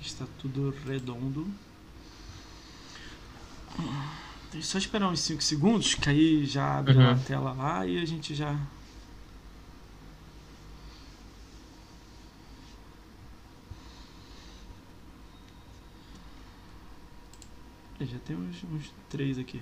Está tudo redondo. Deixa eu só esperar uns 5 segundos, que aí já abre Uhum. a tela lá e a gente já. É, Já tem uns, uns três aqui.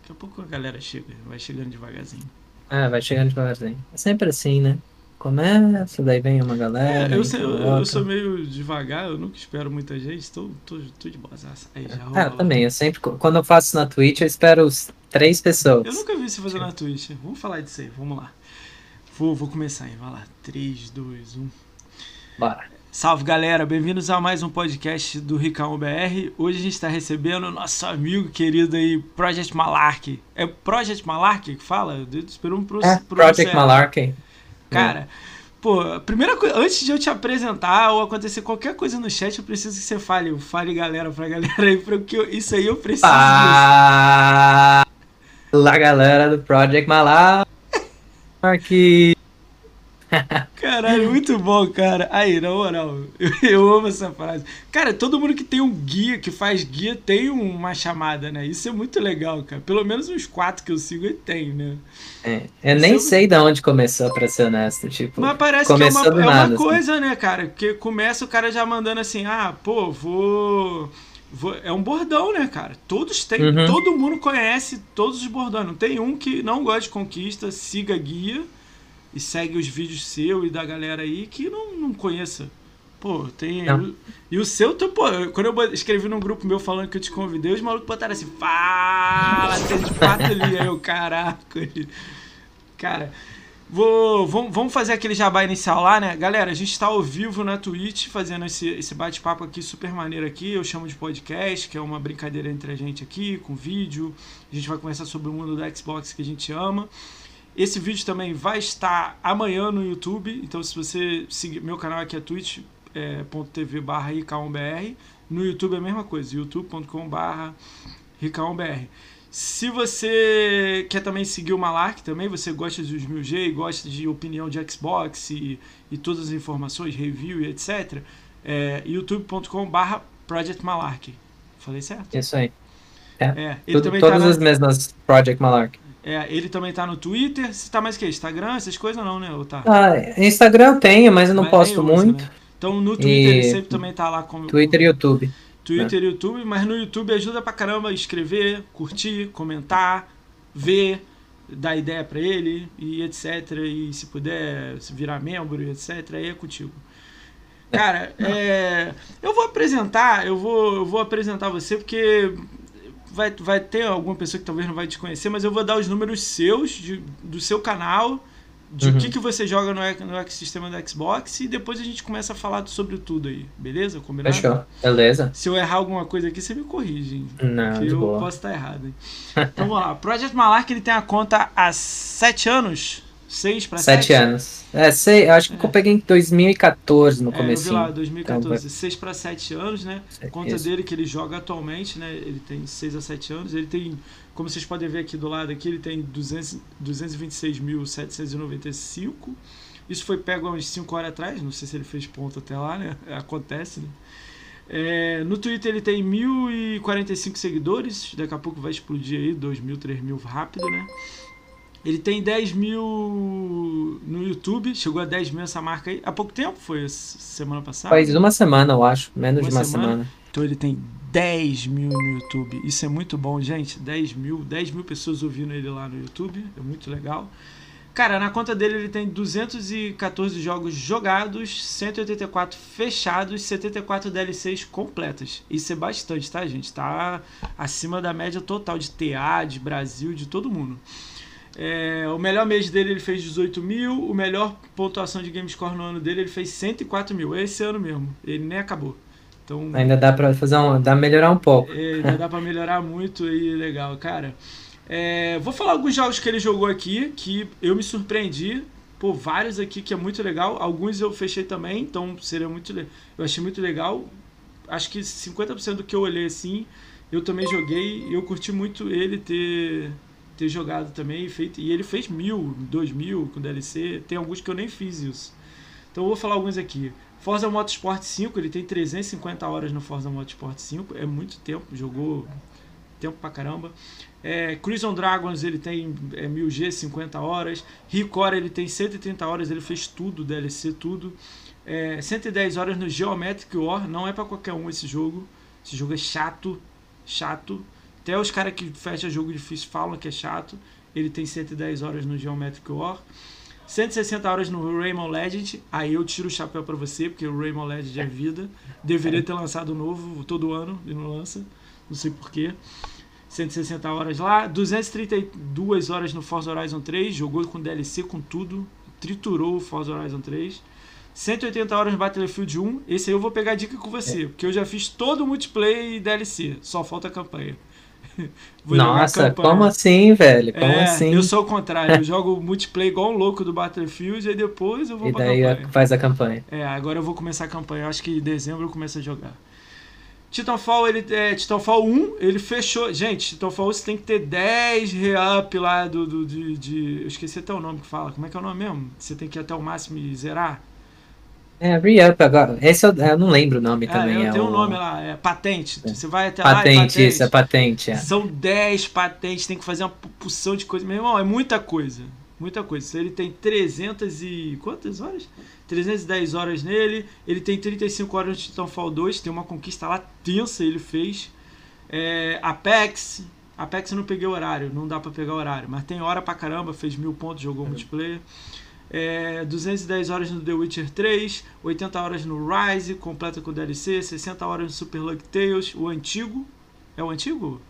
Daqui a pouco a galera chega, vai chegando devagarzinho. Ah, vai chegando devagarzinho. É sempre assim, né? Começa, daí vem uma galera. É, eu, sei- eu- eu sou meio devagar, eu nunca espero muita gente, tô, tô, tô de boa. Aí já Ah, rola. também. Eu sempre, quando eu faço na Twitch, eu espero três pessoas. Eu nunca vi você fazer na Twitch. Vamos falar disso aí, vamos lá. Vou, vou começar aí, vai lá. 3, 2, 1. Bora. Salve galera, bem-vindos a mais um podcast do Ricão BR. Hoje a gente está recebendo o nosso amigo querido aí, Project Malark. É Project Malark que fala? Esperou um pro, É, Project Malarkey. Cara, pô, a primeira coisa, antes de eu te apresentar ou acontecer qualquer coisa no chat, eu preciso que você fale, fale galera pra galera aí, porque eu- isso aí eu preciso. Fala, galera do Project Malarkey. Caralho, muito bom, cara. Aí, na moral, eu, eu amo essa frase. Cara, todo mundo que tem um guia, que faz guia, tem uma chamada, né? Isso é muito legal, cara. Pelo menos uns quatro que eu sigo ele tem, né? É, eu nem Isso- sei de onde começou, pra ser honesto. Tipo, Mas parece que é começou uma, do é uma nada, assim. coisa, né, cara? Porque começa o cara já mandando assim, ah, pô, vou. vou- É um bordão, né, cara? Todos têm, Uhum. todo mundo conhece todos os bordões. Não tem um que não gosta de conquista, siga guia e segue os vídeos seu e da galera aí que não, não conheça. Pô, tem. E o seu, tu, pô, quando eu escrevi num grupo meu falando que eu te convidei, os malucos botaram assim, fala, tem de fato ali, aí eu, caraca. Cara, vou, vamos, vamos fazer aquele jabá inicial lá, né? Galera, a gente está ao vivo na Twitch fazendo esse, esse bate-papo aqui super maneiro aqui. Eu chamo de podcast, que é uma brincadeira entre a gente aqui, com vídeo. A gente vai conversar sobre o mundo do Xbox que a gente ama. Esse vídeo também vai estar amanhã no YouTube. Então, se você seguir meu canal aqui é twitch.tv barra ricaombr. No YouTube é a mesma coisa, youtube.com barra. Se você quer também seguir o Malark também, você gosta dos 1000G, gosta de opinião de Xbox e, e todas as informações, review e etc, é youtube.com barra Project Malark. Falei certo? Isso aí. É, ele Tudo- também tá todas na- as mesmas Project Malarkey. É, ele também tá no Twitter. Você tá mais que? Instagram, essas coisas não, né? Ou tá? Ah, Instagram eu tenho, mas eu não Mas posto nem usa, muito. né? Então no Twitter E- ele sempre também tá lá com Twitter e YouTube. Twitter e YouTube, mas no YouTube ajuda pra caramba a escrever, curtir, comentar, ver, dar ideia pra ele e etc. E se puder se virar membro e etc. Aí é contigo. Cara, é, eu vou apresentar, eu vou, eu vou apresentar você porque vai, vai ter alguma pessoa que talvez não vai te conhecer, mas eu vou dar os números seus, de- do seu canal, de o Uhum. que, que você joga no, no ecossistema do Xbox e depois a gente começa a falar sobre tudo aí, beleza? Combinado? Fechou. Beleza? Se eu errar alguma coisa aqui, você me corrige, hein? Não, eu boa. posso estar errado. Hein? Então vamos lá. Project Malark ele tem a conta há 7 anos? 6 para 7? Sete anos. É, sei, eu acho que eu peguei em 2014 no É, comecinho. lá, 2014. Então, 6 para 7 anos, né? É, Conta isso. dele que ele joga atualmente, né? Ele tem 6 a 7 anos. Ele tem, como vocês podem ver aqui do lado aqui, ele tem 200 226.795. Isso foi pego há uns 5 horas atrás. Não sei se ele fez ponto até lá, né? Acontece, né? É, no Twitter ele tem 1.045 seguidores. Daqui a pouco vai explodir aí, 2.000, 3.000 rápido, né? Ele tem 10 mil no YouTube, chegou a 10 mil essa marca aí. Há pouco tempo foi semana passada? Faz uma semana, eu acho. Menos Uma de uma semana? semana. Então ele tem 10 mil no YouTube. Isso é muito bom, gente. 10 mil, 10 mil pessoas ouvindo ele lá no YouTube. É muito legal. Cara, na conta dele ele tem 214 jogos jogados, 184 fechados, 74 DLCs completas. Isso é bastante, tá, gente? Tá acima da média total de TA, de Brasil, de todo mundo. É, o melhor mês dele ele fez 18 mil, o melhor pontuação de GameScore no ano dele ele fez 104 mil. É esse ano mesmo, ele nem acabou. Então, Ainda dá pra fazer um. dá pra melhorar um pouco. é, ainda dá pra melhorar muito e legal, cara. É, vou falar alguns jogos que ele jogou aqui que eu me surpreendi. Pô, vários aqui que é muito legal. Alguns eu fechei também, então seria muito Eu achei muito legal. Acho que 50% do que eu olhei assim, eu também joguei. e Eu curti muito ele ter, ter jogado também. e Feito, e ele fez mil, dois mil com DLC. Tem alguns que eu nem fiz isso. Então eu vou falar alguns aqui. Forza Motorsport 5, ele tem 350 horas no Forza Motorsport 5, é muito tempo, jogou tempo pra caramba. É, Crimson Dragons ele tem é, 1000G, 50 horas. Recore ele tem 130 horas, ele fez tudo, DLC, tudo. É, 110 horas no Geometric War, não é para qualquer um esse jogo. Esse jogo é chato, chato. Até os caras que fecham jogo difícil falam que é chato. Ele tem 110 horas no Geometric War. 160 horas no Rayman Legend. Aí eu tiro o chapéu para você, porque o Rayman Legend é vida. Deveria ter lançado novo todo ano e não lança. Não sei porquê. 160 horas lá. 232 horas no Forza Horizon 3. Jogou com DLC, com tudo. Triturou o Forza Horizon 3. 180 horas no Battlefield 1. Esse aí eu vou pegar dica com você, porque eu já fiz todo o multiplayer e DLC. Só falta a campanha. Nossa, como assim, velho? Como é, assim? Eu sou o contrário, eu jogo multiplayer igual um louco do Battlefield e depois eu vou e pra daí campanha. faz a campanha. É, agora eu vou começar a campanha. Eu acho que em dezembro eu começo a jogar. Titanfall, ele, é, Titanfall 1, ele fechou. Gente, Titanfall você tem que ter 10 re-up lá do, do, de, de. Eu esqueci até o nome que fala. Como é que é o nome mesmo? Você tem que ir até o máximo e zerar? É, re-up agora. Esse eu, eu, não lembro o nome é, também. É, tem o... um nome lá, é patente. É. Você vai até patente, lá. Patente, isso, é patente. É. São 10 patentes, tem que fazer uma porção de coisa. Meu irmão, é muita coisa. Muita coisa. Ele tem 300 e. Quantas horas? 310 horas nele. Ele tem 35 horas de Titanfall 2. Tem uma conquista lá tensa, ele fez. É, Apex. Apex eu não peguei horário, não dá pra pegar horário. Mas tem hora pra caramba, fez mil pontos, jogou é. multiplayer é, 210 horas no The Witcher 3, 80 horas no Rise, completa com DLC, 60 horas no Super Luck Tales, o antigo. É o antigo?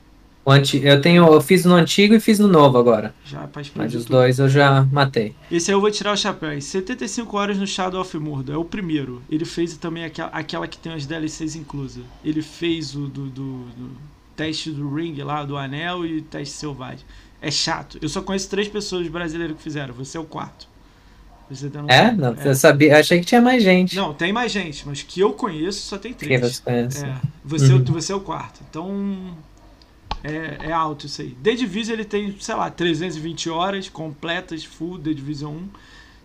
O anti... Eu tenho, eu fiz no antigo e fiz no novo agora. Já pra Mas os tudo. dois eu já matei. Esse aí eu vou tirar o chapéu. 75 horas no Shadow of Mordor, é o primeiro. Ele fez também aquela, aquela que tem as DLCs inclusas. Ele fez o do, do, do teste do Ring lá, do Anel e teste selvagem. É chato. Eu só conheço três pessoas brasileiras que fizeram. Você é o quarto. É? Não, é. eu sabia. Eu achei que tinha mais gente. Não, tem mais gente, mas que eu conheço só tem três. Quem você conhece? É, você, uhum. você é o quarto. Então. É, é alto isso aí. The Division ele tem, sei lá, 320 horas completas, full The Division 1.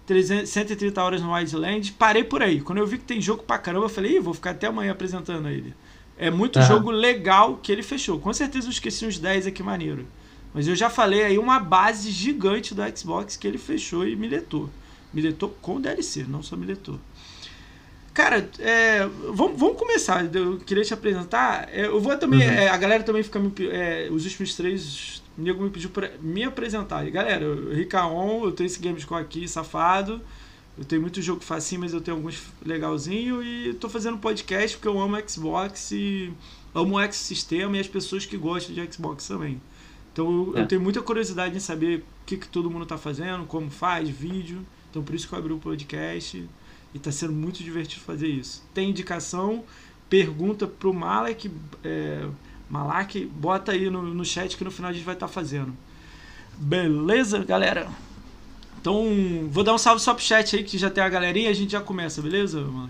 300, 130 horas no Wildland. Parei por aí. Quando eu vi que tem jogo pra caramba, eu falei, vou ficar até amanhã apresentando ele. É muito uhum. jogo legal que ele fechou. Com certeza eu esqueci uns 10 aqui maneiro. Mas eu já falei aí uma base gigante do Xbox que ele fechou e miletou. Miletou com DLC, não só miletou. Cara, é, vamos, vamos começar. Eu queria te apresentar. É, eu vou também. Uhum. É, a galera também fica me. É, os últimos três. O nego me pediu pra me apresentar. E, galera, Ricaon, eu tenho esse Gamescom aqui, safado. Eu tenho muito jogo facinho, mas eu tenho alguns legalzinho. E tô fazendo podcast porque eu amo Xbox e amo o ecossistema e as pessoas que gostam de Xbox também. Então eu, eu é. tenho muita curiosidade em saber o que, que todo mundo tá fazendo, como faz, vídeo. Então por isso que eu abri o podcast e está sendo muito divertido fazer isso. Tem indicação, pergunta pro Malek, é, Malak, bota aí no, no chat que no final a gente vai estar tá fazendo. Beleza, galera? Então, vou dar um salve só pro chat aí, que já tem a galerinha e a gente já começa, beleza, mano?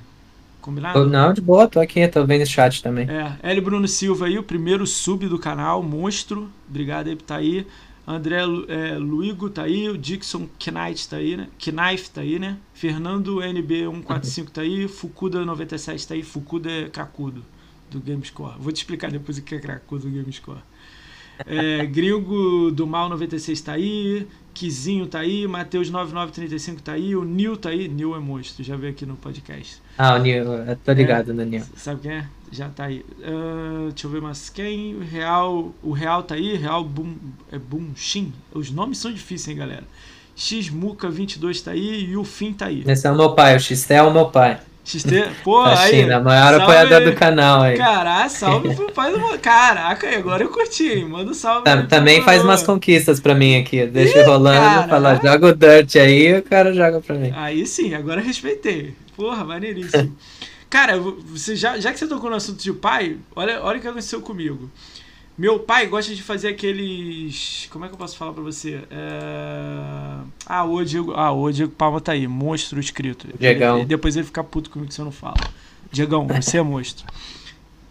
Combinado? Não, de boa, tô aqui, tô vendo o chat também. É, L. Bruno Silva aí, o primeiro sub do canal, monstro. Obrigado aí por estar tá aí. André é, Luigo tá aí, o Dixon Knight tá aí, né? Knife tá aí, né? Fernando NB145 tá aí, Fukuda 97 tá aí, Fukuda é cracudo do Gamescore. Vou te explicar depois o que é cracudo do Gamescore. É, Gringo do Mal 96 tá aí, Kizinho tá aí, Matheus 9935 tá aí, o Nil tá aí. Nil é monstro, já veio aqui no podcast. Ah, o Nil, eu tô ligado é, no Nil. Sabe quem é? Já tá aí. Uh, deixa eu ver mais quem. O Real, o Real tá aí, Real Boom, é Boom Shin. Os nomes são difíceis, hein, galera. Xmuca22 tá aí e o Fim tá aí. Esse é o meu pai, o XT é o meu pai. XT, pô, tá aí. China, maior apoiador do canal aí. Caraca, salve pro pai do. Caraca, agora eu curti, hein? Manda um salve. Tá, também pro... faz umas conquistas pra mim aqui. Deixa Ih, rolando, fala, joga o Dirt aí o cara joga pra mim. Aí sim, agora respeitei. Porra, maneiríssimo. cara, você já, já que você tocou no assunto de pai, olha, olha o que aconteceu comigo. Meu pai gosta de fazer aqueles. Como é que eu posso falar pra você? É... Ah, o Diego. Ah, o Diego Palma tá aí. Monstro escrito. Diegão. Ele, depois ele fica puto comigo se eu não falo. Diegão, você é monstro.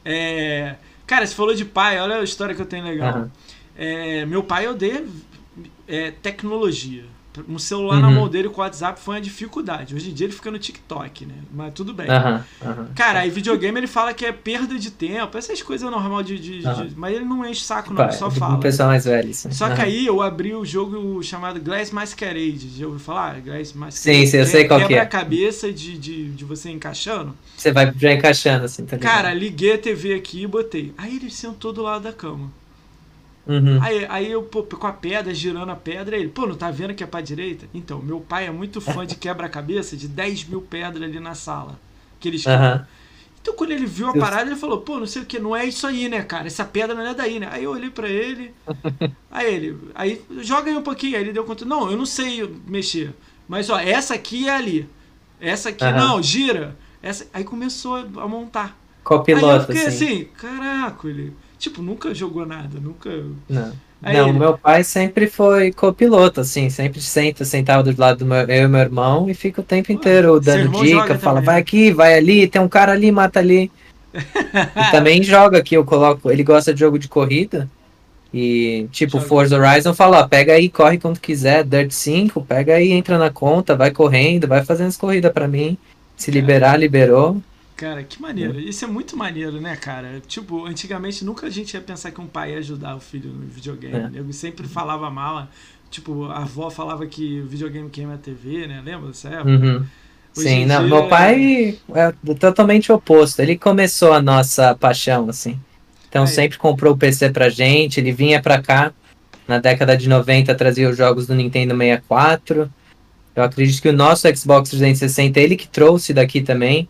É... Cara, você falou de pai, olha a história que eu tenho legal. Uhum. É... Meu pai odeia é, tecnologia. Um celular uhum. na mão dele com o WhatsApp foi uma dificuldade. Hoje em dia ele fica no TikTok, né? Mas tudo bem. Uhum. Cara, aí videogame ele fala que é perda de tempo, essas coisas normal de. de, de mas ele não enche saco, não, ele só fala. Um pessoal mais velho. Sim. Só que aí eu abri o jogo chamado Glass Masquerade. Já ouviu falar? Glass Masquerade. Sim, sim, eu sei qual que é. Quebra a cabeça de, de, de você encaixando. Você vai já encaixando, assim, tá Cara, liguei a TV aqui e botei. Aí ele sentou do lado da cama. Uhum. Aí, aí eu, pô, com a pedra, girando a pedra, ele, pô, não tá vendo que é pra direita? Então, meu pai é muito fã de quebra-cabeça de 10 mil pedras ali na sala. Que eles uhum. Então, quando ele viu a parada, ele falou, pô, não sei o que, não é isso aí, né, cara? Essa pedra não é daí, né? Aí eu olhei pra ele, aí ele, aí joga aí um pouquinho, aí ele deu conta, não, eu não sei mexer, mas ó, essa aqui é ali, essa aqui, uhum. não, gira. Essa... Aí começou a montar. Copiloto, aí eu fiquei assim. assim, caraca, ele, tipo, nunca jogou nada, nunca... Não. Aí não, ele... meu pai sempre foi copiloto, assim, sempre senta, sentava do lado do meu, eu e meu irmão e fica o tempo inteiro dando dica, fala, também, vai aqui, vai ali, tem um cara ali, mata ali. e também joga aqui, eu coloco, ele gosta de jogo de corrida. E tipo, joga. Forza Horizon fala, ó, pega aí, corre quando quiser, Dirt 5, pega aí, entra na conta, vai correndo, vai fazendo as corridas para mim. Se liberar, liberou. Cara, que maneiro. Isso é muito maneiro, né, cara? Tipo, antigamente nunca a gente ia pensar que um pai ia ajudar o filho no videogame. É. Eu sempre falava mal. Tipo, a avó falava que o videogame queima a TV, né? Lembra dessa época? Uhum. Sim, não, dia... meu pai é totalmente oposto. Ele começou a nossa paixão, assim. Então Aí. sempre comprou o PC pra gente, ele vinha pra cá. Na década de 90 trazia os jogos do Nintendo 64. Eu acredito que o nosso Xbox 360 ele que trouxe daqui também.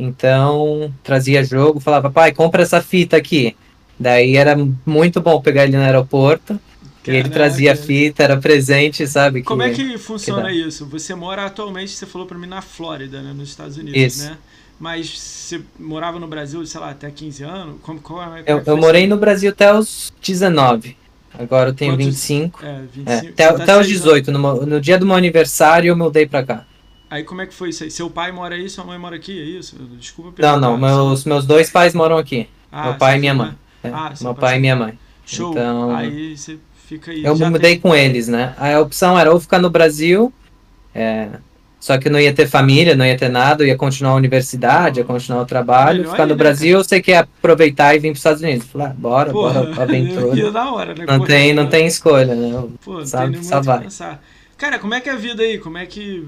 Então, trazia jogo, falava, pai, compra essa fita aqui. Daí era muito bom pegar ele no aeroporto. Caraca. E ele trazia fita, era presente, sabe? Como que, é que funciona que isso? Você mora atualmente, você falou para mim, na Flórida, né? Nos Estados Unidos, isso. né? Mas você morava no Brasil, sei lá, até 15 anos? Como, como, como eu, eu morei no Brasil até os 19. Agora eu tenho Quantos? 25. É, 25. É, até, tá até os 18. No, no dia do meu aniversário eu mudei pra cá. Aí como é que foi isso aí? Seu pai mora aí, sua mãe mora aqui, é isso? Desculpa Não, não, meus, meus dois pais moram aqui. Ah, meu pai e minha mãe. É, ah, meu pai e minha mãe. Show. Então, aí você fica aí. Eu mudei tem... com eles, né? A opção era ou ficar no Brasil, é, só que eu não ia ter família, não ia ter nada, eu ia continuar a universidade, ia continuar o trabalho, Melhor ficar no né, Brasil, cara? você quer aproveitar e vir para os Estados Unidos. Falar, ah, bora, Porra, bora, aventura. Da hora, né? Não tem, não tem escolha, né? Pô, Sabe, só vai. Pensar. Cara, como é que é a vida aí? Como é que.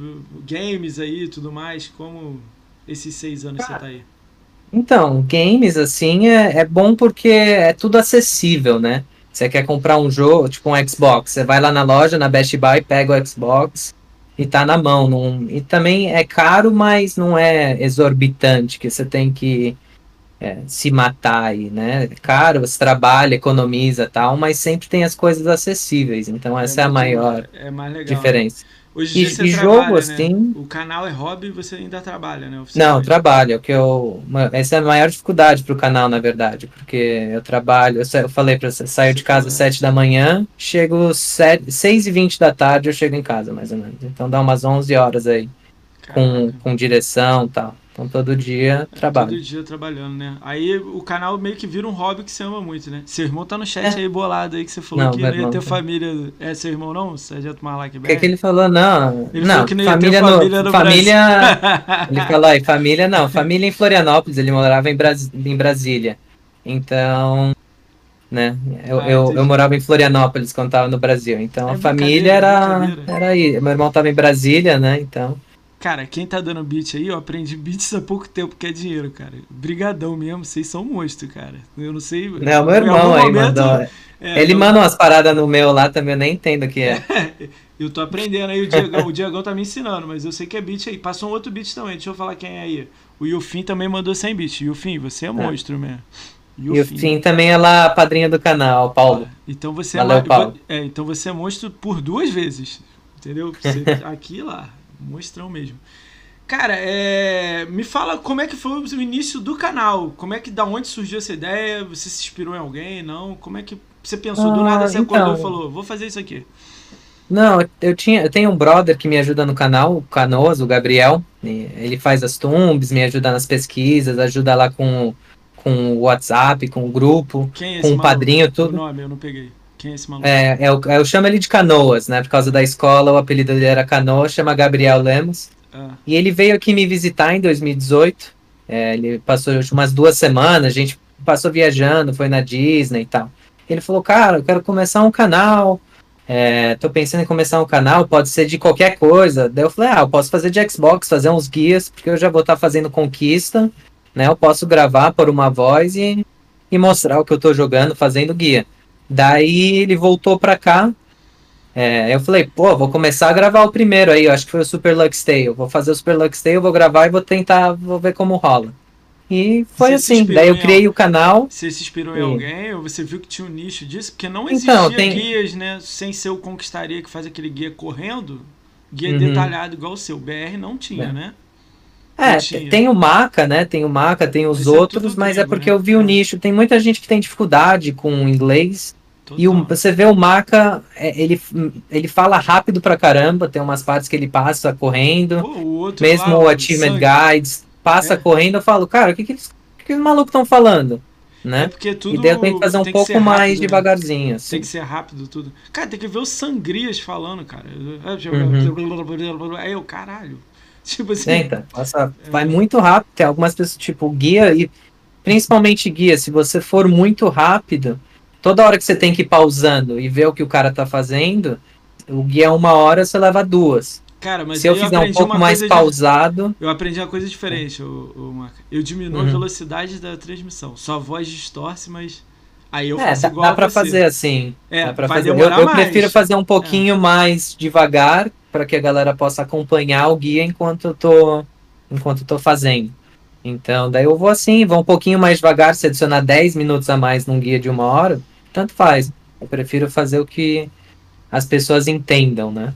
Games aí e tudo mais? Como esses seis anos Cara, você tá aí? Então, games, assim, é, é bom porque é tudo acessível, né? Você quer comprar um jogo, tipo um Xbox, você vai lá na loja, na Best Buy, pega o Xbox e tá na mão. Não... E também é caro, mas não é exorbitante, que você tem que é, se matar aí, né? É caro, você trabalha, economiza tal, mas sempre tem as coisas acessíveis. Então essa é, é a maior é legal, diferença. Né? Hoje e, você e trabalha, jogo, né? assim. O canal é hobby e você ainda trabalha, né? Não, trabalho. Que eu, essa é a maior dificuldade pro canal, na verdade. Porque eu trabalho, eu, eu falei pra você, saio de casa às 7 da manhã, chego 7, 6 e 20 da tarde, eu chego em casa, mais ou menos. Então dá umas 11 horas aí. Com, com direção e tal. Então todo dia é. Todo dia trabalhando, né? Aí o canal meio que vira um hobby que você ama muito, né? Seu irmão tá no chat é. aí bolado aí que você falou não, que não ia ter tá. família. É seu irmão não? Sargento Malak O que, que ele falou? Não. Ele não, falou que não ia família ter família no, no família... ele falou aí, família não. Família em Florianópolis, ele morava em, Bras... em Brasília. Então. Né? Eu, ah, eu, eu, morava em Florianópolis quando tava no Brasil. Então é a família era, era aí. Meu irmão tava em Brasília, né? Então. Cara, quem tá dando beat aí, eu aprendi beats há pouco tempo, que é dinheiro, cara. Brigadão mesmo, vocês são monstro, cara. Eu não sei. Não, meu irmão aí momento, mandou. É, Ele eu... manda umas paradas no meu lá também, eu nem entendo o que é. eu tô aprendendo aí, o Diegão, o Diegão tá me ensinando, mas eu sei que é beat aí. Passou um outro beat também, deixa eu falar quem é aí. O Yufin também mandou 100 beats. Yufin, você é, é. monstro mesmo. Yufin também é lá a padrinha do canal, Paulo. Ah, então você é Valeu, é, Paulo. é, então você é monstro por duas vezes. Entendeu? Você, aqui e lá. Monstrão mesmo. Cara, é... me fala como é que foi o início do canal. Como é que, da onde surgiu essa ideia? Você se inspirou em alguém? Não? Como é que você pensou ah, do nada, você então... acordou e falou, vou fazer isso aqui? Não, eu, tinha, eu tenho um brother que me ajuda no canal, o Canoso, o Gabriel. Ele faz as tumbs, me ajuda nas pesquisas, ajuda lá com, com o WhatsApp, com o grupo, Quem é com o padrinho, tudo. O nome, eu não peguei. Quem é esse maluco? É, é, eu, eu chamo ele de Canoas, né? Por causa da escola, o apelido dele era Canoa, chama Gabriel Lemos. Ah. E ele veio aqui me visitar em 2018. É, ele passou umas duas semanas, a gente passou viajando, foi na Disney e tal. Ele falou, cara, eu quero começar um canal. É, tô pensando em começar um canal, pode ser de qualquer coisa. Daí eu falei, ah, eu posso fazer de Xbox, fazer uns guias, porque eu já vou estar tá fazendo conquista, né? Eu posso gravar por uma voz e, e mostrar o que eu tô jogando, fazendo guia. Daí ele voltou pra cá. É, eu falei, pô, vou começar a gravar o primeiro aí, eu acho que foi o Super Lux Tale. Vou fazer o Super Lux Tale, vou gravar e vou tentar, vou ver como rola. E foi assim. Daí eu criei o canal. Você se inspirou e... em alguém ou você viu que tinha um nicho disso? Porque não então, existia então, tem... guias, né? Sem ser o Conquistaria que faz aquele guia correndo. Guia uhum. detalhado igual o seu. BR não tinha, é. né? É, tem o Maca, né? Tem o Maca, tem os mas é outros, é mas é porque né? eu vi o é. nicho. Tem muita gente que tem dificuldade com inglês. Total. E o, você vê o Maca, é, ele, ele fala rápido pra caramba, tem umas partes que ele passa correndo. O mesmo lá, o Achievement Guides passa é. correndo, eu falo, cara, o que, que, que, que os malucos estão falando? Né? É porque tudo e daí eu tenho que fazer um pouco mais rápido, né? devagarzinho. Assim. Tem que ser rápido tudo. Cara, tem que ver os sangrias falando, cara. Uhum. Aí eu, caralho. Tipo assim. Tenta, passa, é. vai muito rápido. Tem algumas pessoas, tipo, guia e principalmente guia, se você for muito rápido, toda hora que você tem que ir pausando e ver o que o cara tá fazendo, o guia é uma hora, você leva duas. Cara, mas se eu, eu fizer um pouco mais pausado. De... Eu aprendi uma coisa diferente, o, o Marca. Eu diminuo uhum. a velocidade da transmissão. Sua voz distorce, mas. Aí eu é, faço dá, igual dá pra você. fazer assim. É, dá pra fazer. Eu, eu prefiro fazer um pouquinho é. mais devagar para que a galera possa acompanhar o guia enquanto eu tô, enquanto eu tô fazendo. Então, daí eu vou assim, vou um pouquinho mais devagar, se adicionar 10 minutos a mais num guia de uma hora, tanto faz. Eu prefiro fazer o que as pessoas entendam, né?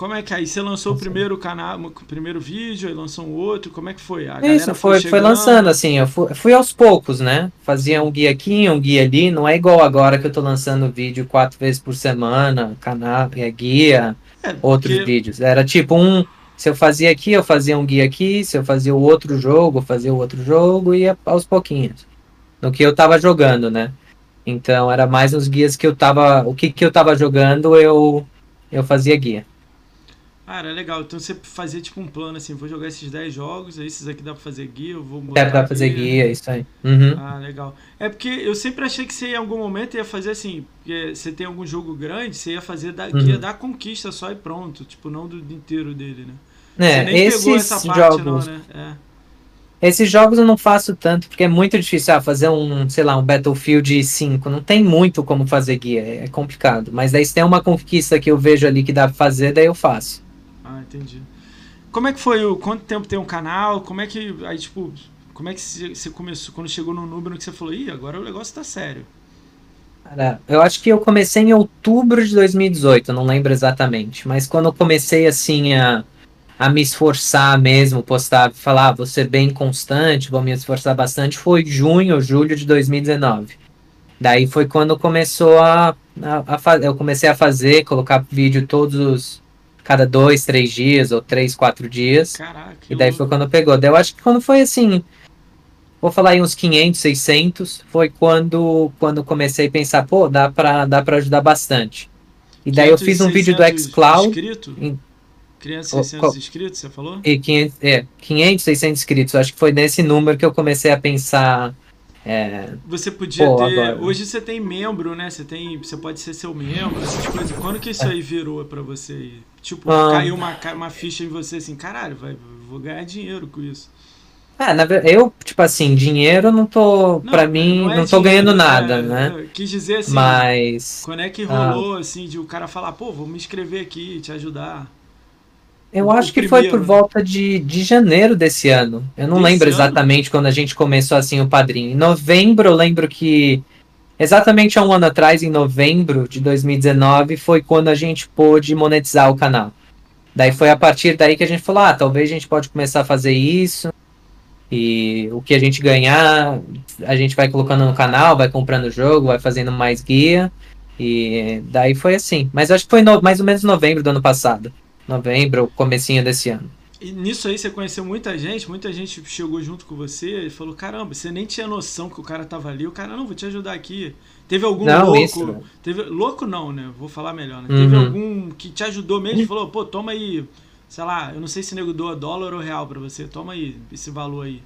Como é que aí você lançou o primeiro canal, o primeiro vídeo, aí lançou um outro, como é que foi? A Isso, foi, foi, foi, lançando assim, eu fui, fui, aos poucos, né? Fazia um guia aqui, um guia ali, não é igual agora que eu tô lançando vídeo quatro vezes por semana, canal, é guia, é, outros porque... vídeos. Era tipo um, se eu fazia aqui, eu fazia um guia aqui, se eu fazia o outro jogo, eu fazia o outro jogo e aos pouquinhos. No que eu tava jogando, né? Então era mais nos guias que eu tava, o que que eu tava jogando, eu eu fazia guia. Cara, é legal. Então você fazia tipo um plano assim, vou jogar esses 10 jogos, aí esses aqui dá pra fazer guia, eu vou botar. Dá pra fazer guia, isso aí. Uhum. Ah, legal. É porque eu sempre achei que você em algum momento ia fazer assim, porque você tem algum jogo grande, você ia fazer da, uhum. guia da conquista só e pronto, tipo, não do inteiro dele, né? É, você nem esses pegou essa parte, jogos... não, né? É. Esses jogos eu não faço tanto, porque é muito difícil ah, fazer um, sei lá, um Battlefield 5. Não tem muito como fazer guia, é complicado. Mas daí se tem uma conquista que eu vejo ali que dá pra fazer, daí eu faço. Ah, entendi. Como é que foi o quanto tempo tem um canal? Como é que aí tipo, como é que você começou quando chegou no número que você falou: "Ih, agora o negócio tá sério"? Cara, eu acho que eu comecei em outubro de 2018, não lembro exatamente, mas quando eu comecei assim a a me esforçar mesmo, postar, falar, ah, vou ser bem constante, vou me esforçar bastante, foi junho, julho de 2019. Daí foi quando começou a, a, a eu comecei a fazer, colocar vídeo todos os cada dois, três dias, ou três, quatro dias. Caraca, e daí foi quando pegou. Daí eu acho que quando foi assim, vou falar aí uns 500, 600, foi quando quando comecei a pensar, pô, dá pra, dá pra ajudar bastante. E daí eu fiz um vídeo do xCloud. Inscrito? Em, 500, 600 inscritos, você falou? E 500, é, 500, 600 inscritos. Acho que foi nesse número que eu comecei a pensar é... Você podia Pô, ter. Agora... Hoje você tem membro, né? Você tem. Você pode ser seu membro, essas coisas. Quando que isso aí virou pra você? Tipo, ah. caiu uma, uma ficha em você assim, caralho, vai, vou ganhar dinheiro com isso. É, na verdade, eu, tipo assim, dinheiro não tô. Não, pra mim, não, é não tô dinheiro, ganhando nada, é, né? Quis dizer assim. Mas. Quando é que rolou, ah. assim, de o cara falar, pô, vou me inscrever aqui, te ajudar? Eu acho que primeiro, foi por né? volta de, de janeiro desse ano. Eu não desse lembro ano? exatamente quando a gente começou assim o padrinho. Em novembro, eu lembro que. Exatamente há um ano atrás, em novembro de 2019, foi quando a gente pôde monetizar o canal. Daí foi a partir daí que a gente falou: ah, talvez a gente pode começar a fazer isso. E o que a gente ganhar, a gente vai colocando no canal, vai comprando o jogo, vai fazendo mais guia. E daí foi assim. Mas acho que foi no, mais ou menos novembro do ano passado novembro, comecinho desse ano. E nisso aí você conheceu muita gente, muita gente chegou junto com você e falou: caramba, você nem tinha noção que o cara tava ali. O cara, não, vou te ajudar aqui. Teve algum não, louco. Isso, teve, louco não, né? Vou falar melhor, né? Uhum. Teve algum que te ajudou mesmo e falou, pô, toma aí, sei lá, eu não sei se nego doa dólar ou real para você, toma aí esse valor aí.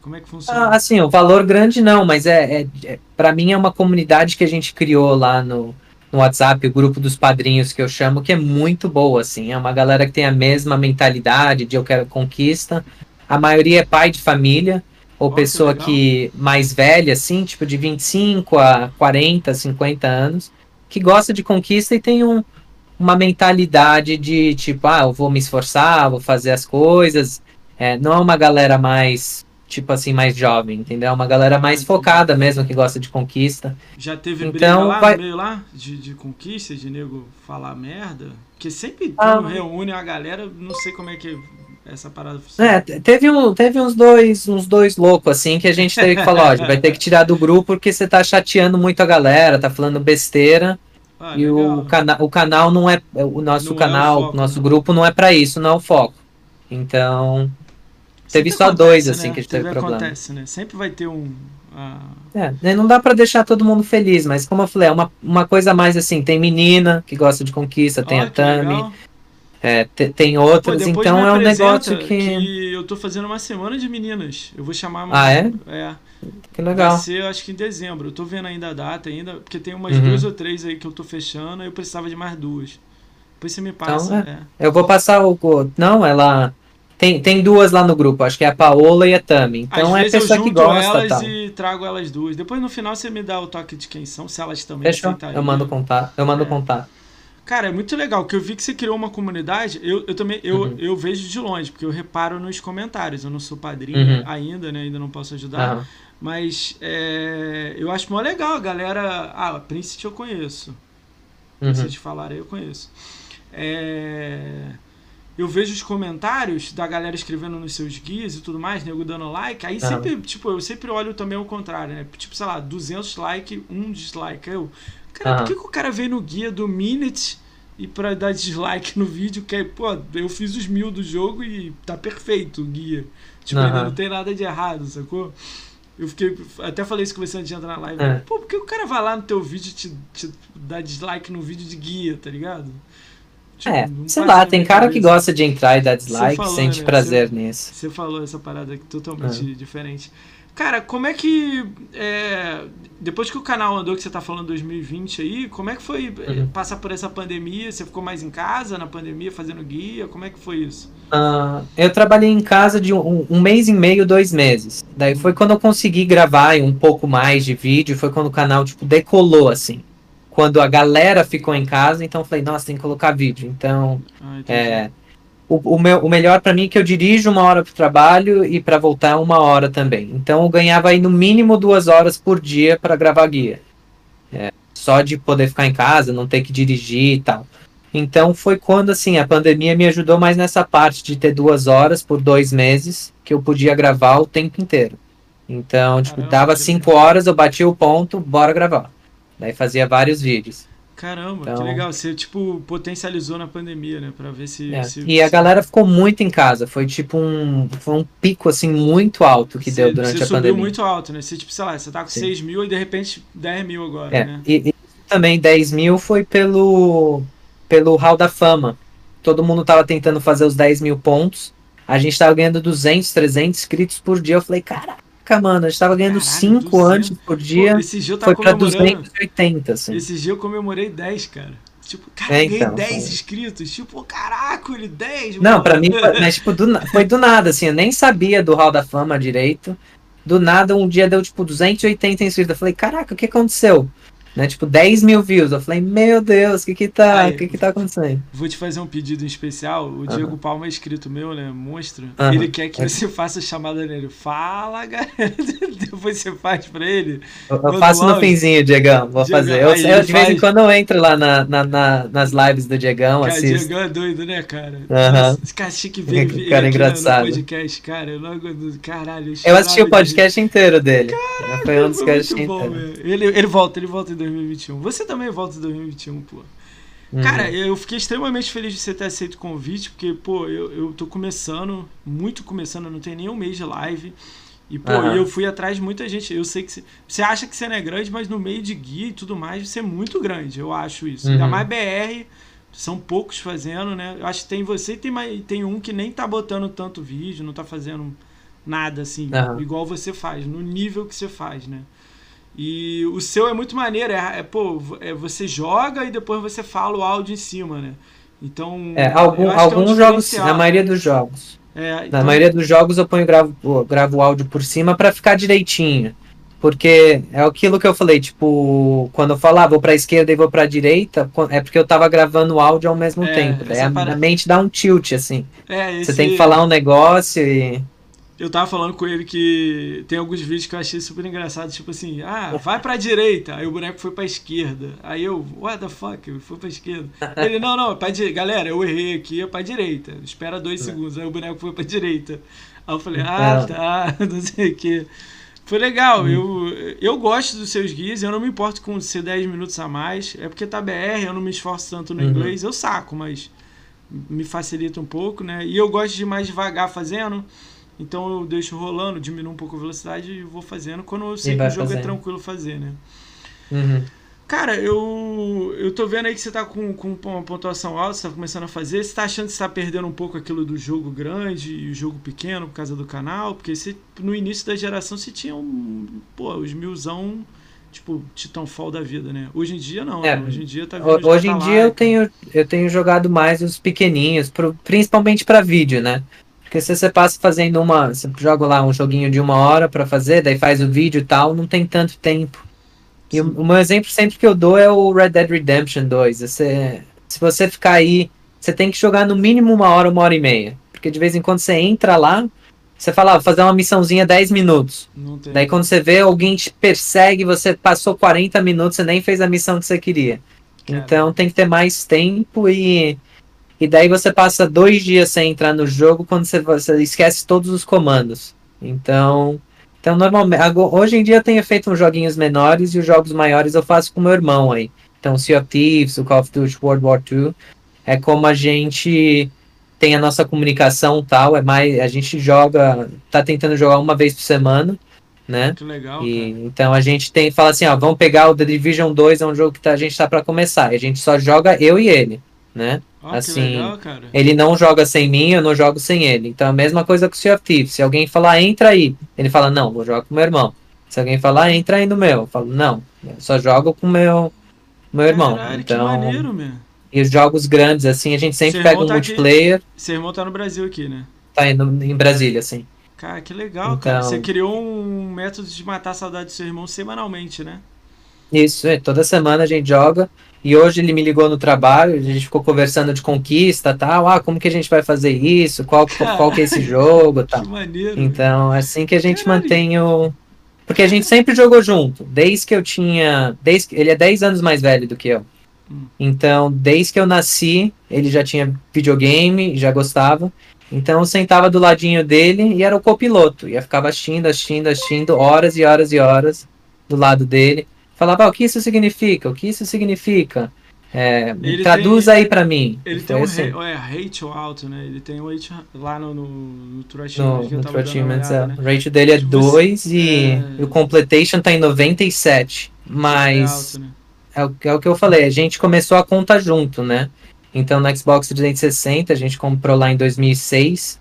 Como é que funciona? Ah, assim, o valor grande não, mas é, é, é para mim é uma comunidade que a gente criou lá no, no WhatsApp, o grupo dos padrinhos que eu chamo, que é muito boa, assim. É uma galera que tem a mesma mentalidade de eu quero conquista. A maioria é pai de família, ou oh, pessoa que, que, mais velha, assim, tipo de 25 a 40, 50 anos, que gosta de conquista e tem um, uma mentalidade de tipo, ah, eu vou me esforçar, vou fazer as coisas. É, não é uma galera mais tipo assim, mais jovem, entendeu? É uma galera mais focada mesmo, que gosta de conquista. Já teve então, lá vai... no meio lá, de, de conquista, de nego falar merda? Porque sempre ah, reúne a galera, não sei como é que essa parada funciona. É, teve, um, teve uns dois uns dois loucos, assim, que a gente teve que falar, ó, vai ter que tirar do grupo porque você tá chateando muito a galera, tá falando besteira. Ah, e o, cana o canal não é. O nosso não canal, é o foco, nosso né? grupo não é para isso, não é o foco. Então, Teve só acontece, dois, assim, né? que a gente teve, teve problema. Acontece, né? Sempre vai ter um. Uh... É, né, não dá para deixar todo mundo feliz, mas como eu falei, é uma, uma coisa mais assim, tem menina que gosta de conquista, tem oh, a Tami, é, tem outras, Pô, então é um negócio que... que... Eu tô fazendo uma semana de meninas. Eu vou chamar uma. Ah, é? É. Que legal. Vai ser, acho que em dezembro. Eu tô vendo ainda a data ainda, porque tem umas uhum. duas ou três aí que eu tô fechando, eu precisava de mais duas. Depois você me então, passa. Então, é. É. Eu vou passar o. Não, ela. Tem, tem duas lá no grupo, acho que é a Paola e a Tami. Então Às é pessoa que gosta. elas tal. e trago elas duas. Depois no final você me dá o toque de quem são, se elas também Fechou? Eu mando contar. Eu mando é. contar. Cara, é muito legal, que eu vi que você criou uma comunidade. Eu, eu também eu, uhum. eu vejo de longe, porque eu reparo nos comentários. Eu não sou padrinho uhum. ainda, né? Ainda não posso ajudar. Uhum. Mas é, eu acho mó legal, a galera. Ah, a Prince eu conheço. Prince te falar aí eu conheço. É eu vejo os comentários da galera escrevendo nos seus guias e tudo mais, nego dando like, aí sempre, tipo, eu sempre olho também ao contrário, né? Tipo, sei lá, 200 like, um dislike. Eu, cara, por que, que o cara veio no guia do Minute e pra dar dislike no vídeo, que é, pô, eu fiz os mil do jogo e tá perfeito o guia. Tipo, ainda não tem nada de errado, sacou? Eu fiquei. Até falei isso com você antes de entrar na live. É. Pô, por que o cara vai lá no teu vídeo e te, te dá dislike no vídeo de guia, tá ligado? Tipo, é, sei lá, tem cara que gosta de entrar e dar dislike, falou, sente né? prazer você, nisso. Você falou essa parada totalmente é. diferente. Cara, como é que. É, depois que o canal andou, que você tá falando 2020 aí, como é que foi é, uhum. passar por essa pandemia? Você ficou mais em casa na pandemia, fazendo guia? Como é que foi isso? Uh, eu trabalhei em casa de um, um, mês e meio, dois meses. Daí foi quando eu consegui gravar um pouco mais de vídeo, foi quando o canal, tipo, decolou, assim quando a galera ficou em casa, então eu falei, nossa, tem que colocar vídeo. Então, ah, é, o, o, meu, o melhor para mim é que eu dirijo uma hora para o trabalho e para voltar uma hora também. Então eu ganhava aí no mínimo duas horas por dia para gravar guia. É, só de poder ficar em casa, não ter que dirigir e tal. Então foi quando assim a pandemia me ajudou mais nessa parte de ter duas horas por dois meses que eu podia gravar o tempo inteiro. Então, tipo, Caramba, dava cinco horas, eu batia o ponto, bora gravar. Daí fazia vários vídeos. Caramba, então, que legal. Você, tipo, potencializou na pandemia, né? Pra ver se. É. se e a galera ficou muito em casa. Foi tipo um. Foi um pico, assim, muito alto que deu durante a pandemia. Você subiu muito alto, né? Você, tipo, sei lá, você tá com Sim. 6 mil e de repente 10 mil agora, é. né? E, e também 10 mil foi pelo. pelo Hall da Fama. Todo mundo tava tentando fazer os 10 mil pontos. A gente tava ganhando 200, 300 inscritos por dia. Eu falei, caraca Caraca, mano, a gente tava ganhando 5 antes por dia. Pô, esse dia eu tava foi pra 280, assim. Esse dia eu comemorei 10, cara. Tipo, cara, é, então, 10 inscritos. Tipo, caraca, ele 10. Não, mano. pra mim foi, mas, tipo, do, foi do nada, assim. Eu nem sabia do Hall da Fama direito. Do nada, um dia deu, tipo, 280 inscritos. Eu falei, caraca, o que aconteceu? Né? Tipo, 10 mil views. Eu falei, meu Deus, o que que tá, o que que tá acontecendo? Vou te fazer um pedido em especial. O Diego Palma é inscrito meu, né? Monstro. Ele quer que você faça chamada nele. Fala, galera. Depois você faz pra ele. Eu, eu faço no finzinho, Diegão. Vou Diegão, fazer. Eu, eu de vez em quando eu entro lá na, na, na nas lives do Diegão, cara, assisto. Diegão é doido, né, cara? Uhum. Esse cara tinha que ver ele cara engraçado. no podcast, cara. Eu, não, caralho, eu, assisti o podcast inteiro dele. Caralho, Foi um dos caras Ele, ele volta, ele volta 2021. Você também volta em 2021, pô. Uhum. Cara, eu fiquei extremamente feliz de você ter aceito o convite, porque, pô, eu, eu tô começando, muito começando, não tem nem um mês de live. E, pô, uhum. eu fui atrás de muita gente. Eu sei que você, você acha que você não é grande, mas no meio de guia e tudo mais, você é muito grande, eu acho isso. Uhum. Ainda mais BR, são poucos fazendo, né? Eu acho que tem você e tem, mais, tem um que nem tá botando tanto vídeo, não tá fazendo nada assim, uhum. igual você faz, no nível que você faz, né? E o seu é muito maneiro, é, é pô, é, você joga e depois você fala o áudio em cima, né? Então. É, algum, alguns é um jogos, na maioria dos jogos. É, então... Na maioria dos jogos eu ponho gravo, gravo o áudio por cima para ficar direitinho. Porque é aquilo que eu falei, tipo, quando eu falava ah, vou pra esquerda e vou pra direita, é porque eu tava gravando o áudio ao mesmo é, tempo. Daí a, para... a, mente dá um tilt, assim. É, esse... Você tem que falar um negócio e. Eu tava falando com ele que tem alguns vídeos que eu achei super engraçados, tipo assim, ah, vai pra direita, aí o boneco foi pra esquerda. Aí eu, what the fuck, foi pra esquerda. Ele, não, não, pra direita. Galera, eu errei aqui, é pra direita. Espera dois é. segundos. Aí o boneco foi pra direita. Aí eu falei, ah, tá, não sei o que. Foi legal, hum. eu, eu gosto dos seus guias, eu não me importo com ser 10 minutos a mais. É porque tá BR, eu não me esforço tanto no uhum. inglês, eu saco, mas me facilita um pouco, né? E eu gosto de mais devagar fazendo. Então eu deixo rolando, diminuo um pouco a velocidade e vou fazendo quando eu sei que o jogo é fazendo. é tranquilo fazer, né? Uhum. Cara, eu, eu tô vendo aí que você tá com, com uma pontuação alta, você tá começando a fazer. Você tá achando que você tá perdendo um pouco aquilo do jogo grande e o jogo pequeno por causa do canal? Porque você, no início da geração você tinha um. Pô, os milzão, tipo, Titanfall da vida, né? Hoje em dia não. É, hoje em dia tá vindo Hoje em dia eu tenho, eu tenho jogado mais os pequeninhos, pro, principalmente para vídeo, né? Porque se você passa fazendo uma. Você joga lá um joguinho de uma hora para fazer, daí faz o vídeo e tal, não tem tanto tempo. E o, o, meu exemplo sempre que eu dou é o Red Dead Redemption 2. Você, se você ficar aí, você tem que jogar no mínimo uma hora, uma hora e meia. Porque de vez em quando você entra lá, você fala, ah, vou fazer uma missãozinha 10 minutos. Daí quando você vê, alguém te persegue, você passou 40 minutos, você nem fez a missão que você queria. Cara. Então tem que ter mais tempo e e daí você passa dois dias sem entrar no jogo quando você, você esquece todos os comandos. Então, então normalmente, hoje em dia eu tenho feito uns joguinhos menores e os jogos maiores eu faço com meu irmão aí. Então, Sea of Thieves, o Call of Duty World War II, é como a gente tem a nossa comunicação tal, é mais a gente joga, tá tentando jogar uma vez por semana, né? Muito legal. E, então a gente tem fala assim, ó, vamos pegar o The Division 2, é um jogo que tá, a gente tá para começar. E a gente só joga eu e ele, né? Oh, assim, legal, ele não joga sem mim, eu não jogo sem ele. Então a mesma coisa com o Sea of Thieves. Se alguém falar, entra aí, ele fala, não, vou jogar com meu irmão. Se alguém falar, entra aí no meu, eu falo, não, eu só jogo com meu meu irmão. Caralho, então, maneiro, meu. E os jogos grandes, assim, a gente sempre pega um tá multiplayer. Aqui, seu irmão tá no Brasil aqui, né? Tá indo em Brasília, sim. Cara, que legal, então, cara. Você criou um método de matar a saudade do seu irmão semanalmente, né? Isso, é, toda semana a gente joga. E hoje ele me ligou no trabalho, a gente ficou conversando de conquista tal. Ah, como que a gente vai fazer isso? Qual, qual que é esse jogo? Tal. Que maneiro. Então, é assim que a gente Caralho. mantém o. Porque a gente sempre jogou junto. Desde que eu tinha. Desde... Ele é 10 anos mais velho do que eu. Hum. Então, desde que eu nasci, ele já tinha videogame, já gostava. Então eu sentava do ladinho dele e era o copiloto. Ia ficava assistindo, assistindo, assistindo, horas e horas e horas do lado dele falava, ah, o que isso significa? O que isso significa? É, traduz tem, aí para mim. Ele tem um assim. é, rate alto, né? Ele tem um rate lá no, no, no Achievements. No, no True Achievements, é. Né? O rate dele é 2 tipo, e é... o completion tá em 97. Mas é, alto, né? é, o, é o que eu falei, a gente começou a conta junto, né? Então no Xbox 360 a gente comprou lá em 2006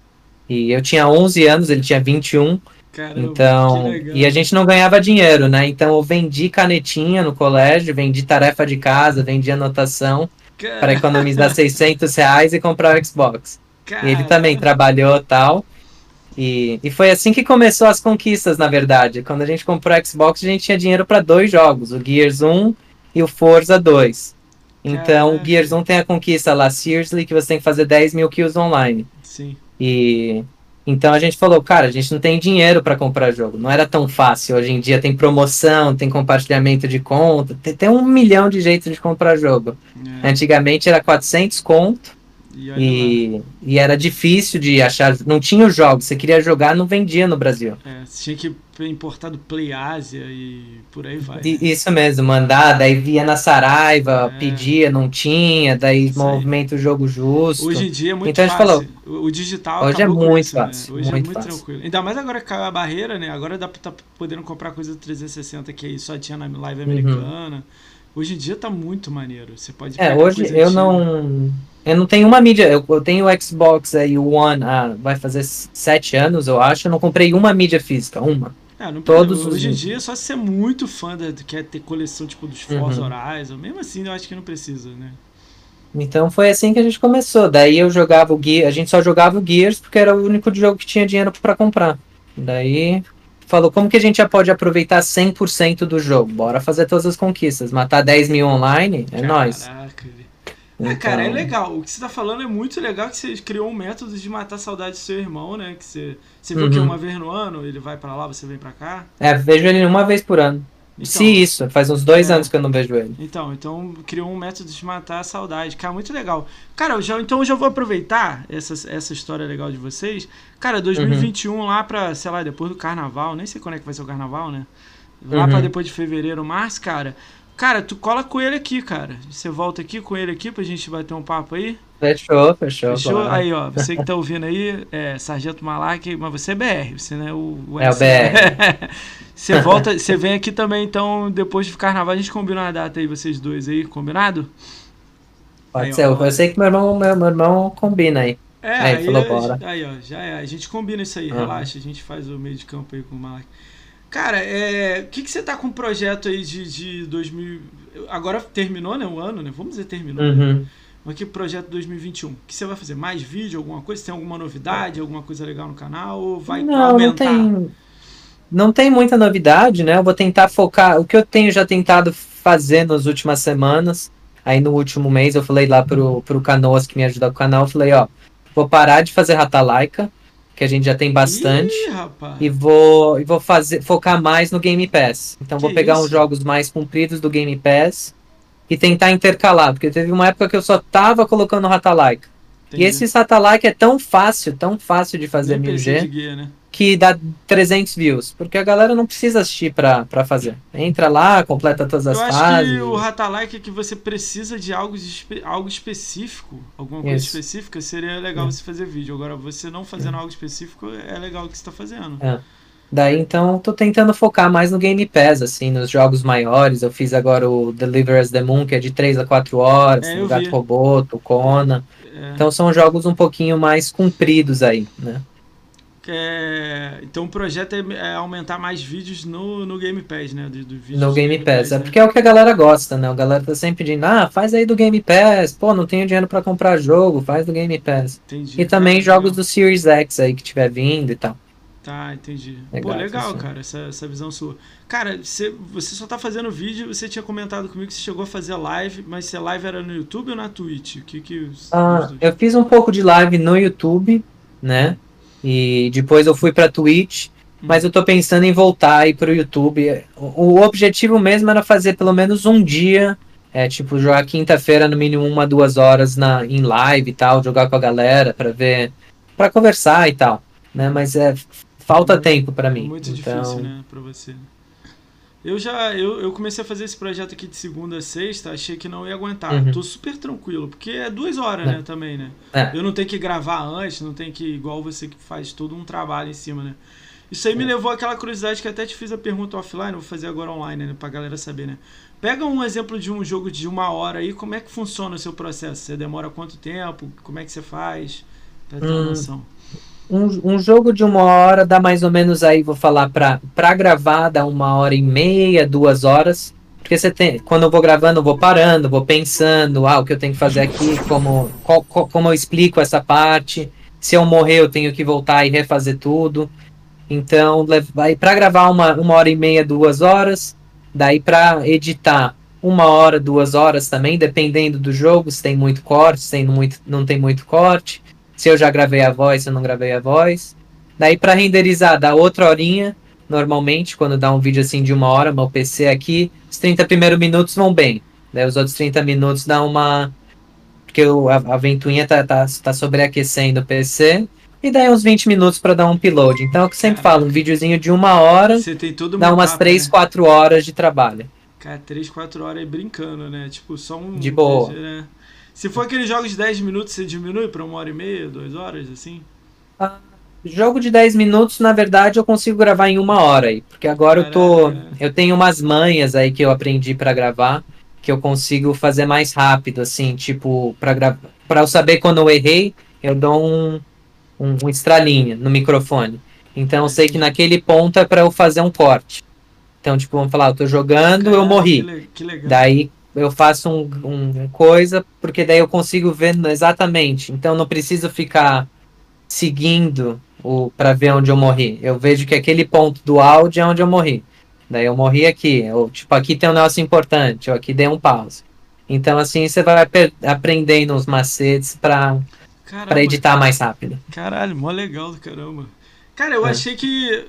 e eu tinha 11 anos, ele tinha 21. Caramba, então, e a gente não ganhava dinheiro, né? Então eu vendi canetinha no colégio, vendi tarefa de casa, vendi anotação para economizar 600 reais e comprar o Xbox. Caramba. E ele também trabalhou tal. E, e foi assim que começou as conquistas, na verdade. Quando a gente comprou o Xbox, a gente tinha dinheiro para dois jogos, o Gears 1 e o Forza 2. Então, o Gears 1 tem a conquista lá, Seriously, que você tem que fazer 10 mil kills online. Sim. E então a gente falou, cara, a gente não tem dinheiro para comprar jogo. Não era tão fácil. Hoje em dia tem promoção, tem compartilhamento de conta, tem, tem um milhão de jeitos de comprar jogo. É. Antigamente era 400 conto E, e, e, era difícil de achar, não tinha os jogos, você queria jogar, não vendia no Brasil. É, você tinha que importar do Play Asia e por aí vai. Né? Isso mesmo, mandar, daí via na Saraiva, é. pedia, não tinha, daí movimenta o jogo justo. Hoje em dia é muito então, fácil. Falou, o digital hoje é muito isso, fácil. Né? Hoje é muito é muito fácil. tranquilo. Ainda mais agora que a barreira, né? Agora dá pra tá podendo comprar coisa do 360 que aí só tinha na live uhum. americana. Uhum. Hoje em dia tá muito maneiro. Você pode É, hoje eu antiga. não. Eu não tenho uma mídia. Eu, eu tenho o Xbox aí, o One, ah, vai fazer sete anos, eu acho. Eu não comprei uma mídia física, uma. É, não Todos Hoje os... em dia, só se você é muito fã da, quer ter coleção tipo dos Forza uhum. Horizon, mesmo assim eu acho que não precisa, né? Então foi assim que a gente começou. Daí eu jogava o Gear, a gente só jogava o Gears porque era o único jogo que tinha dinheiro para comprar. Daí falou, como que a gente já pode aproveitar 100% do jogo? Bora fazer todas as conquistas. Matar 10 mil online, é nóis. Caraca, então... É, cara, é então legal. O que você tá falando é muito legal que você criou um método de matar saudade do seu irmão, né? Que você, você viu uhum. que uma vez no ano ele vai para lá, você vem para cá. É, vejo ele uma vez por ano. Então, Se isso, faz uns dois é, anos que eu não vejo ele. Então, então criou um método de matar a saudade. Cara, muito legal. Cara, eu já, então eu já vou aproveitar essa, essa história legal de vocês. Cara, 2021 uhum. lá pra, sei lá, depois do carnaval, nem sei quando é que vai ser o carnaval, né? Lá uhum. pra depois de fevereiro, março, cara. Cara, tu cola com ele aqui, cara. Você volta aqui com ele aqui pra gente bater um papo aí. Fechou, fechou. Fechou? Claro. Aí, ó, você que tá ouvindo aí, é Sargento Malak, mas você é BR, você não é o, o É o BR. você volta, você vem aqui também, então, depois de carnaval, a gente combina uma data aí, vocês dois aí, combinado? Pode aí, ser, ó, eu sei que meu irmão, meu, meu irmão combina aí. É, aí, aí, falou, bora. aí, ó, já é. A gente combina isso aí, uhum. relaxa, a gente faz o meio de campo aí com o Malak. Cara, é, o que, que você tá com um projeto aí de, de 2000. Agora terminou, né? O ano, né? Vamos dizer, terminou. Né? Uhum. Né? Mas que projeto 2021? O que você vai fazer? Mais vídeo, alguma coisa? Tem alguma novidade, alguma coisa legal no canal? Ou vai não, aumentar? Não tem, não tem muita novidade, né? Eu vou tentar focar. O que eu tenho já tentado fazer nas últimas semanas. Aí no último mês eu falei lá pro, pro Canoas que me ajuda com o canal, eu falei, ó, vou parar de fazer Rata Laika que a gente já tem bastante. Ih, e vou, e vou fazer, focar mais no Game Pass. Então que vou pegar isso? uns jogos mais compridos do Game Pass e tentar intercalar, porque teve uma época que eu só tava colocando Ratalaika. E esse Ratalaika é tão fácil, tão fácil de fazer Nem 1000G. Guia, né? Que dá 300 views, porque a galera não precisa assistir pra, pra fazer. Entra lá, completa todas as fases. Eu acho que o Ratalike é que você precisa de algo, algo específico, alguma coisa Isso. específica, seria legal é. você fazer vídeo. Agora, você não fazendo é. algo específico, é legal o que você tá fazendo. É. Daí, então, tô tentando focar mais no Game Pass, assim, nos jogos maiores. Eu fiz agora o Deliver as the Moon, que é de 3 a 4 horas, é, o Gato Robô, Tocona. É. Então, são jogos um pouquinho mais compridos aí, né? É, então o projeto é, é, aumentar mais vídeos no, no Game Pass, né? Do, do no Game, Game Pass, Pass, é porque é o que a galera gosta, né? A galera tá sempre pedindo, ah, faz aí do Game Pass, pô, não tenho dinheiro para comprar jogo, faz do Game Pass. Entendi. E também é, jogos do Series X aí que tiver vindo e tal. Tá, entendi. Legal, Pô, legal, cara, essa, essa visão sua. Cara, você, você só tá fazendo vídeo, você tinha comentado comigo que você chegou a fazer live, mas se a live era no YouTube ou na Twitch? O que que... Ah, eu fiz um pouco de live no YouTube, né? E depois eu fui pra Twitch, mas eu tô pensando em voltar aí pro YouTube. O, o objetivo mesmo era fazer pelo menos um dia, é, tipo, jogar quinta-feira no mínimo uma, duas horas na, em live e tal, jogar com a galera pra ver, pra conversar e tal, né? Mas é, falta muito, tempo para mim. Muito então... difícil, né, pra você. Eu já eu, eu comecei a fazer esse projeto aqui de segunda a sexta, achei que não ia aguentar. Uhum. Tô super tranquilo, porque é duas horas, é. né, também, né? É. Eu não tenho que gravar antes, não tem que, igual você que faz todo um trabalho em cima, né? Isso aí me é. levou àquela curiosidade que até te fiz a pergunta offline, vou fazer agora online, né, pra galera saber, né? Pega um exemplo de um jogo de uma hora aí, como é que funciona o seu processo? Você demora quanto tempo? Como é que você faz? Pra ter uma hum. noção um, um jogo de uma hora dá mais ou menos aí, vou falar, pra, gravar, dá uma hora e meia, duas horas. Porque você tem, quando eu vou gravando, eu vou parando, vou pensando, ah, o que eu tenho que fazer aqui, como, qual, como eu explico essa parte. Se eu morrer, eu tenho que voltar e refazer tudo. Então, vai para gravar uma, uma hora e meia, duas horas. Daí para editar uma hora, duas horas também, dependendo do jogo, se tem muito corte, se tem muito, não tem muito corte se eu já gravei a voz, se eu não gravei a voz. Daí para renderizar dá outra horinha, normalmente, quando dá um vídeo assim de uma hora, meu PC aqui, os 30 primeiros minutos vão bem. Daí os outros 30 minutos dá uma. Porque o, a, a ventoinha tá, tá, tá sobreaquecendo o PC. E daí uns 20 minutos para dar um upload. Então é o que eu sempre falo, um videozinho de uma hora Você tem todo dá umas 3, né? 4 horas de trabalho. Cara, 3, 4 horas aí brincando, né? Tipo, só um. De boa. Né? Se for aqueles jogos de 10 minutos, você diminui pra uma hora e meia, duas horas, assim? Ah, jogo de 10 minutos, na verdade, eu consigo gravar em uma hora aí. Porque agora eu tô. Caraca. Eu tenho umas manhas aí que eu aprendi para gravar. Que eu consigo fazer mais rápido, assim, tipo, pra, gra... pra eu saber quando eu errei, eu dou um, um, um estralinho no microfone. Então eu sei que naquele ponto é pra eu fazer um corte. Então, tipo, vamos falar, eu tô jogando, eu Caraca, morri. Que, le- que legal. Daí eu faço um, um coisa, porque daí eu consigo ver exatamente. Então não preciso ficar seguindo o para ver onde eu morri. Eu vejo que aquele ponto do áudio é onde eu morri. Daí eu morri aqui. Ou, tipo, aqui tem um negócio importante, ou aqui dei um pause. Então assim você vai aprendendo uns macetes para para editar mais rápido. Caralho, mó legal do caramba. Cara, eu É. achei que.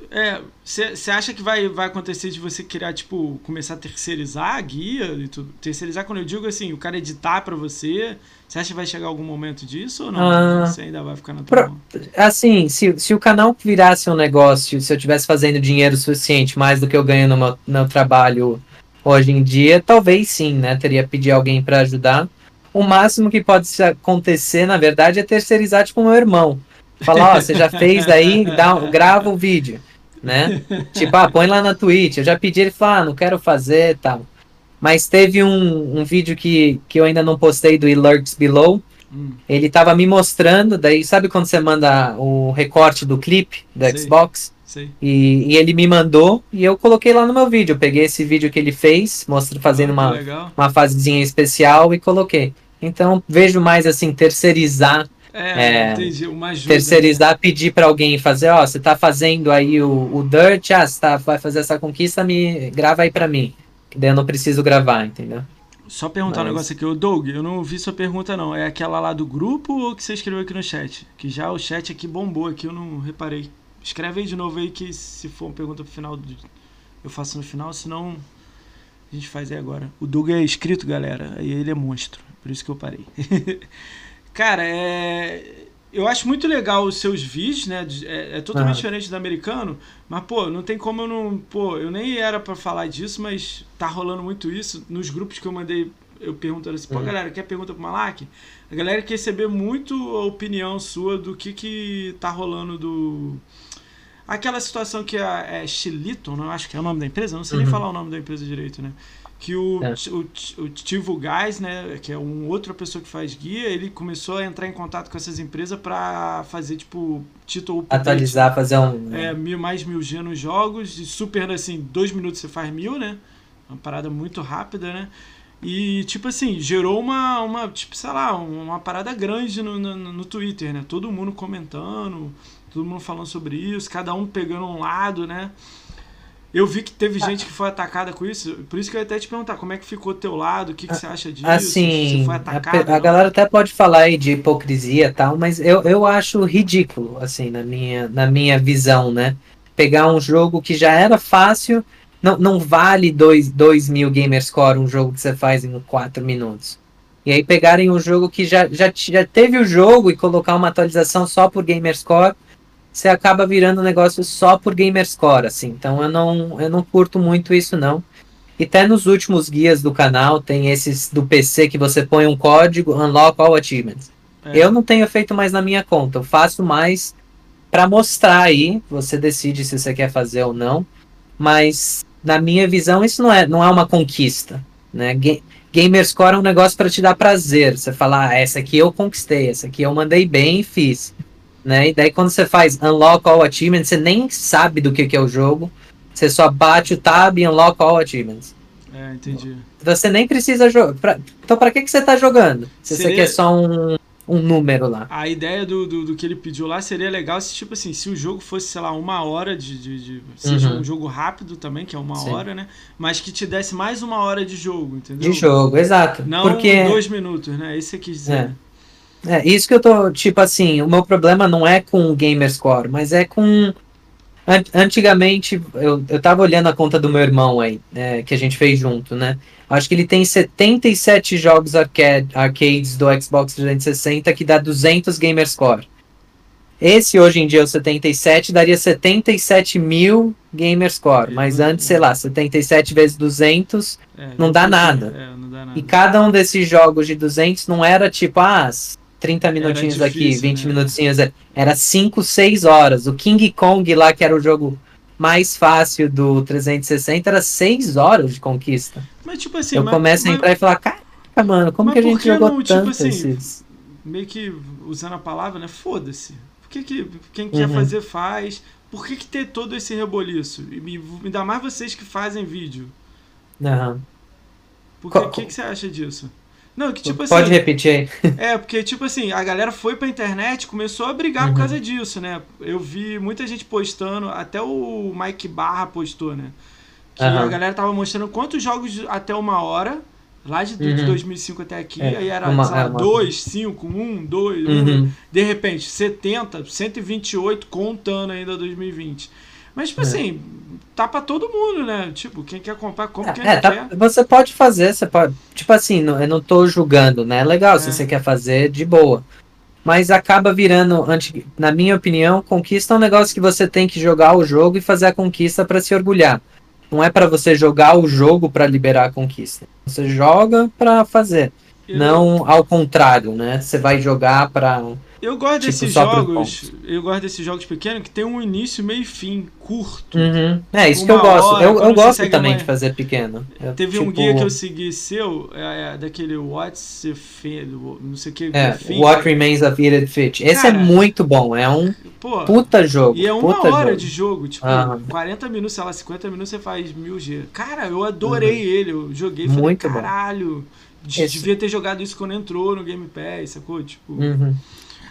Você acha que vai, vai acontecer de você criar, tipo, começar a terceirizar a guia e tudo? Terceirizar, quando eu digo assim, o cara editar pra você. Você acha que vai chegar algum momento disso ou não? Ah, você ainda vai ficar na tua pro-? Assim, se, se o canal virasse um negócio, se eu tivesse fazendo dinheiro suficiente, mais do que eu ganho no meu, no meu trabalho hoje em dia, talvez sim, né? Teria que pedir alguém para ajudar. O máximo que pode acontecer, na verdade, é terceirizar, tipo, meu irmão. Falar, ó, você já fez aí, dá, um- grava o vídeo, né? Tipo, ah, põe lá na Twitch. Eu já pedi, ele falou, ah, não quero fazer tal. Mas teve um, um vídeo que, que eu ainda não postei do It Lurks Below, Hum, ele tava me mostrando, daí sabe quando você manda o recorte do clipe do Sei. Xbox? sei. E, e ele me mandou e eu coloquei lá no meu vídeo. Eu peguei esse vídeo que ele fez, mostra fazendo Ah, uma, legal. uma fasezinha especial e coloquei. Então vejo mais assim, terceirizar, É, É, entendi. Uma ajuda. terceirizar, pedir pra alguém fazer, ó, você tá fazendo aí o, o Dirt, ah, você tá, vai fazer essa conquista, me grava aí pra mim. Que daí eu não preciso gravar, entendeu? Só perguntar um Mas- negócio aqui. Ô, Doug, eu não vi sua pergunta, não. É aquela lá do grupo ou que você escreveu aqui no chat? Que já o chat aqui bombou aqui, eu não reparei. Escreve aí de novo aí que se for uma pergunta pro final, do- eu faço no final, senão a gente faz aí agora. O Doug é inscrito, galera, e ele é monstro, por isso que eu parei. Cara, é... eu acho muito legal os seus vídeos, né? É, é totalmente Aham. diferente do americano, mas, pô, não tem como eu não. Pô, eu nem era pra falar disso, mas tá rolando muito isso. Nos grupos que eu mandei, eu perguntando assim, pô, Uhum. galera, quer pergunta pro Malak? A galera quer saber muito a opinião sua do que que tá rolando do. Aquela situação que a, é Chiliton, não acho que é o nome da empresa, não sei nem Uhum. falar o nome da empresa direito, né? Que o, É. o, o Tivo Gás, né, que é um outra pessoa que faz guia, ele começou a entrar em contato com essas empresas pra fazer, tipo, título Atualizar, fazer um. é, mil, mais mil G nos jogos, e super, assim, dois minutos você faz mil, né? Uma parada muito rápida, né? E, tipo assim, gerou uma, uma tipo, sei lá, uma parada grande no, no, no Twitter, né? Todo mundo comentando, todo mundo falando sobre isso, cada um pegando um lado, né? Eu vi que teve gente que foi atacada com isso, por isso que eu ia até te perguntar, como é que ficou o teu lado, o que, que você acha disso? Assim, se foi a, atacado? pe- a galera até pode falar aí de hipocrisia e tal, mas eu, eu acho ridículo, assim, na minha, na minha visão, né? Pegar um jogo que já era fácil, não, não vale 2 mil gamerscore um jogo que você faz em 4 minutos. E aí pegarem um jogo que já, já, já teve o jogo e colocar uma atualização só por gamerscore, você acaba virando um negócio só por gamerscore, assim. Então eu não, eu não curto muito isso, não. E até nos últimos guias do canal tem esses do PC que você põe um código, unlock all achievements. É. Eu não tenho feito mais na minha conta, eu faço mais para mostrar aí, você decide se você quer fazer ou não, mas na minha visão isso não é, não é uma conquista, né? Ga- Gamerscore é um negócio para te dar prazer, você falar, ah, essa aqui eu conquistei, essa aqui eu mandei bem e fiz, né? E daí quando você faz unlock all achievements, você nem sabe do que, que é o jogo, você só bate o tab e unlock all achievements. É, entendi. Você nem precisa jogar. Então, pra que, que você tá jogando? Se você Seria- quer só um, um número lá. A ideia do, do, do que ele pediu lá seria legal se, tipo assim, se o jogo fosse, sei lá, uma hora de. de, de- seja Uhum. um jogo rápido também, que é uma Sim. hora, né? Mas que te desse mais uma hora de jogo, entendeu? De jogo, exato. Não Porque. dois minutos, né? Isso você quis dizer. É, isso que eu tô. Tipo assim, o meu problema não é com o Gamerscore, mas é com Antigamente, eu, eu tava olhando a conta do meu irmão aí, é, que a gente fez junto, né? Acho que ele tem 77 jogos arcade, arcades do Xbox 360 que dá 200 Gamerscore. Esse hoje em dia, o 77, daria 77 mil Gamerscore. Mas antes, sei lá, 77 vezes 200 é, não, dá nada. É, não dá nada. E cada um desses jogos de 200 não era tipo, ah, 30 minutinhos difícil, aqui, 20 né? minutinhos. Era 5, 6 horas. O King Kong lá, que era o jogo mais fácil do 360, era 6 horas de conquista. Mas tipo assim, eu mas, começo a entrar mas, e falar, caraca, mano, como que a gente jogou não, tipo tanto tipo assim, esses... Meio que usando a palavra, né? Foda-se. Por que, que quem uhum. quer fazer, faz? Por que, que ter todo esse reboliço? E me, me dá mais vocês que fazem vídeo. Uhum. O que, que, você acha disso? Não, que tipo assim. Pode repetir aí. é, porque, tipo assim, a galera foi pra internet começou a brigar uhum. por causa disso, né? Eu vi muita gente postando, até o Mike Barra postou, né? Que uhum. a galera tava mostrando quantos jogos até uma hora, lá de, uhum. de 2005 até aqui, é, aí era, uma, sei lá, 2, 5, 1, 2, 1. De repente, 70, 128 contando ainda 2020. Mas, tipo é. assim, tá pra todo mundo, né? Tipo, quem quer comprar, compra quem é, tá, quer. Você pode fazer, você pode. Tipo assim, não, eu não tô julgando, né? É legal, é. se você quer fazer, de boa. Mas acaba virando, na minha opinião, conquista é um negócio que você tem que jogar o jogo e fazer a conquista para se orgulhar. Não é para você jogar o jogo para liberar a conquista. Você joga para fazer. Eu... Não ao contrário, né? Você vai jogar para eu gosto tipo, desses jogos. Eu gosto desses jogos pequenos que tem um início, meio e fim, curto. Uhum. É, isso que eu gosto. Hora, eu, eu gosto também uma... de fazer pequeno. Eu, Teve tipo... um guia que eu segui seu, é, é daquele What's não sei o que. É, What Remains of Edith Fitch. Esse é Cara, é muito bom. É um pô, puta jogo. E é uma hora jogo. de jogo. Tipo, uhum. 40 minutos, sei lá, 50 minutos você faz mil G. Cara, eu adorei uhum. ele. Eu joguei falei, muito caralho. Bom. Devia ter jogado isso quando entrou no Game Pass, sacou? Tipo. Uhum.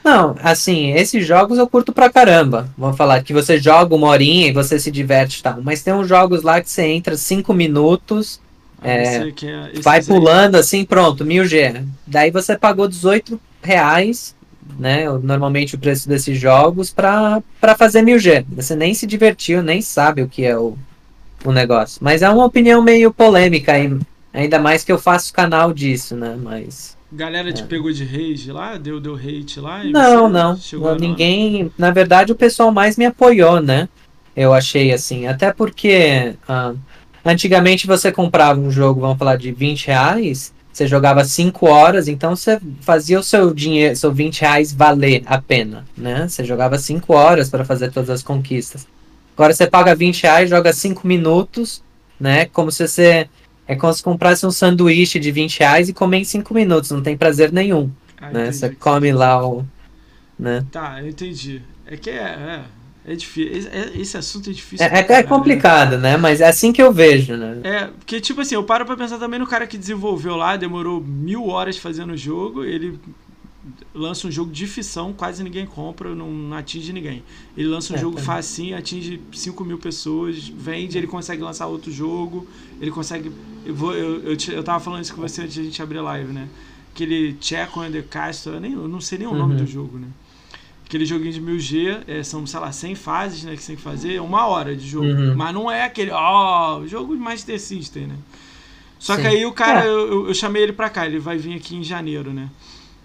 Não, assim, esses jogos eu curto pra caramba. Vamos falar que você joga uma horinha e você se diverte e tal. Mas tem uns jogos lá que você entra cinco minutos, ah, é, é, vai pulando aí. assim, pronto, 1000G. Daí você pagou 18 reais, né? Normalmente o preço desses jogos, pra, pra fazer 1000G. Você nem se divertiu, nem sabe o que é o, o negócio. Mas é uma opinião meio polêmica, ainda mais que eu faço canal disso, né? Mas. Galera te é. pegou de rage lá? Deu, deu hate lá? não, não. não ninguém. Na verdade, o pessoal mais me apoiou, né? Eu achei assim. Até porque ah, antigamente você comprava um jogo, vamos falar, de 20 reais. Você jogava 5 horas, então você fazia o seu dinheiro, seu 20 reais valer a pena, né? Você jogava 5 horas para fazer todas as conquistas. Agora você paga 20 reais, joga 5 minutos, né? Como se você é como se comprasse um sanduíche de 20 reais e comer em 5 minutos, não tem prazer nenhum. Ah, né? Você come lá o. Né? Tá, eu entendi. É que é. é... É difícil. Esse assunto é difícil. É, é, é complicado, né? Mas é assim que eu vejo, né? É, porque, tipo assim, eu paro pra pensar também no cara que desenvolveu lá, demorou mil horas fazendo o jogo, ele lança um jogo de ficção, quase ninguém compra, não atinge ninguém. Ele lança um é, jogo tá. facinho, atinge 5 mil pessoas, vende, ele consegue lançar outro jogo, ele consegue. Eu, vou, eu, eu, eu tava falando isso com você antes de a gente abrir live, né? Aquele Checo and the Castle, eu, nem, eu não sei nem o nome uhum. do jogo, né? Aquele joguinho de 1000G, é, são, sei lá, 100 fases né, que você tem que fazer, é uma hora de jogo. Uhum. Mas não é aquele, ó, oh, jogo de Master System, né? Só Sim. que aí o cara, é. eu, eu chamei ele pra cá, ele vai vir aqui em janeiro, né?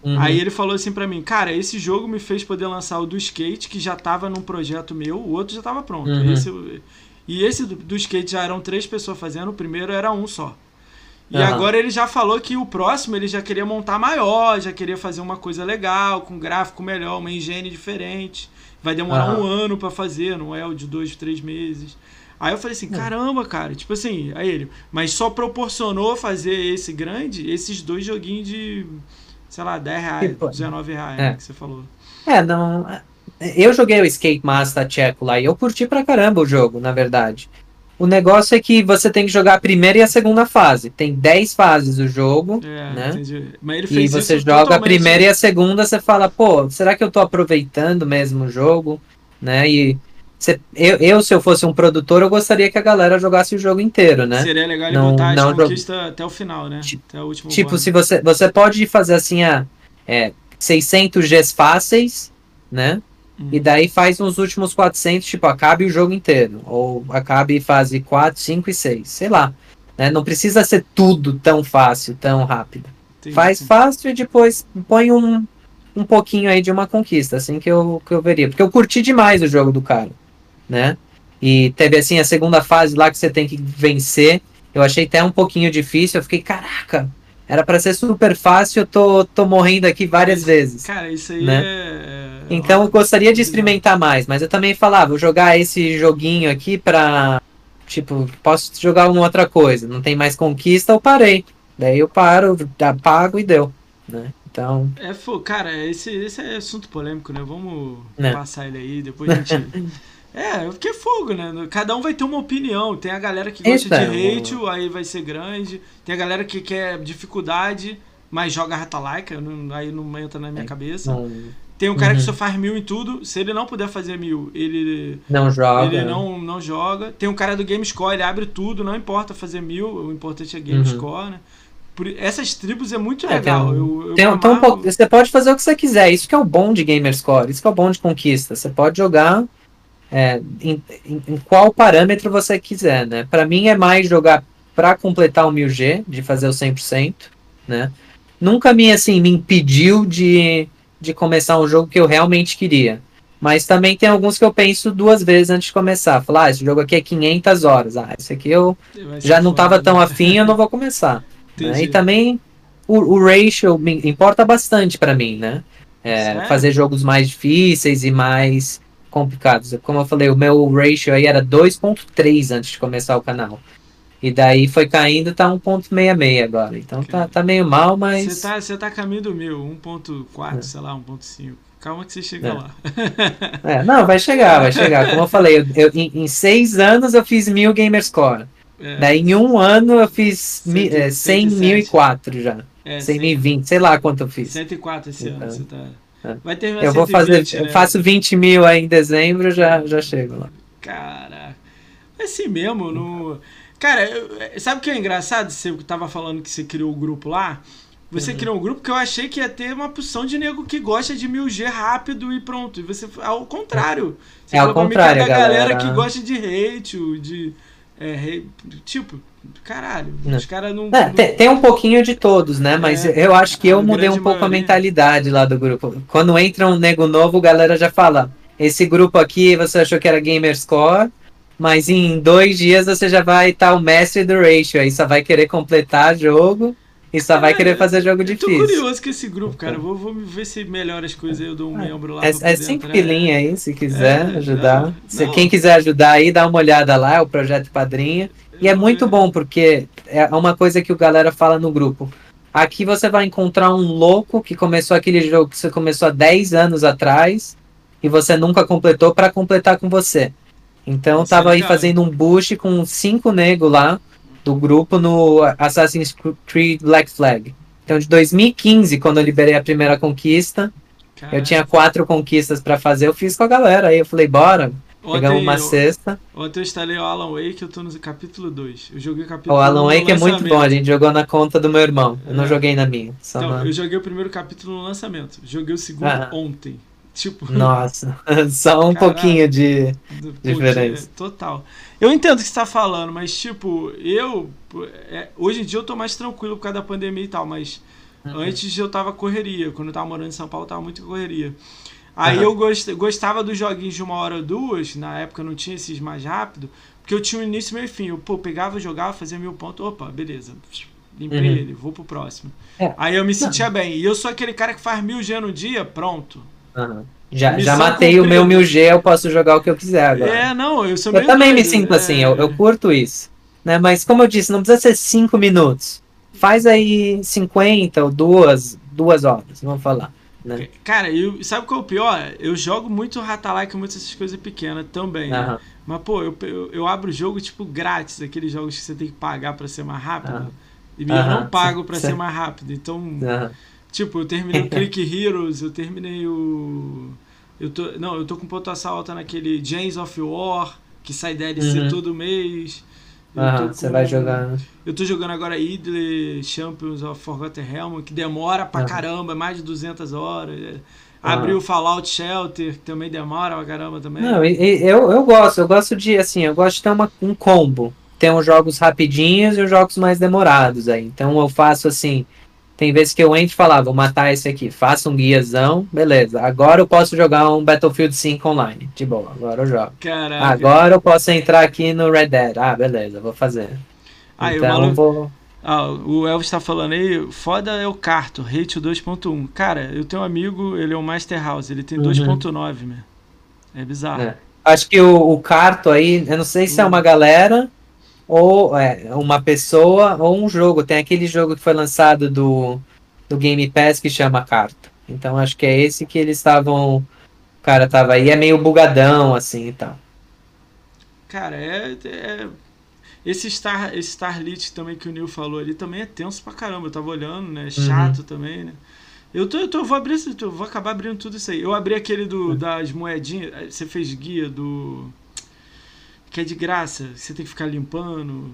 Uhum. Aí ele falou assim para mim, cara, esse jogo me fez poder lançar o do skate, que já tava num projeto meu, o outro já tava pronto. Uhum. Esse, e esse do, do, skate já eram três pessoas fazendo, o primeiro era um só. E uhum. agora ele já falou que o próximo ele já queria montar maior, já queria fazer uma coisa legal, com gráfico melhor, uma engine diferente. Vai demorar um ano para fazer, não é o de dois, três meses. Aí eu falei assim, é. caramba, cara, tipo assim, aí ele, mas só proporcionou fazer esse grande, esses dois joguinhos de sei lá, 10 reais, tipo, 19 reais, é. né, que você falou. É, não. Eu joguei o Skate Master Tcheco lá e eu curti pra caramba o jogo, na verdade. O negócio é que você tem que jogar a primeira e a segunda fase. Tem 10 fases o jogo, é, né? Entendi. Mas ele fez e você joga totalmente... a primeira e a segunda, você fala, pô, será que eu tô aproveitando mesmo o jogo? Né? E eu, eu, se eu fosse um produtor, eu gostaria que a galera jogasse o jogo inteiro, né? Seria legal ele não, botar não, conquista até o final, né? Até o último Tipo, se você, você pode fazer assim, a é, 600 Gs fáceis, né? Hum. E daí faz uns últimos 400, tipo, acabe o jogo inteiro. Ou acabe fase 4, 5 e 6. Sei lá. Né? Não precisa ser tudo tão fácil, tão rápido. Entendi. Faz fácil e depois põe um, um pouquinho aí de uma conquista, assim que eu, que eu veria. Porque eu curti demais o jogo do cara, né? E teve assim a segunda fase lá que você tem que vencer. Eu achei até um pouquinho difícil. Eu fiquei, caraca, era para ser super fácil, eu tô, tô morrendo aqui várias vezes. Cara, isso aí né? é. Então eu gostaria de experimentar mais, mas eu também falava, vou jogar esse joguinho aqui pra. Tipo, posso jogar uma outra coisa. Não tem mais conquista, eu parei. Daí eu paro, apago e deu. Né? Então. É, cara, esse, esse é assunto polêmico, né? Vamos né? passar ele aí, depois a gente. É, porque é fogo, né? Cada um vai ter uma opinião. Tem a galera que gosta Eita, de hate, aí vai ser grande. Tem a galera que quer dificuldade, mas joga rata-like, aí não entra na minha é, cabeça. Não. Tem um cara uhum. que só faz mil em tudo. Se ele não puder fazer mil, ele não joga. Ele não, não joga. Tem um cara do Game Score, ele abre tudo, não importa fazer mil, o importante é Game uhum. Score, né? Por, essas tribos é muito é, legal. Tem, eu, eu tem, tem um pouco, você pode fazer o que você quiser. Isso que é o bom de Gamer Score, isso que é o bom de conquista. Você pode jogar é, em, em, em, qual parâmetro você quiser, né? Para mim é mais jogar para completar o 1000G, de fazer o 100%, né? Nunca me assim me impediu de, de começar um jogo que eu realmente queria. Mas também tem alguns que eu penso duas vezes antes de começar. Falar, ah, esse jogo aqui é 500 horas. Ah, esse aqui eu já não estava tão afim, eu não vou começar. né? E também o, o ratio me importa bastante para mim, né? É, fazer jogos mais difíceis e mais complicados. Como eu falei, o meu ratio aí era 2.3 antes de começar o canal. E daí foi caindo, tá 1.66 agora. Então tá, tá meio mal, mas. Você tá, você tá caminho do meu, 1.4, é. sei lá, 1.5. Calma que você chega é. lá. é, não, vai chegar, vai chegar. Como eu falei, eu, eu em, em, seis anos eu fiz mil Gamerscore. É. Daí em um ano eu fiz mi, é, 100 mil quatro já. É, 100 mil e 20, sei lá quanto eu fiz. 104 esse então. ano, você tá. É. Vai terminar Eu vou fazer, né? eu faço 20 mil aí em dezembro, já, já chego lá. Caraca. É assim mesmo, no... Cara, sabe o que é engraçado? Você tava falando que você criou o grupo lá. Você uhum. criou um grupo que eu achei que ia ter uma porção de nego que gosta de 1000G rápido e pronto. E você, ao contrário. Você é ao contrário, mim é da galera... galera que gosta de hate, de. É, tipo, caralho, não. os caras não, é, Tem, tem, um pouquinho de todos, né? Mas é, eu acho que eu mudei um pouco maioria. a mentalidade lá do grupo. Quando entra um nego novo, a galera já fala: esse grupo aqui você achou que era Gamerscore, mas em dois dias você já vai estar tá o mestre do ratio, aí só vai querer completar jogo. E só vai querer fazer jogo difícil. Tô curioso com esse grupo, cara. Vou, vou ver se melhora as coisas. Eu dou um membro lá. É, é cinco pilinha aí, se quiser é, ajudar. se quem quiser ajudar aí, dá uma olhada lá, é o Projeto Padrinha. E é muito bom, porque é uma coisa que o galera fala no grupo. Aqui você vai encontrar um louco que começou aquele jogo que você começou há 10 anos atrás e você nunca completou para completar com você. Então eu tava aí fazendo um boost com cinco negros lá do grupo no Assassin's Creed Black Flag. Então, de 2015, quando eu liberei a primeira conquista, Caraca. eu tinha quatro conquistas para fazer, eu fiz com a galera. Aí eu falei, bora, pegamos uma cesta. Ontem eu instalei o Alan Wake, eu tô no capítulo 2. Eu joguei o capítulo O Alan Wake é muito bom, a gente jogou na conta do meu irmão. Eu é. não joguei na minha. então, na... eu joguei o primeiro capítulo no lançamento. Joguei o segundo ah. ontem. Tipo. Nossa, só um pouquinho de diferença. Total. Eu entendo o que você está falando, mas tipo, eu. É, hoje em dia eu tô mais tranquilo por causa da pandemia e tal, mas uhum. antes eu tava correria. Quando eu tava morando em São Paulo, eu tava muito correria. Aí uhum. eu gost, gostava dos joguinhos de uma hora ou duas, na época não tinha esses mais rápido, porque eu tinha um início, meio e fim. Eu pô, pegava, jogava, fazia mil pontos, opa, beleza. Limpei uhum. ele, vou pro próximo. É. Aí eu me sentia não. bem. E eu sou aquele cara que faz mil G no dia, pronto. Uhum. Já, já matei o meu 1000G, eu posso jogar o que eu quiser agora. É, não, eu sou Eu também doido, me sinto é... assim, eu, eu curto isso. Né? Mas como eu disse, não precisa ser 5 minutos. Faz aí 50 ou duas, duas horas, vamos falar. Né? Cara, eu, sabe qual é o pior? Eu jogo muito Ratalike, muitas essas coisas pequenas também, uhum. né? Mas, pô, eu, eu, eu, abro o jogo, tipo, grátis, aqueles jogos que você tem que pagar pra ser mais rápido. Uhum. E eu não pago pra ser mais rápido. Então, Tipo, eu terminei o Click Heroes, eu terminei o. Eu tô, não, eu tô com pontuação alta naquele James of War, que sai DLC uhum. todo mês. Aham, você vai jogar, né? Eu tô jogando agora Idle Champions of Forgotten Realm, que demora pra uhum. caramba, mais de 200 horas. Abrir ah. o Fallout Shelter, que também demora pra caramba também. Não, eu, eu gosto, eu gosto de, assim, eu gosto de ter uma, um combo. Tem os jogos rapidinhos e os jogos mais demorados aí. Então eu faço assim, tem vezes que eu entro e falo, vou matar esse aqui, faço um guiazão, beleza. Agora eu posso jogar um Battlefield 5 online. De boa, agora eu jogo. Caraca. Agora eu posso entrar aqui no Red Dead. Ah, beleza, vou fazer. Ah, então, maluco... vou... Ah, o Elvis tá falando aí, foda é o Carto, Rate 2.1. Cara, eu tenho um amigo, ele é um Master House, ele tem uhum. 2.9, meu. É bizarro. É. Acho que o, o Carto aí, eu não sei se é uma galera ou é, uma pessoa ou um jogo. Tem aquele jogo que foi lançado do, do Game Pass que chama Carto. Então acho que é esse que eles estavam. O cara tava aí, é meio bugadão assim e tal. Cara, é, é esse, Star, esse Starlit também que o Neil falou ali também é tenso pra caramba. Eu tava olhando, né? Chato uhum. também, né? Eu, tô, eu, tô, eu vou abrir, eu vou acabar abrindo tudo isso aí. Eu abri aquele do, uhum. das moedinhas. Você fez guia do. Que é de graça. Você tem que ficar limpando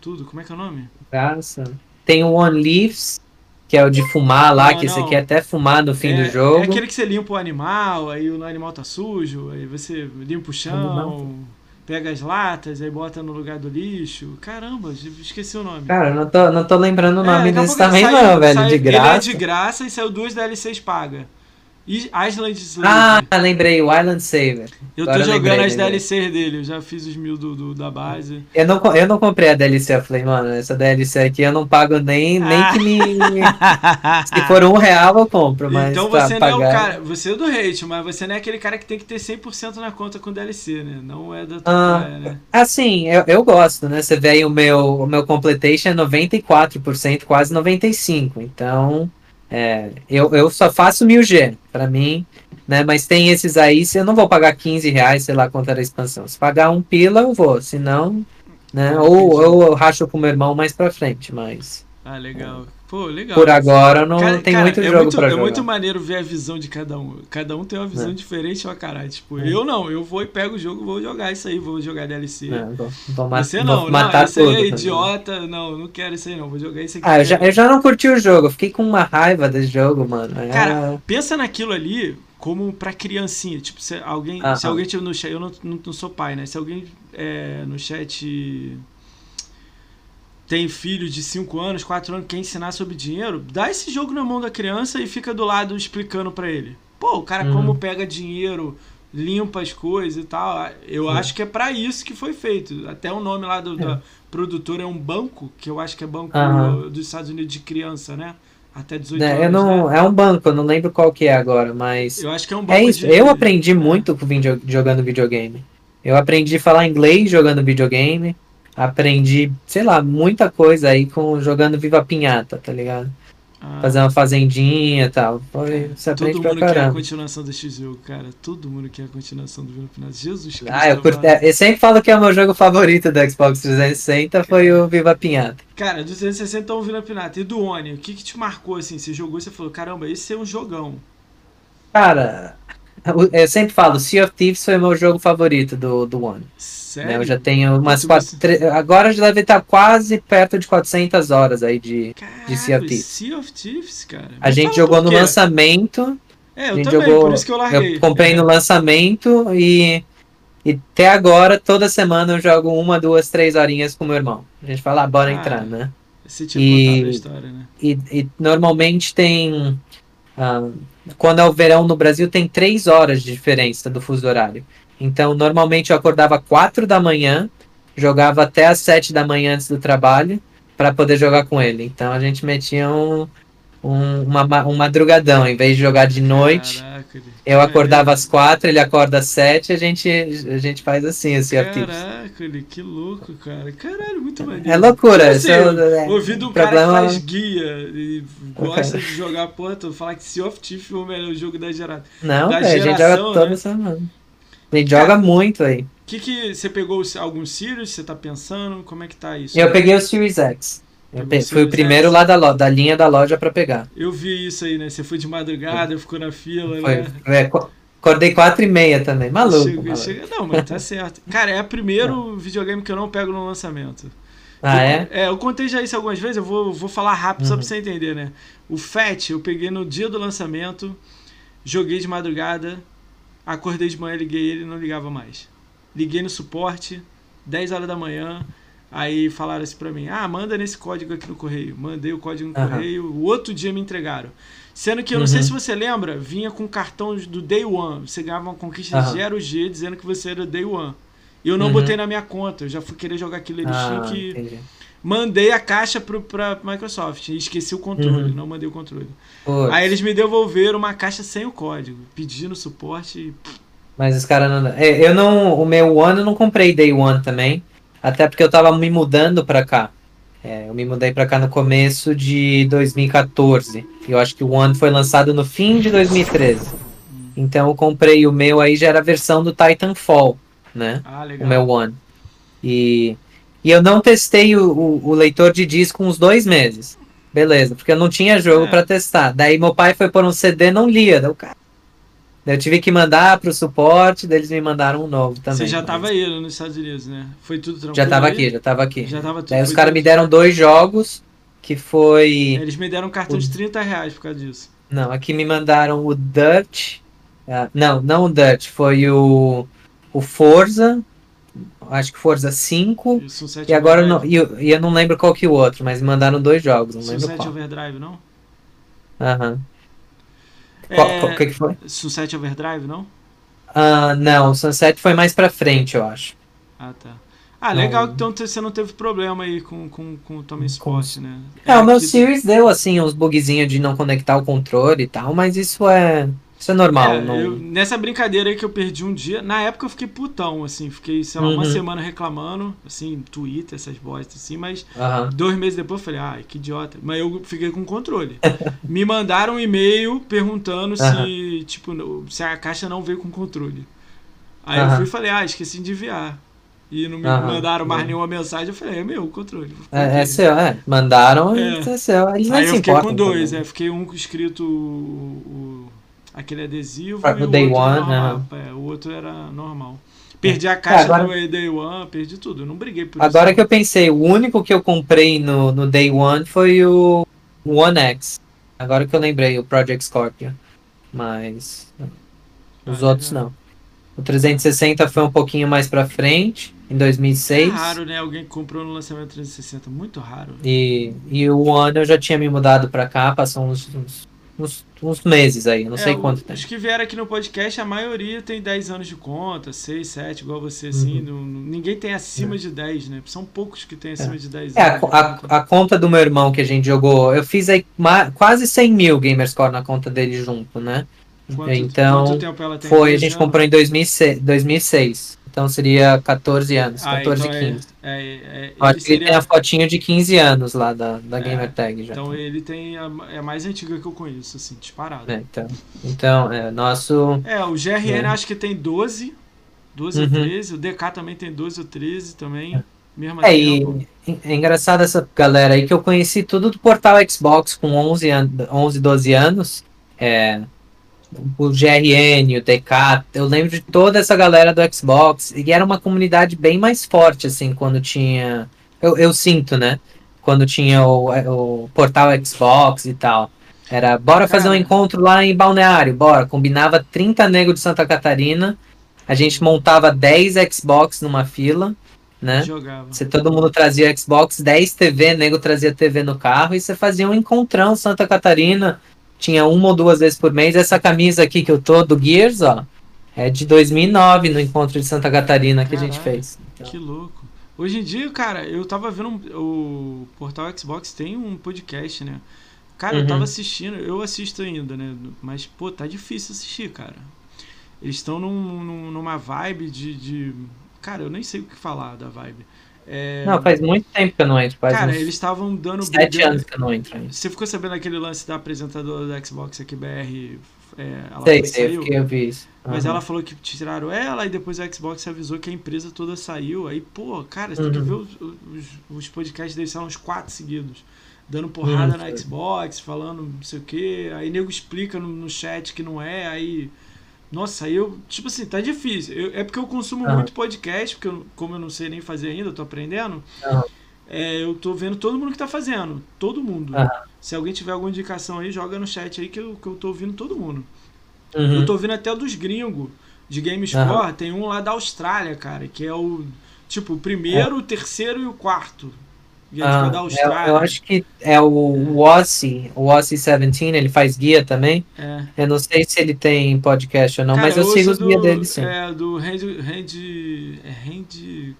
tudo. Como é que é o nome? Graça. Tem o One Leaves, que é o de fumar lá, não, que você quer até fumar no fim é, do jogo. É aquele que você limpa o animal, aí o animal tá sujo, aí você limpa o chão pega as latas, aí bota no lugar do lixo. Caramba, esqueci o nome. Cara, não tô, não tô lembrando o é, nome é, desse também, saiu, não, velho. Saiu, de graça. Ele é de graça e saiu duas DLCs paga. Island Slaver. Ah, lembrei, o Island Saver. Eu Agora tô jogando lembrei, as lembrei. DLCs dele, eu já fiz os mil do, do, da base. Eu não, eu não comprei a DLC, eu falei, mano, essa DLC aqui eu não pago nem, nem ah. que me. Se for um real eu compro, mas. Então você não é o cara. Você é do hate, mas você não é aquele cara que tem que ter 100% na conta com DLC, né? Não é da tua ah, né? Assim, eu, eu gosto, né? Você vê aí o meu, o meu completation é 94%, quase 95%. Então. É, eu, eu só faço 1000G, para mim, né? Mas tem esses aí, se eu não vou pagar 15 reais, sei lá quanto era a expansão. Se pagar um pila, eu vou, senão, né? Ou, ou eu racho com meu irmão mais pra frente, mas. Ah, legal. Pô, legal. Por agora não cara, tem cara, muito é jogo muito, pra é jogar. É muito maneiro ver a visão de cada um. Cada um tem uma visão é. diferente pra caralho. Tipo, é. eu não, eu vou e pego o jogo, vou jogar isso aí, vou jogar DLC. É, vou, vou Você não, vou matar não, esse aí é idiota, não, não quero isso aí não, vou jogar isso aqui. Ah, eu já, eu já não curti o jogo, fiquei com uma raiva desse jogo, mano. Cara, pensa naquilo ali como pra criancinha. Tipo, se alguém, uh -huh. se alguém tiver no chat, eu não, não, não, sou pai, né? Se alguém é, no chat tem filho de 5 anos, 4 anos, quer ensinar sobre dinheiro, dá esse jogo na mão da criança e fica do lado explicando para ele. Pô, o cara uhum. como pega dinheiro, limpa as coisas e tal. Eu acho que é para isso que foi feito. Até o nome lá do, é. da produtora é um banco, que eu acho que é banco uhum. dos Estados Unidos de criança, né? Até 18 é, anos. Não, né? É um banco, eu não lembro qual que é agora, mas. Eu acho que é um banco. É isso. De... Eu aprendi muito com video, jogando videogame. Eu aprendi a falar inglês jogando videogame aprendi, sei lá, muita coisa aí com jogando Viva Pinhata, tá ligado? Ah. Fazer uma fazendinha e tal. Foi, você aprende Todo mundo quer a continuação desse jogo, cara. Todo mundo quer a continuação do Viva Pinhata. Jesus Cristo. Ah, eu, curte, eu sempre falo que é o meu jogo favorito do Xbox 360 foi o Viva Pinhata. Cara, do 360 é o Viva Pinata. E do Oni, o que, que te marcou assim? Você jogou e você falou, caramba, esse é um jogão. Cara, eu sempre falo, Sea of Thieves foi o meu jogo favorito do, do One. Sério? Né, eu já tenho umas quatro, você... agora já deve estar quase perto de 400 horas aí de, Caralho, de Sea of Thieves. Sea of Thieves, cara. A gente jogou no lançamento. É, eu também, jogou, por isso que eu larguei. Eu comprei no lançamento e, e até agora, toda semana eu jogo uma, duas, três horinhas com meu irmão. A gente fala, ah, bora ah, entrar, né? E, história, né? E, e normalmente tem... Uh, quando é o verão no Brasil, tem três horas de diferença do fuso horário. Então, normalmente eu acordava quatro da manhã, jogava até as sete da manhã antes do trabalho, para poder jogar com ele. Então, a gente metia um, um, uma, um madrugadão. Em vez de jogar de noite, Caraca, eu acordava às quatro, ele acorda às sete, a gente, a gente faz assim, assim, Caraca, que louco, cara. Caralho, muito maneiro. É loucura. Assim, é, ouvido um problema... cara que faz guia e gosta de jogar, porra, tu falar que Sea of Thieves foi o melhor jogo da gerada. Não, da véio, geração, a gente joga toda né? semana. Gente joga muito aí. O que que você pegou algum Sirius? Você tá pensando? Como é que tá isso? Eu peguei o Series X. Eu fui o primeiro lá da, da linha da loja para pegar. Eu vi isso aí, né? Você foi de madrugada, ficou na fila, foi, né? É, acordei quatro e meia também, maluco. Chega, maluco. Chega, não, mas tá certo. Cara, é o primeiro videogame que eu não pego no lançamento. Ah, eu, é? É, eu contei já isso algumas vezes, eu vou, vou falar rápido uhum. só pra você entender, né? O FAT eu peguei no dia do lançamento. joguei de madrugada, acordei de manhã, liguei ele não ligava mais. Liguei no suporte, 10 horas da manhã, aí falaram assim pra mim, ah, manda nesse código aqui no correio. Mandei o código no uhum. correio, o outro dia me entregaram. Sendo que eu não uhum. sei se você lembra, vinha com cartão do Day One. Você ganhava uma conquista uhum. 0G dizendo que você era Day One. E eu não uhum. botei na minha conta, eu já fui querer jogar aquilo, eles ah, tinham que. Entendi. Mandei a caixa pro, pra Microsoft e esqueci o controle, uhum. não mandei o controle. Aí eles me devolveram uma caixa sem o código, pedindo suporte e. Mas os caras não. É, eu não. O meu One eu não comprei Day One também. Até porque eu tava me mudando pra cá. É, eu me mudei para cá no começo de 2014. E eu acho que o One foi lançado no fim de 2013. Então eu comprei o meu aí, já era a versão do Titanfall, né? Ah, legal. O meu One. E, e eu não testei o, o, o leitor de disco uns dois meses. Beleza, porque eu não tinha jogo é. para testar. Daí meu pai foi por um CD não lia. Daí cara eu tive que mandar pro suporte, daí eles me mandaram um novo também. Você já tava aí nos Estados Unidos, né? Foi tudo tranquilo? Já tava aí? aqui, já tava aqui. Já tava tudo. Daí os caras me deram dois jogos, que foi... Eles me deram um cartão o... de 30 reais por causa disso. Não, aqui me mandaram o Dutch. Uh, não, não o Dutch, foi o, o Forza, acho que Forza 5. E, e agora não, e, eu, e eu não lembro qual que é o outro, mas mandaram dois jogos, não lembro Sunset qual. Overdrive, não? Aham. Uhum. Qual, é... que, que foi? Sunset Overdrive, não? Uh, não, o Sunset foi mais pra frente, eu acho. Ah, tá. Ah, legal que então você não teve problema aí com, com, com o Tommy Sport, né? É, é o meu que... Series deu, assim, uns bugzinhos de não conectar o controle e tal, mas isso é isso é normal. É, não... eu, nessa brincadeira aí que eu perdi um dia, na época eu fiquei putão, assim, fiquei, sei lá, uhum. uma semana reclamando, assim, Twitter, essas bostas, assim, mas uhum. dois meses depois eu falei, ai, que idiota. Mas eu fiquei com controle. Me mandaram um e-mail perguntando uhum. se, tipo, se a caixa não veio com controle. Aí eu fui e falei, ah, esqueci de enviar. E não me mandaram mais nenhuma mensagem, eu falei, é meu o controle. É, é, seu, é. Mandaram é. é seu. Eles Aí eu fiquei com dois, é, fiquei um escrito o, aquele adesivo e o Day outro One, normal, né? é, o outro era normal. Perdi a caixa agora, do Day One, perdi tudo. Eu não briguei por Agora isso. que eu pensei, o único que eu comprei no, no Day One foi o One X. Agora que eu lembrei, o Project Scorpio. Mas os ah, outros não. O 360 foi um pouquinho mais pra frente, em 2006. É raro, né? Alguém comprou no lançamento 360, muito raro. E, e o One eu já tinha me mudado pra cá, passou uns, uns uns, uns meses aí, não é, sei quanto tempo. Os que vieram aqui no podcast, a maioria tem 10 anos de conta, 6, 7, igual você, assim. Uhum. ninguém tem acima é. de 10, né? São poucos que tem acima é. de 10 é, anos. A, a, a, conta do meu irmão que a gente jogou, eu fiz aí quase 100 mil Gamerscore na conta dele junto, né? Quanto, então, quanto tempo ela tem foi, a gente comprou em 2006. 2006. Então seria 14 anos, 14 ah, então 15. É, é, é, Acho que seria... ele tem a fotinha de 15 anos lá da, da é, Gamer Tag já. Então ele tem a, é a mais antiga que eu conheço, assim, disparado. É, então, então, é, nosso. É, o GRN é. acho que tem 12, 12 uhum. ou 13, o DK também tem 12 ou 13 também. Mesmo é, e é engraçado essa galera aí que eu conheci tudo do portal Xbox com 11, an 11 12 anos. É, o GRN, o TK, eu lembro de toda essa galera do Xbox, e era uma comunidade bem mais forte, assim, quando tinha. Eu, eu sinto, né? Quando tinha o, o portal Xbox e tal. Era, bora fazer um encontro lá em Balneário, bora. Combinava 30 negros de Santa Catarina, a gente montava 10 Xbox numa fila, né? Jogava. Se todo mundo trazia Xbox, 10 TV, nego trazia TV no carro, e você fazia um encontrão Santa Catarina, tinha uma ou duas vezes por mês. Essa camisa aqui que eu tô, do Gears, ó, é de 2009, no encontro de Santa Catarina que a gente fez. Então. Que louco. Hoje em dia, cara, eu tava vendo um, o portal Xbox tem um podcast, né? Cara, uhum. eu tava assistindo, eu assisto ainda, né? Mas, pô, tá difícil assistir, cara. Eles estão num, num, numa vibe de, de. Cara, eu nem sei o que falar da vibe. É... Não, faz muito tempo que eu não entro. Cara, eles estavam dando. Sete anos que eu não entro. Ainda. Você ficou sabendo aquele lance da apresentadora da Xbox aqui, BR? É, ela sei, sei, eu, eu vi isso. Uhum. Mas ela falou que tiraram ela e depois a Xbox avisou que a empresa toda saiu. Aí, pô, cara, você uhum. tem que uhum. ver os, os, os podcasts deles, são uns quatro seguidos. Dando porrada uhum. na Xbox, falando não sei o que. Aí nego explica no, no chat que não é, aí nossa, aí eu, tipo assim, tá difícil. Eu, é porque eu consumo uhum. muito podcast, porque eu, como eu não sei nem fazer ainda, eu tô aprendendo. Uhum. É, eu tô vendo todo mundo que tá fazendo. Todo mundo. Uhum. Se alguém tiver alguma indicação aí, joga no chat aí que eu, que eu tô ouvindo todo mundo. Uhum. Eu tô ouvindo até o dos gringos de GameScore. Tem um lá da Austrália, cara, que é o tipo o primeiro, é. o terceiro e o quarto. Ah, da Austrália. Eu, eu, acho que é o Ossi, o Ossi 17, ele faz guia também. É. Eu não sei se ele tem podcast ou não, Cara, mas eu, eu sigo os guias dele sim. É, do Randy. Randy. É Randy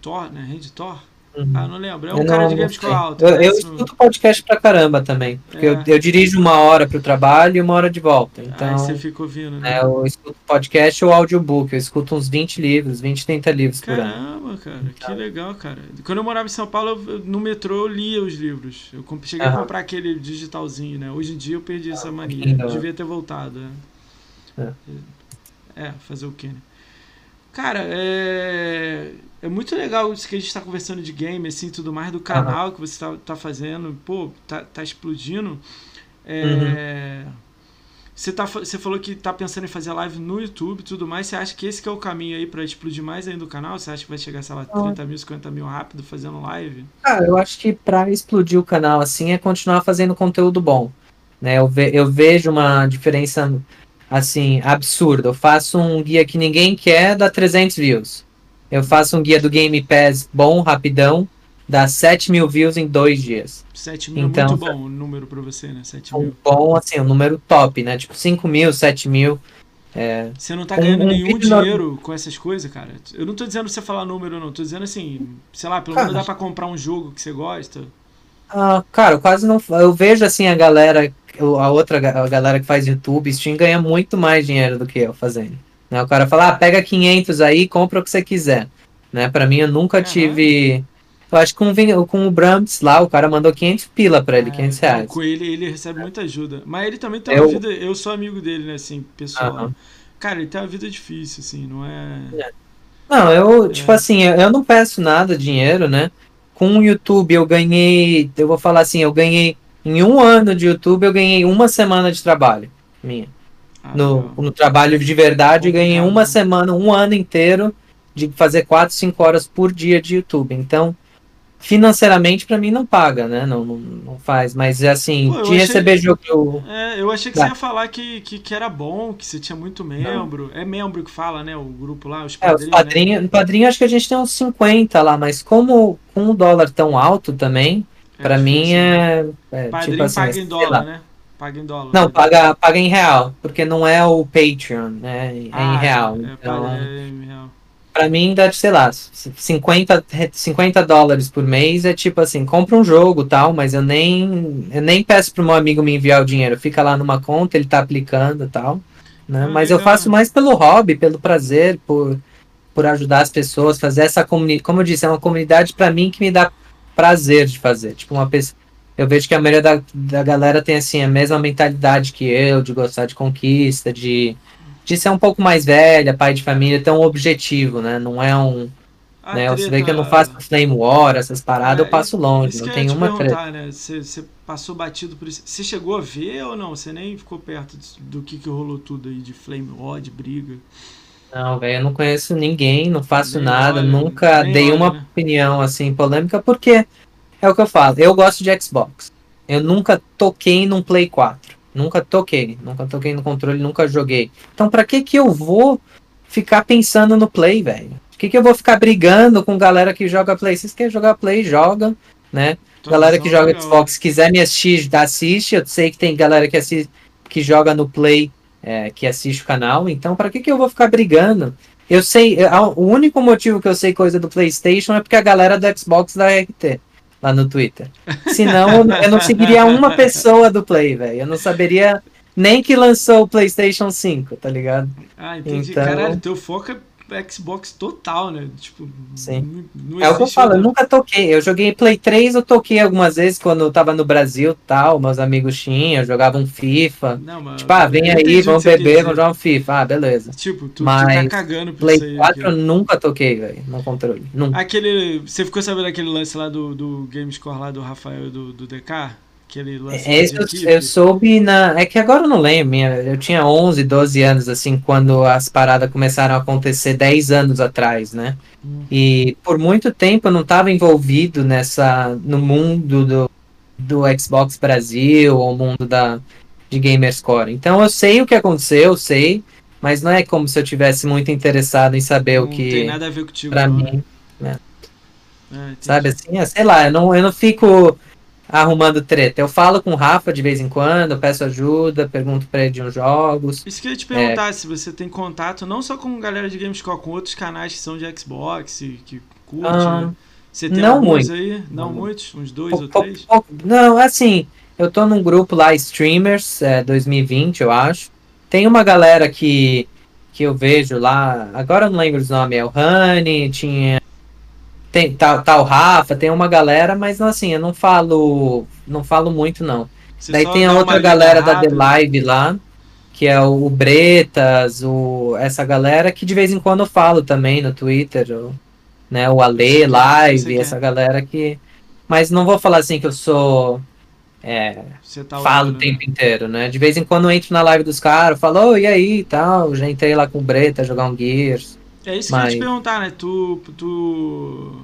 Thor, né? Randy Thor? Uhum. Ah, não lembro. É um eu cara não, de Games Alto. Eu, eu escuto podcast pra caramba também. Porque é. eu, eu, dirijo uma hora pro trabalho e uma hora de volta. Então, Aí você fica ouvindo, né? É, eu escuto podcast ou audiobook. Eu escuto uns 20 livros, 20, 30 livros caramba, por ano. Caramba, cara. Que tá. legal, cara. Quando eu morava em São Paulo, eu, no metrô eu lia os livros. Eu cheguei uhum. a comprar aquele digitalzinho, né? Hoje em dia eu perdi essa mania. Devia ter voltado. É. é, é fazer o quê, né? Cara, é é muito legal isso que a gente está conversando de game, assim, tudo mais, do canal uhum. que você está tá fazendo. Pô, tá, tá explodindo. É, uhum. Você, tá, você falou que tá pensando em fazer live no YouTube e tudo mais. Você acha que esse que é o caminho aí para explodir mais ainda o canal? Você acha que vai chegar, sei lá, 30 mil, 50 mil rápido fazendo live? Cara, eu acho que para explodir o canal assim é continuar fazendo conteúdo bom. Né? Eu, ve, eu vejo uma diferença assim absurda. Eu faço um guia que ninguém quer, dá 300 views. Eu faço um guia do Game Pass bom, rapidão, dá 7 mil views em dois dias. 7 mil então, é muito bom o número pra você, né? 7 mil. Um bom, assim, um número top, né? Tipo, 5 mil, 7 mil. É... Você não tá ganhando um, nenhum dinheiro no... com essas coisas, cara? Eu não tô dizendo você falar número, não. Tô dizendo assim, sei lá, pelo menos dá pra comprar um jogo que você gosta. Ah, cara, eu quase não. Eu vejo assim a galera, a outra a galera que faz YouTube, Steam ganha muito mais dinheiro do que eu fazendo. Né? O cara fala, ah, pega 500 aí, compra o que você quiser. Né? Para mim, eu nunca uhum. tive. Eu acho que com, com o Brams lá, o cara mandou 500 pila pra ele, é, 500 reais. Com ele, ele recebe muita ajuda. Mas ele também tem uma eu... vida. Eu sou amigo dele, né, assim, pessoal. Uhum. Cara, ele tem uma vida difícil, assim, não é. é. Não, eu, é. tipo assim, eu não peço nada dinheiro, né? Com o YouTube eu ganhei. Eu vou falar assim, eu ganhei. Em um ano de YouTube eu ganhei uma semana de trabalho minha. Ah, no, no, trabalho de verdade, ganhei uma semana, um ano inteiro de fazer 4, 5 horas por dia de YouTube. Então, financeiramente para mim não paga, né? Não, não, não faz. Mas é assim, Pô, de achei, receber jogo. É, eu achei que tá. você ia falar que, que, que, era bom, que você tinha muito membro. Não. É membro que fala, né? O grupo lá, os padrinhos. É, os padrinhos, né? padrinho acho que a gente tem uns 50 lá, mas como com o dólar tão alto também, é para mim é, é. Padrinho tipo assim, paga em dólar, né? Paga em dólar. Não, paga, paga em real, porque não é o Patreon, né? É ah, em real. É, então, é em real. Pra mim dá, sei lá, 50, 50 dólares por mês é tipo assim, compra um jogo tal, mas eu nem, eu nem peço pro meu amigo me enviar o dinheiro. Fica lá numa conta, ele tá aplicando tal. Né? Ah, mas eu faço mais pelo hobby, pelo prazer, por, por ajudar as pessoas, fazer essa comunidade. Como eu disse, é uma comunidade para mim que me dá prazer de fazer. Tipo, uma pessoa eu vejo que a maioria da, da galera tem assim a mesma mentalidade que eu, de gostar de conquista, de, de ser um pouco mais velha, pai de família, ter um objetivo, né? Não é um. A né? Treta... Você vê que eu não faço Flame War, essas paradas, é, eu passo longe, não tem uma treta. Né? Você, você passou batido por isso. Você chegou a ver ou não? Você nem ficou perto do que, que rolou tudo aí de Flame War, de briga? Não, velho, eu não conheço ninguém, não faço nem nada, olha, nunca dei olha, uma né? opinião assim polêmica, porque é o que eu falo. Eu gosto de Xbox. Eu nunca toquei num Play 4. Nunca toquei. Nunca toquei no controle, nunca joguei. Então, pra que que eu vou ficar pensando no Play, velho? Por que que eu vou ficar brigando com galera que joga Play? Se quer jogar Play, joga, né? Tô galera que joga Xbox, quiser me assistir, assiste. Eu sei que tem galera que assiste, que joga no Play, é, que assiste o canal. Então, para que que eu vou ficar brigando? Eu sei, o único motivo que eu sei coisa do PlayStation é porque a galera do Xbox dá RT lá no Twitter. Senão eu não seguiria uma pessoa do Play, velho. Eu não saberia nem que lançou o PlayStation 5, tá ligado? Ah, entendi. Então... Caralho, teu foco é Xbox total, né? Tipo, Sim. É o que eu falo, eu nunca toquei. Eu joguei Play 3, eu toquei algumas vezes quando eu tava no Brasil tal, meus amigos tinham, jogavam FIFA. Não, mas tipo, ah, vem aí, vamos beber, vamos jogar um FIFA. Ah, beleza. Tipo, tu, mas tu tá cagando pra Play isso 4 aqui. eu nunca toquei, velho, no controle. Nunca. Aquele. Você ficou sabendo daquele lance lá do, do Gamescore lá do Rafael do, do DK? Aquele lance é, Esse eu, eu, soube na. É que agora eu não lembro. Minha, eu tinha 11, 12 anos, assim, quando as paradas começaram a acontecer 10 anos atrás, né? Hum. E por muito tempo eu não estava envolvido nessa. no mundo do, do Xbox Brasil, ou mundo da, de Gamerscore. Então eu sei o que aconteceu, eu sei, mas não é como se eu tivesse muito interessado em saber não o que. Não tem nada a ver contigo. Pra não, mim. né? Né? É, Sabe assim? É, sei lá, eu não, eu não fico arrumando treta. Eu falo com o Rafa de vez em quando, peço ajuda, pergunto pra ele de uns jogos. Isso que eu ia te perguntar, é... se você tem contato não só com galera de Gamescore, com outros canais que são de Xbox, que curte. Ah, você tem não muito. aí? Não, não muitos? Uns dois ou três? Não, assim, eu tô num grupo lá, Streamers, é, 2020, eu acho. Tem uma galera que, que eu vejo lá, agora eu não lembro os nomes, é o Honey, tinha. Tem, tá, tá o Rafa, tem uma galera, mas assim, eu não falo. Não falo muito, não. Você Daí tem a outra galera da The Live lá, que é o Bretas, o, essa galera que de vez em quando eu falo também no Twitter, o, né, o Ale Live, essa galera que. Mas não vou falar assim que eu sou é, tá falo o tempo né? inteiro, né? De vez em quando eu entro na live dos caras, falo, oh, e aí e tal, já entrei lá com o Breta jogar um Gears. É isso mas... que eu ia te perguntar, né? Tu, tu,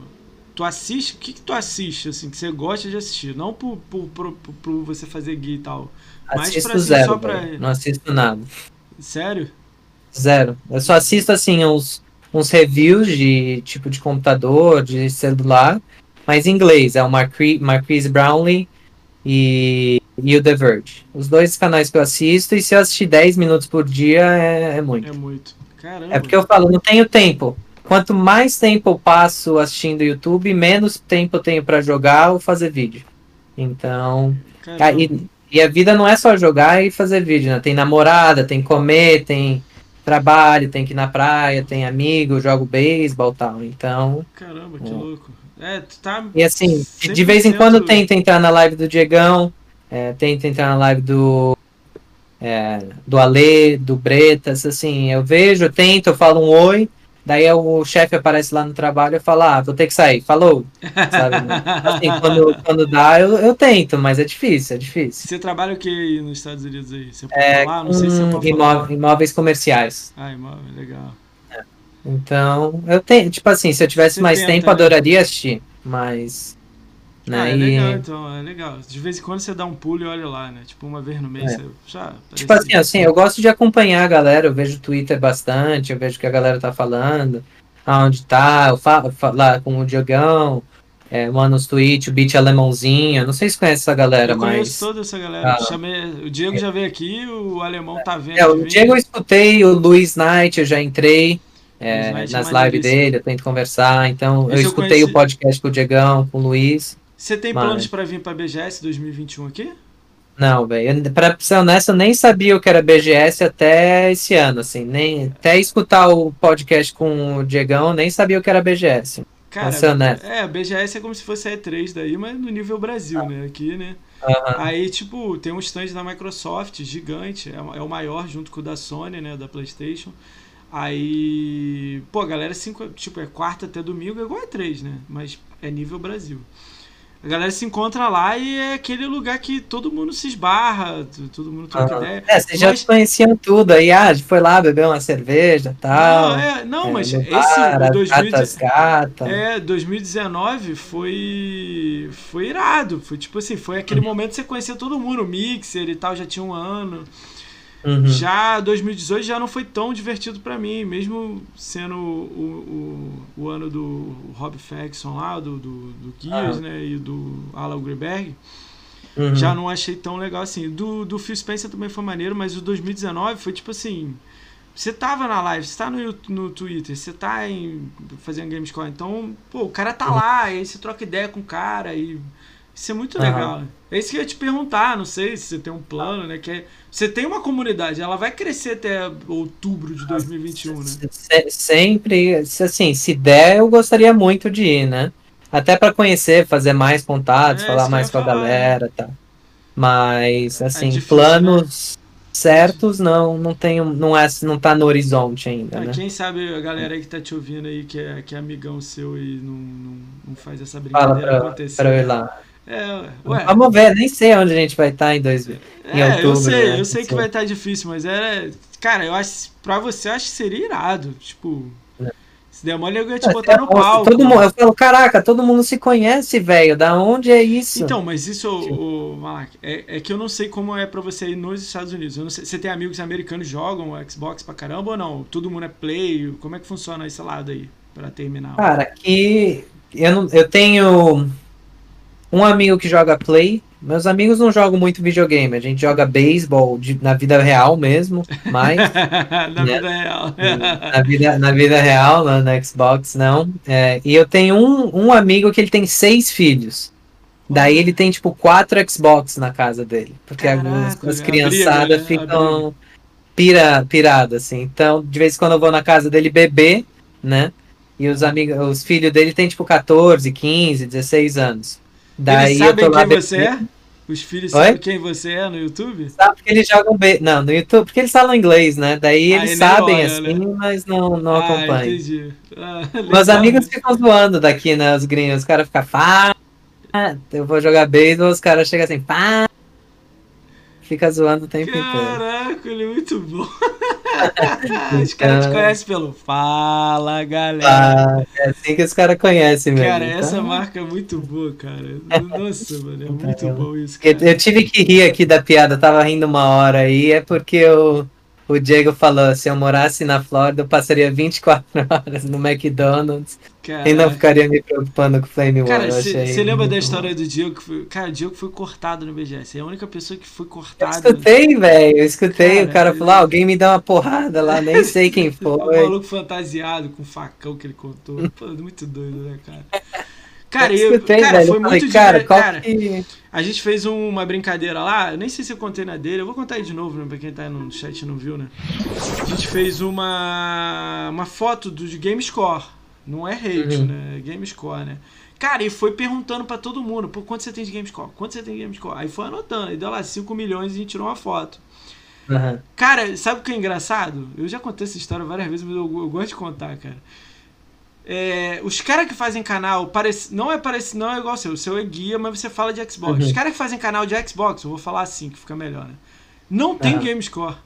tu assiste, o que, que tu assiste, assim, que você gosta de assistir? Não por, por, por, por você fazer guia e tal. Assisto mas pra, assim, zero, só pra... Não assisto nada. Sério? Zero. Eu só assisto, assim, uns, uns reviews de tipo de computador, de celular, mas em inglês. É o Marquise Brownlee e, e o The Verge. Os dois canais que eu assisto, e se eu assistir 10 minutos por dia, é, é muito. É muito. Caramba. É porque eu falo, não tenho tempo. Quanto mais tempo eu passo assistindo YouTube, menos tempo eu tenho para jogar ou fazer vídeo. Então. E, e, a vida não é só jogar e fazer vídeo, né? Tem namorada, tem comer, tem trabalho, tem que ir na praia, tem amigo, jogo beisebol e tal. Então. Caramba, que é. louco. É, tu tá. E assim, de vez em quando tenta entrar na live do Diegão, é, tenta entrar na live do. É, do Ale, do Bretas, assim, eu vejo, eu tento, eu falo um oi, daí o chefe aparece lá no trabalho e fala, ah, vou ter que sair, falou. Sabe? assim, quando, quando dá, eu, eu tento, mas é difícil, é difícil. Você trabalha o que nos Estados Unidos aí? Você pode é, falar? Não sei se você pode imóveis, imóveis comerciais. Ah, imóveis, legal. Então, eu tenho, tipo assim, se eu tivesse Você mais tenta, tempo, né? adoraria assistir, mas. Né, ah, é legal, então, é legal. De vez em quando você dá um pulo e olha lá, né? Tipo, uma vez no mês é. você já. Tipo assim, assim, eu gosto de acompanhar a galera, eu vejo o Twitter bastante, eu vejo o que a galera tá falando, aonde tá, eu falo, falo lá com o Diogão, é, mano, os tweets, o Beat Alemãozinho, não sei se conhece essa galera, eu mas. conheço toda essa galera. Ah, Chamei... O Diego já veio aqui, o alemão tá vendo. É, o Diego eu escutei, o Luiz Knight eu já entrei é, nas lives dele, eu tento conversar. Então, Esse eu escutei eu conheci... o podcast com o Diegão, com o Luiz. Você tem mas... planos para vir para BGS 2021 aqui? Não, velho. Pra ser honesto, eu nem sabia o que era BGS até esse ano, assim. Nem, até escutar o podcast com o Diegão, nem sabia o que era BGS. Cara, é, BGS é como se fosse a E3 daí, mas no nível Brasil, ah. né? Aqui, né? Uhum. Aí, tipo, tem um stand da Microsoft gigante, é, é o maior junto com o da Sony, né? Da PlayStation. Aí, pô, a galera, cinco, tipo, é quarta até domingo, é igual a três, né? Mas é nível Brasil. A galera se encontra lá e é aquele lugar que todo mundo se esbarra, todo mundo troca uhum. ideia. É, vocês mas... já conheciam tudo aí, ah, foi lá beber uma cerveja e tal. Não, é, não é, mas esse bar, 2000, gata. É, 2019 foi foi irado, foi tipo assim, foi aquele uhum. momento que você conhecia todo mundo, o Mixer e tal, já tinha um ano. Uhum. Já 2018 já não foi tão divertido para mim, mesmo sendo o, o, o, ano do Rob Faxon lá, do, do, do Gears, uhum. né, e do Alan Greenberg. Uhum. Já não achei tão legal assim. Do, do Phil Spencer também foi maneiro, mas o 2019 foi tipo assim. Você tava na live, você tá no, no Twitter, você tá em, fazendo Gamescore, então, pô, o cara tá uhum. lá, aí você troca ideia com o cara e isso é muito uhum. legal. É isso que eu ia te perguntar, não sei se você tem um plano, né? Que é, você tem uma comunidade, ela vai crescer até outubro de 2021, né? Sempre, assim, se der, eu gostaria muito de ir, né? Até para conhecer, fazer mais contatos, é, falar mais com falar, a galera, né? tá. Mas, é assim, é difícil, planos né? certos não não tenho, não é, não tá no horizonte ainda, é, né? Quem sabe a galera aí que tá te ouvindo aí que é, que é amigão seu e não, não, não faz essa brincadeira Fala pra, acontecer. Pra eu ir lá. É, ué. Vamos ver, nem sei onde a gente vai estar em, dois, em é, outubro. Eu sei, né? eu sei que vai estar difícil, mas era. Cara, eu acho. Pra você, eu acho que seria irado. Tipo. É. Se der mole, eu ia te botar no palco. Todo mundo, eu falo, caraca, todo mundo se conhece, velho. Da onde é isso? Então, mas isso, o, o Malak, é, é, que eu não sei como é pra você ir nos Estados Unidos. Eu não sei, você tem amigos americanos que jogam Xbox pra caramba ou não? Todo mundo é play? Como é que funciona esse lado aí, pra terminar? Cara, aqui eu, não, eu tenho um amigo que joga play, meus amigos não jogam muito videogame, a gente joga beisebol na vida real mesmo, mas. na né? vida real. na, vida, na vida real, na, na Xbox, não. É, e eu tenho um, um amigo que ele tem seis filhos. Daí ele tem, tipo, quatro Xbox na casa dele. Porque Caraca, algumas as criançadas né? ficam pira, piradas, assim. Então, de vez em quando eu vou na casa dele beber, né? E os amigos, os filhos dele tem, tipo, 14, 15, 16 anos. Daí eles sabem quem você é? Os filhos Oi? sabem quem você é no YouTube? Sabe porque eles jogam bem. Não, no YouTube, porque eles falam inglês, né? Daí ah, eles sabem olha, assim, né? mas não, não ah, acompanham. Entendi. Ah, Meus amigos ficam zoando daqui, né? Os gringos. Os caras ficam, pá, eu vou jogar beisebol, os caras chegam assim, pá. Fica zoando o tempo Caraca, inteiro. Caraca, ele é muito bom. os caras te conhecem pelo Fala, galera. Ah, é assim que os caras conhecem mesmo. Cara, então... essa marca é muito boa, cara. Nossa, mano, é muito bom isso, cara. Eu, eu, tive que rir aqui da piada, tava rindo uma hora aí, é porque eu, o Diego falou, se eu morasse na Flórida, eu passaria 24 horas no McDonald's Caraca. E não ficaria me preocupando com Flame. Cara, você lembra da história do Diego? Que foi, cara, o Diego foi cortado no BGS. É a única pessoa que foi cortada. Eu escutei, velho. Eu escutei. Cara, o cara falou: ah, alguém me dá uma porrada lá, nem sei quem foi. o maluco fantasiado com o facão que ele contou. Pô, muito doido, né, cara? Cara, eu, escutei, cara, foi falei, muito cara, cara que... A gente fez uma brincadeira lá, eu nem sei se eu contei na dele, eu vou contar aí de novo, né, pra quem tá no chat e não viu, né? A gente fez uma, uma foto do Game Score. Não é hate, uhum. né? É game score, né? Cara, e foi perguntando para todo mundo, pô, quanto você tem de game score? Quanto você tem de game score? Aí foi anotando, aí deu lá 5 milhões e a gente tirou uma foto. Uhum. Cara, sabe o que é engraçado? Eu já contei essa história várias vezes, mas eu, eu gosto de contar, cara. É, os caras que fazem canal, parece, não é parece, não é igual o seu, o seu é guia, mas você fala de Xbox. Uhum. Os caras que fazem canal de Xbox, eu vou falar assim que fica melhor, né? Não tem uhum. game score.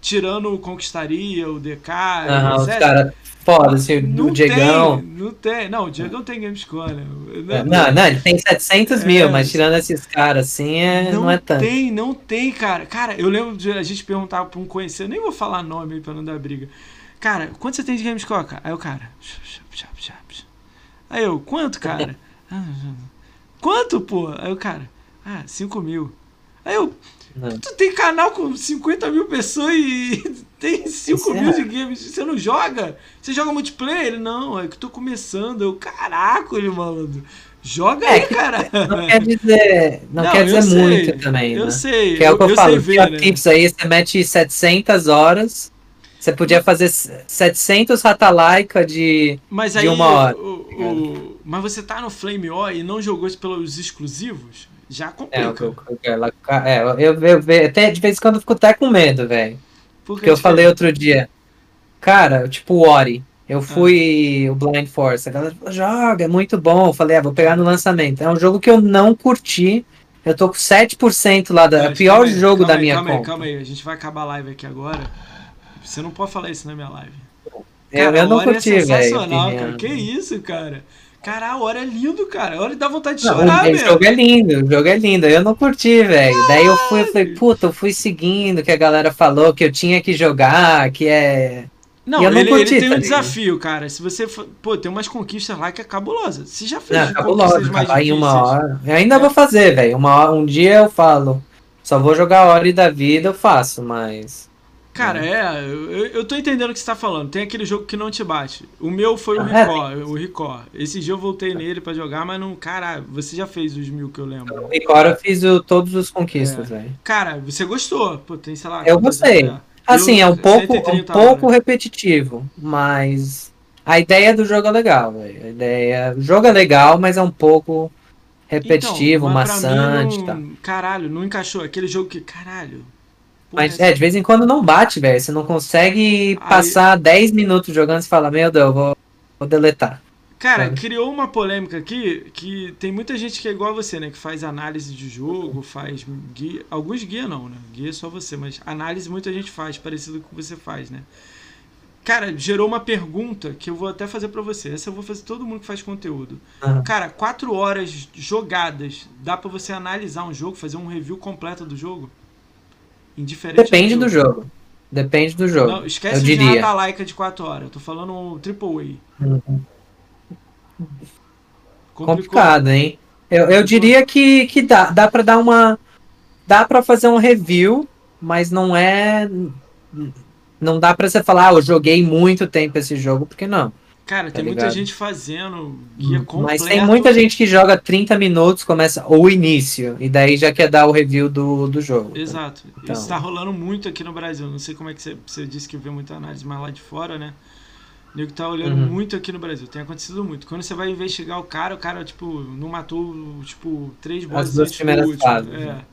Tirando o Conquistaria, o DK, uhum, etc. Os caras foda, assim, não o Diegão. Tem, não tem, não, o Diegão tem GameScore, né? Não, não, não, ele tem 700 é, mil, mas tirando esses caras assim, é, não, não é tanto. Não tem, não tem, cara. Cara, eu lembro de a gente perguntar pra um conhecido, nem vou falar nome aí pra não dar briga. Cara, quanto você tem de GameScore, cara? Aí o cara. Aí eu, quanto, cara? quanto, pô? Aí o cara, ah, 5 mil. Aí eu, tu tem canal com 50 mil pessoas e tem 5 mil de games. Você não joga? Você joga multiplayer? Ele, não, é que tô começando. Eu, caraca, ele malandro. Joga é, aí, cara. Não quer dizer, não, não quer dizer sei, muito também. Eu né? sei. Que é o que eu, eu falo. Ver, né? aí, você mete 700 horas. Você podia fazer 700 Ratalaika de, mas de aí, uma hora. O, o, mas você tá no Flame O e não jogou isso pelos exclusivos? Já complica. É, eu, é, eu, eu, eu, até de vez em quando eu fico até com medo, velho. Porque eu falei outro dia, cara, tipo o Ori. Eu ah. fui ah. o Blind Force. A galera falou, joga, é muito bom. Eu falei, ah, vou pegar no lançamento. É um jogo que eu não curti. Eu tô com 7% lá da. Não, pior aí, jogo da aí, minha calma conta. Aí, calma aí, a gente vai acabar a live aqui agora. Você não pode falar isso na minha live. Cara, eu não é curti, velho. É sensacional, cara. Que isso, cara. Cara, a hora é lindo, cara. A hora dá vontade de chorar, velho. O jogo é lindo, o jogo é lindo. Eu não curti, velho. Daí eu fui, eu falei, puta, eu fui seguindo que a galera falou que eu tinha que jogar, que é. Não, não ele, curti, ele, tem tá um desafio, cara. Se você. Pô, tem umas conquistas lá que é cabulosa. Você já fez não, cabulosa, mais difíceis. em uma hora. Eu ainda é. vou fazer, velho. Um dia eu falo. Só vou jogar a hora da vida, eu faço, mas. Cara, é, eu, eu tô entendendo o que você tá falando. Tem aquele jogo que não te bate. O meu foi o ah, Record, é. o Record. Esse dia eu voltei nele para jogar, mas não. Cara, você já fez os mil que eu lembro. O Record eu fiz o, todos os conquistas, é. velho. Cara, você gostou? Pô, tem, sei lá. Eu gostei. Assim, é um pouco, um pouco repetitivo, mas a ideia do jogo é legal, velho. A ideia. O jogo é legal, mas é um pouco repetitivo, então, maçante. Não... Tá. Caralho, não encaixou. Aquele jogo que. Caralho mas é, de vez em quando não bate, velho. Você não consegue Aí... passar 10 minutos jogando e falar, meu Deus, vou, vou deletar. Cara, criou uma polêmica aqui que tem muita gente que é igual a você, né? Que faz análise de jogo, faz guia. Alguns guia não, né? Guia é só você, mas análise muita gente faz, parecido com o que você faz, né? Cara, gerou uma pergunta que eu vou até fazer para você. Essa eu vou fazer todo mundo que faz conteúdo. Uhum. Cara, quatro horas jogadas, dá para você analisar um jogo, fazer um review completo do jogo? Indiferente Depende do jogo. jogo. Depende do jogo. Não, esquece eu de diria. a laica de quatro horas. Eu tô falando um triple A. Uhum. Complicado, hein? Eu, eu diria que, que dá, dá para dar uma. Dá para fazer um review, mas não é não dá para você falar, ah, eu joguei muito tempo esse jogo, porque não. Cara, tá tem ligado? muita gente fazendo guia completo. Mas tem muita gente que joga 30 minutos, começa o início, e daí já quer dar o review do, do jogo. Exato. Então. Isso tá rolando muito aqui no Brasil. Não sei como é que você, você disse que vê muita análise, mas lá de fora, né? O nego tá olhando uhum. muito aqui no Brasil. Tem acontecido muito. Quando você vai investigar o cara, o cara, tipo, não matou, tipo, três bolas As duas primeiras fases. É. Né?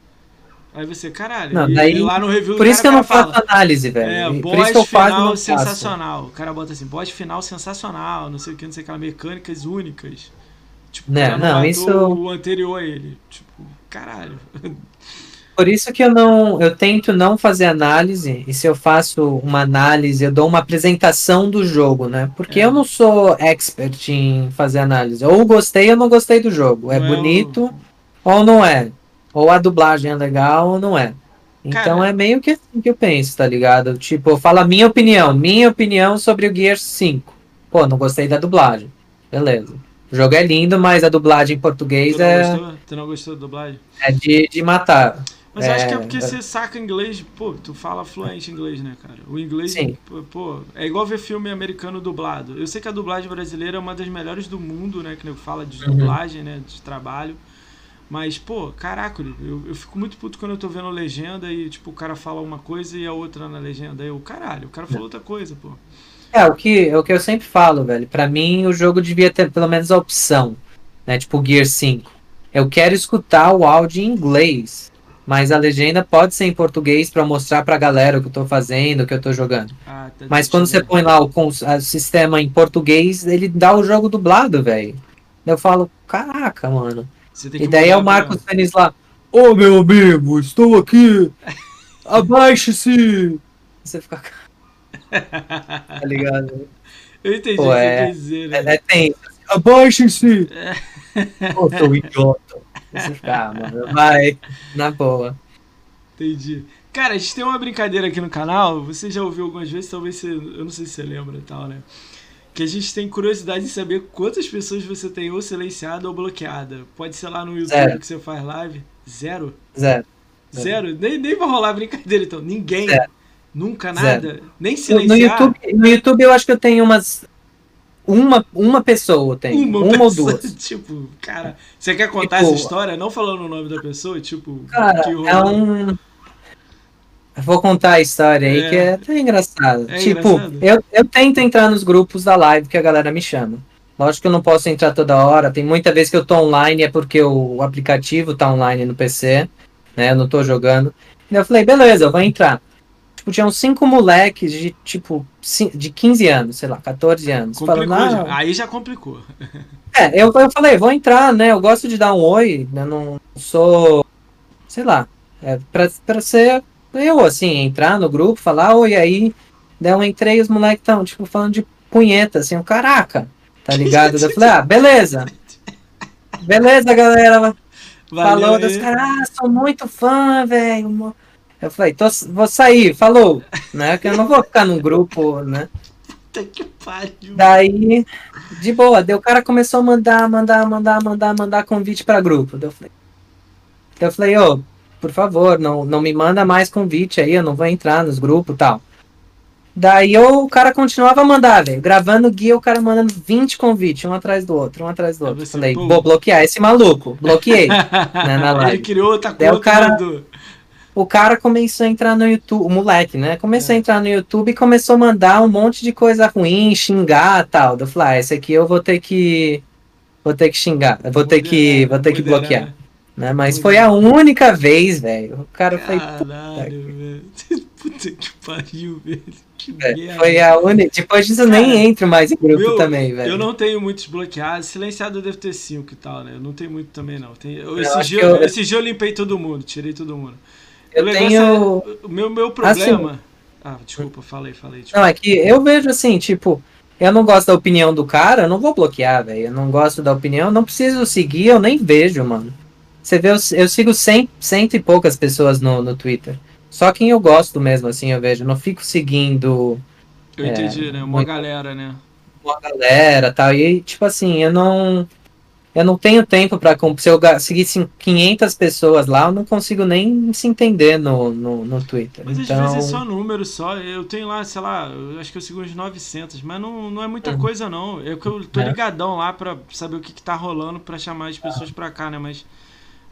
Aí você, caralho, não, daí, lá no review Por isso que eu não faço análise, velho. É, boss que final sensacional. O cara bota assim, boss final sensacional, não sei o que, não sei o que, mecânicas únicas. Tipo, não, não, isso... o anterior a ele. Tipo, caralho. Por isso que eu não, eu tento não fazer análise, e se eu faço uma análise, eu dou uma apresentação do jogo, né? Porque é. eu não sou expert em fazer análise. Ou gostei ou não gostei do jogo. É não bonito é o... ou não é. Ou a dublagem é legal ou não é. Então Cara. é meio que assim que eu penso, tá ligado? Tipo, eu falo a minha opinião, minha opinião sobre o Gears 5. Pô, não gostei da dublagem. Beleza. O jogo é lindo, mas a dublagem em português tu é. Gostou? Tu não gostou da dublagem? É de, de matar. Mas é... eu acho que é porque você saca inglês, pô, tu fala fluente inglês, né, cara? O inglês, Sim. pô, é igual ver filme americano dublado. Eu sei que a dublagem brasileira é uma das melhores do mundo, né? Que eu fala de uhum. dublagem, né? De trabalho. Mas, pô, caraca, eu, eu fico muito puto quando eu tô vendo legenda e, tipo, o cara fala uma coisa e a outra na legenda. Aí eu, caralho, o cara falou outra coisa, pô. É, o que, é o que eu sempre falo, velho. Para mim, o jogo devia ter pelo menos a opção, né? Tipo, Gear 5. Eu quero escutar o áudio em inglês, mas a legenda pode ser em português para mostrar pra galera o que eu tô fazendo, o que eu tô jogando. Ah, tá mas quando você põe lá o, o sistema em português, ele dá o jogo dublado, velho. Eu falo, caraca, mano e daí é o Marcos Fênix lá. Ô oh, meu amigo, estou aqui. Abaixe-se. Você fica. tá ligado? Eu entendi Pô, o que é, quer dizer, né? É, é tem. Abaixe-se. É. Ô, seu idiota. Você fica, ah, mano, vai. Na boa. Entendi. Cara, a gente tem uma brincadeira aqui no canal. Você já ouviu algumas vezes, talvez você. Eu não sei se você lembra e tal, né? Que a gente tem curiosidade de saber quantas pessoas você tem ou silenciada ou bloqueada. Pode ser lá no YouTube Zero. que você faz live. Zero? Zero. Zero? Nem, nem vai rolar brincadeira, então. Ninguém. Zero. Nunca nada? Zero. Nem silenciar? No YouTube, no YouTube eu acho que eu tenho umas. Uma, uma pessoa tem. Uma, uma ou duas. Tipo, cara, você quer contar tipo, essa história? Não falando o nome da pessoa, tipo. Cara, é um Vou contar a história aí, é. que é até engraçado. É tipo, engraçado. Eu, eu tento entrar nos grupos da live que a galera me chama. Lógico que eu não posso entrar toda hora. Tem muita vez que eu tô online, é porque o aplicativo tá online no PC, né? Eu não tô jogando. E eu falei, beleza, eu vou entrar. Tipo, tinham cinco moleques de, tipo, de 15 anos, sei lá, 14 anos. Complicou falando, já. Aí já complicou. é, eu, eu falei, vou entrar, né? Eu gosto de dar um oi, eu não sou, sei lá, é pra, pra ser eu, assim, entrar no grupo, falar, oi, aí. Daí eu entrei e os moleques estão, tipo, falando de punheta, assim, um caraca, tá ligado? eu falei, ah, beleza. Beleza, galera. falou, dos caras, ah, sou muito fã, velho. Eu falei, tô, vou sair, falou, né? Que eu não vou ficar num grupo, né? Que pariu. Daí, de boa, daí o cara começou a mandar, mandar, mandar, mandar, mandar convite pra grupo. Daí eu falei, eu falei, ô, oh, por favor, não, não me manda mais convite aí, eu não vou entrar nos grupos e tal. Daí eu, o cara continuava a mandar, velho. Gravando guia, o cara mandando 20 convites, um atrás do outro, um atrás do outro. Falei, pô. vou bloquear esse maluco. Bloqueei. né, na live. Ele criou outra coisa. O cara, o cara começou a entrar no YouTube, o moleque, né? Começou é. a entrar no YouTube e começou a mandar um monte de coisa ruim, xingar tal. Eu falei, ah, esse aqui eu vou ter que. Vou ter que xingar. Vou ter que. Vou ter que bloquear. Né? Mas foi a única vez, velho. O cara foi. Caralho, velho. Puta que pariu, velho. Que é, foi a única. Depois disso, cara, nem entro mais em grupo meu, também, velho. Eu não tenho muitos bloqueados. Silenciado eu devo ter cinco e tal, né? Eu não tenho muito também, não. Tem, eu, esse, dia, eu... esse dia eu limpei todo mundo, tirei todo mundo. Eu o tenho. É, o meu, meu problema. Assim, Ah, desculpa, falei, falei. Desculpa. Não, é que eu vejo assim, tipo, eu não gosto da opinião do cara, eu não vou bloquear, velho. Eu não gosto da opinião, não preciso seguir, eu nem vejo, mano. Você vê, eu, eu sigo cem, cento e poucas pessoas no, no Twitter. Só quem eu gosto mesmo, assim, eu vejo. Eu não fico seguindo. Eu é, entendi, né? Uma muito, galera, né? Uma galera tal. E, tipo assim, eu não. Eu não tenho tempo para Se eu seguir 500 pessoas lá, eu não consigo nem se entender no, no, no Twitter. Mas então... às vezes é só número, só. Eu tenho lá, sei lá, acho que eu sigo uns 900, mas não, não é muita uhum. coisa, não. É que eu tô é. ligadão lá pra saber o que, que tá rolando pra chamar as pessoas pra cá, né? Mas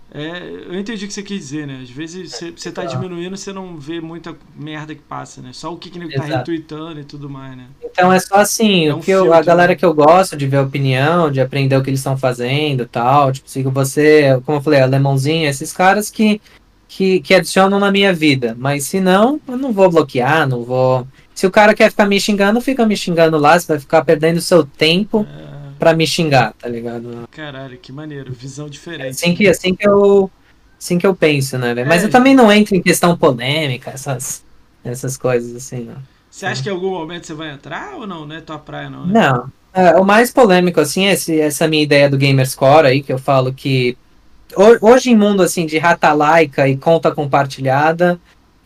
é, eu entendi o que você quis dizer, né? Às vezes você, você tá diminuindo, você não vê muita merda que passa, né? Só o que, que tá retweetando e tudo mais, né? Então é só assim, é o que eu, a galera né? que eu gosto de ver a opinião, de aprender o que eles estão fazendo tal. Tipo, sigo você, como eu falei, Alemãozinho, esses caras que, que, que adicionam na minha vida. Mas se não, eu não vou bloquear, não vou. Se o cara quer ficar me xingando, fica me xingando lá, você vai ficar perdendo seu tempo. É pra me xingar, tá ligado? Caralho, que maneiro, visão diferente. Assim que, assim que eu. Assim que eu penso, né, Mas eu também não entro em questão polêmica, essas, essas coisas assim, não. Você acha que em algum momento você vai entrar ou não? Não é tua praia, não? Né? Não. É, o mais polêmico, assim, é esse, essa minha ideia do Gamerscore aí, que eu falo que hoje em mundo, assim, de rata laica e conta compartilhada,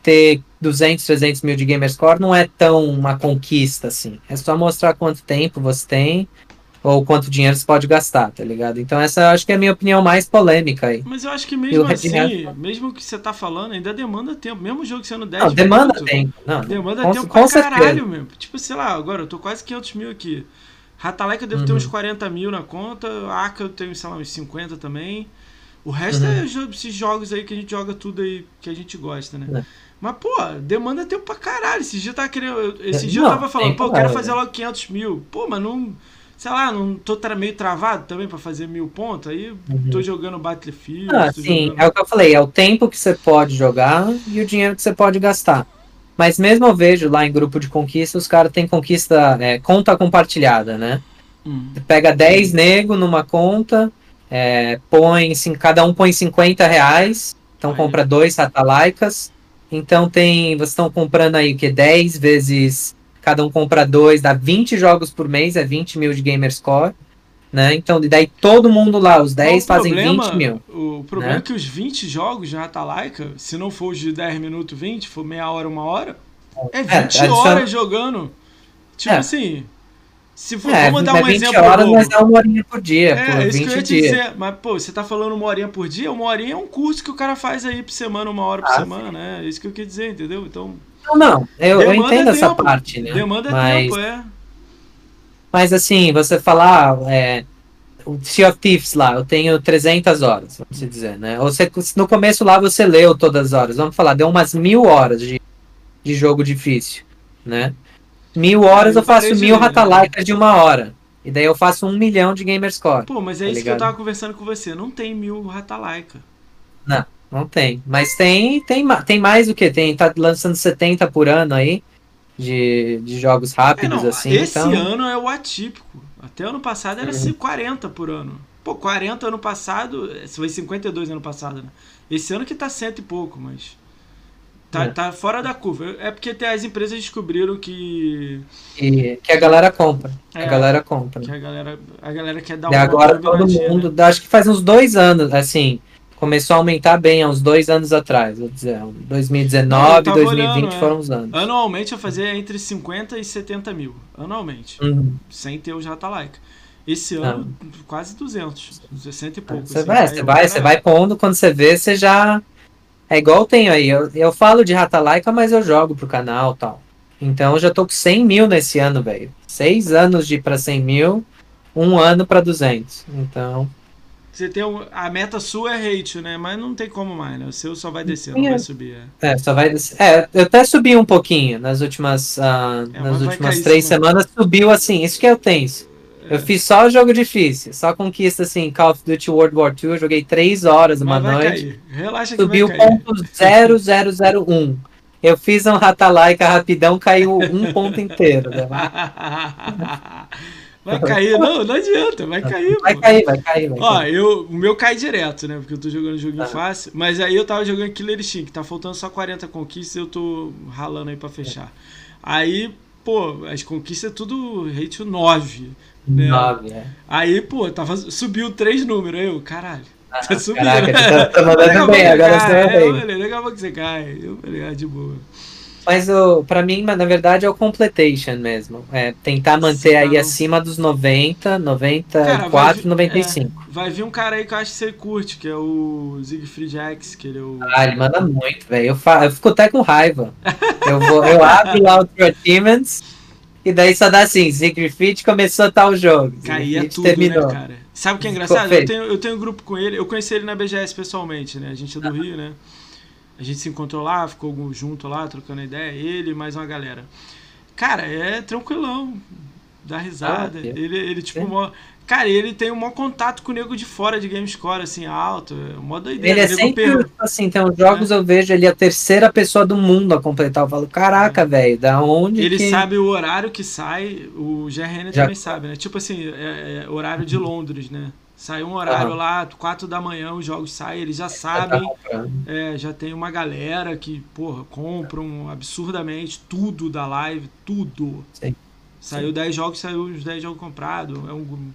ter 200, 300 mil de Gamerscore não é tão uma conquista, assim. É só mostrar quanto tempo você tem ou quanto dinheiro você pode gastar, tá ligado? Então essa acho que é a minha opinião mais polêmica aí. Mas eu acho que mesmo assim, mesmo que você tá falando, ainda demanda tempo. Mesmo jogo sendo 10 Não, demanda minutos, tempo. Não, demanda com, tempo com pra caralho mesmo. Tipo, sei lá, agora eu tô quase 500 mil aqui. Ratalaika eu devo uhum. ter uns 40 mil na conta. Aka eu tenho, sei lá, uns 50 também. O resto uhum. é esses jogos aí que a gente joga tudo aí que a gente gosta, né? É. Mas, pô, demanda tempo pra caralho. Esse dia eu tava querendo. Esse dia não, eu tava falando, pô, eu quero fazer logo 500 mil. Pô, mas não sei lá, não tô meio travado também para fazer mil pontos, aí uhum. tô jogando Battlefield. Ah, sim, jogando... é o que eu falei, é o tempo que você pode jogar e o dinheiro que você pode gastar. Mas mesmo eu vejo lá em grupo de conquista, os caras têm conquista, é, conta compartilhada, né? Hum. Você pega 10 nego numa conta, é, põe, sim, cada um põe 50 reais, então aí. compra dois satalaicas. Então tem, vocês estão comprando aí o que? 10 vezes cada um compra dois, dá 20 jogos por mês, é 20 mil de Gamerscore. Né? Então, daí todo mundo lá, os 10 fazem problema, 20 mil. O problema né? é que os 20 jogos de Ratalaika, se não for os de 10 minutos, 20, for meia hora, uma hora, é 20 é, horas jogando. Tipo é. assim, se for, é, vamos dar um 20 exemplo. horas, mas dá uma horinha por dia, é, por isso 20 que eu ia te dizer. Mas, pô, você tá falando uma horinha por dia? Uma horinha é um curso que o cara faz aí por semana, uma hora por ah, semana, sim. né? É isso que eu queria dizer, entendeu? Então. Não, não, eu, eu entendo tempo. essa parte, né? Demanda mas, tempo, é. Mas assim, você falar, é, o Sea of Thieves lá, eu tenho 300 horas, vamos dizer, né? Você, no começo lá você leu todas as horas, vamos falar, deu umas mil horas de, de jogo difícil, né? Mil horas eu, eu faço mil ratalaikas de uma hora. E daí eu faço um milhão de Gamerscore. Pô, mas é tá isso ligado? que eu tava conversando com você. Não tem mil ratalaika. Não. Não tem. Mas tem, tem, tem mais o que? Tem, tá lançando 70 por ano aí de, de jogos rápidos, é, não, assim. Esse então... ano é o atípico. Até ano passado era uhum. 40 por ano. Pô, 40 ano passado, foi 52 ano passado, né? Esse ano que tá cento e pouco, mas. Tá, é. tá fora da curva. É porque até as empresas descobriram que. E, que a galera compra. É, a galera compra. Que a galera, a galera quer dar uma. E agora todo mundo. Né? Acho que faz uns dois anos, assim começou a aumentar bem há uns dois anos atrás, vou dizer, 2019 e 2020 olhando, é. foram os anos. Anualmente eu fazia entre 50 e 70 mil, anualmente, uhum. sem ter o Jatalaika. Esse ano, Não. quase 200, 60 e pouco. Você assim, vai, você vai, você vai pondo, quando você vê, você já... É igual eu tenho aí, eu, eu falo de Ratalaika, mas eu jogo pro canal tal. Então eu já tô com 100 mil nesse ano, velho. Seis anos de para 100 mil, um ano para 200. Então... Você tem um, a meta sua é hate, né? Mas não tem como mais, né? O seu só vai descer, não vai subir. É. é, só vai descer. É, eu até subi um pouquinho nas últimas, uh, é, nas últimas três semanas. Subiu assim, isso que eu tenho. Eu é. fiz só jogo difícil, só conquista assim, Call of Duty World War II, eu joguei três horas uma noite. Cair. Relaxa que Subiu ponto 0001. Eu fiz um Ratalaika rapidão, caiu um ponto inteiro. Né? Vai cair, não, não adianta, vai cair. Vai pô. cair, vai cair. Vai Ó, cair. eu, o meu cai direto, né? Porque eu tô jogando joguinho Ah. fácil. Mas aí eu tava jogando Killer Instinct, tá faltando só 40 conquistas e eu tô ralando aí pra fechar. Aí, pô, as conquistas é tudo rate 9. né? Nove, é. Aí, pô, tava, subiu três números. Aí eu, caralho. Tá subindo. Caraca, tá, tá mandando bem, agora cai. você vai É, bem. daqui a pouco você cai. Eu falei, ah, de boa. Mas o, pra mim, na verdade, é o completation mesmo. É tentar manter aí Não. acima dos 90, Cara, 94, vai vir- 95. Vai vir um cara aí que eu acho que você curte, que é o Siegfried X, que ele é o. Ah, ele manda muito, velho. Eu, fa- eu fico até com raiva. Eu, vou, eu abro lá o True Achievements e daí só dá assim, Siegfried começou tal jogo. Caía tudo, terminou. né, cara? Sabe o que é engraçado? Eu tenho, eu tenho um grupo com ele, eu conheci ele na BGS pessoalmente, né? A gente é do Rio, né? A gente se encontrou lá, ficou junto lá, trocando ideia, ele e mais uma galera. Cara, é tranquilão, dá risada. Ah, é. ele, ele, tipo, É. mó... Cara, ele tem um maior contato com o nego de fora de Gamescore, assim, alto, é mó doideira. Ele é sempre, assim, tem uns jogos eu vejo ele a terceira pessoa do mundo a completar. Eu falo, caraca, velho, da onde Ele que... sabe o horário que sai, o GRN Já- também sabe, né? Tipo assim, é, é horário de Londres, né? Sai um horário Aham. lá, 4 da manhã os jogos saem, eles já sabem. comprando. É, já tem uma galera que, porra, compram absurdamente tudo da live, tudo. Sim. Saiu 10 jogos, saiu os 10 jogos comprados. É, um,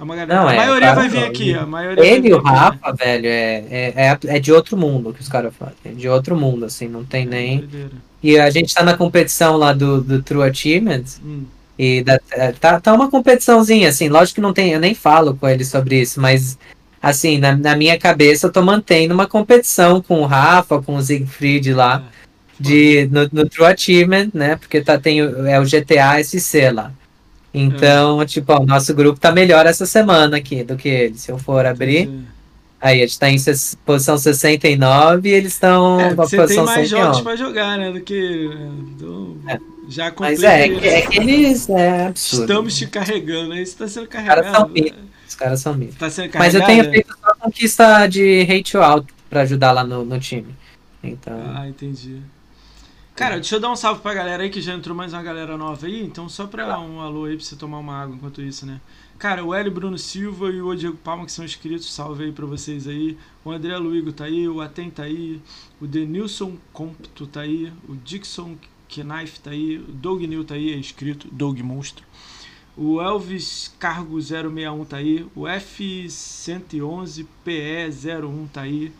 é uma galera. Não, a é, maioria vai vir aqui, a maioria Ele e o né? Rafa, velho, é, é, é, é de outro mundo que os caras fazem. É de outro mundo, assim, não tem nem. Doideira. E a gente tá na competição lá do, do True Achievements. Hum, E da- é, tá, tá uma competiçãozinha, assim, lógico que não tem, eu nem falo com ele sobre isso, mas assim, na, na minha cabeça eu tô mantendo uma competição com o Rafa, com o Siegfried lá, de, no, no True Achievement, né? Porque tá, tem, é o GTA SC lá. Então, tipo, ó, o nosso grupo tá melhor essa semana aqui do que ele. Se eu for abrir, entendi. aí a gente tá em posição 69 e eles estão É, na você tem posição mais jogos 111. pra jogar, né? Do que. Então, já Mas é, é que, eles. É absurdo. Estamos te carregando, né? Isso tá sendo caras são carregado. mitos. Os caras são mitos. Tá sendo Mas eu carregado? tenho feito só conquista de hate out pra ajudar lá no, no time. Então. Ah, entendi. Cara, deixa eu dar um salve pra galera aí que já entrou mais uma galera nova aí. Então, só pra um alô aí pra você tomar uma água enquanto isso, né? Cara, o Hélio Bruno Silva e o Diego Palma que são inscritos, salve aí pra vocês aí. O André Luigo tá aí, o Aten tá aí, o Denilson Compto tá aí, o Dixon Knife tá aí, Doug New tá aí, é inscrito, Doug Monstro. O Elvis Cargo 061 tá aí, o F111 PE01 tá aí,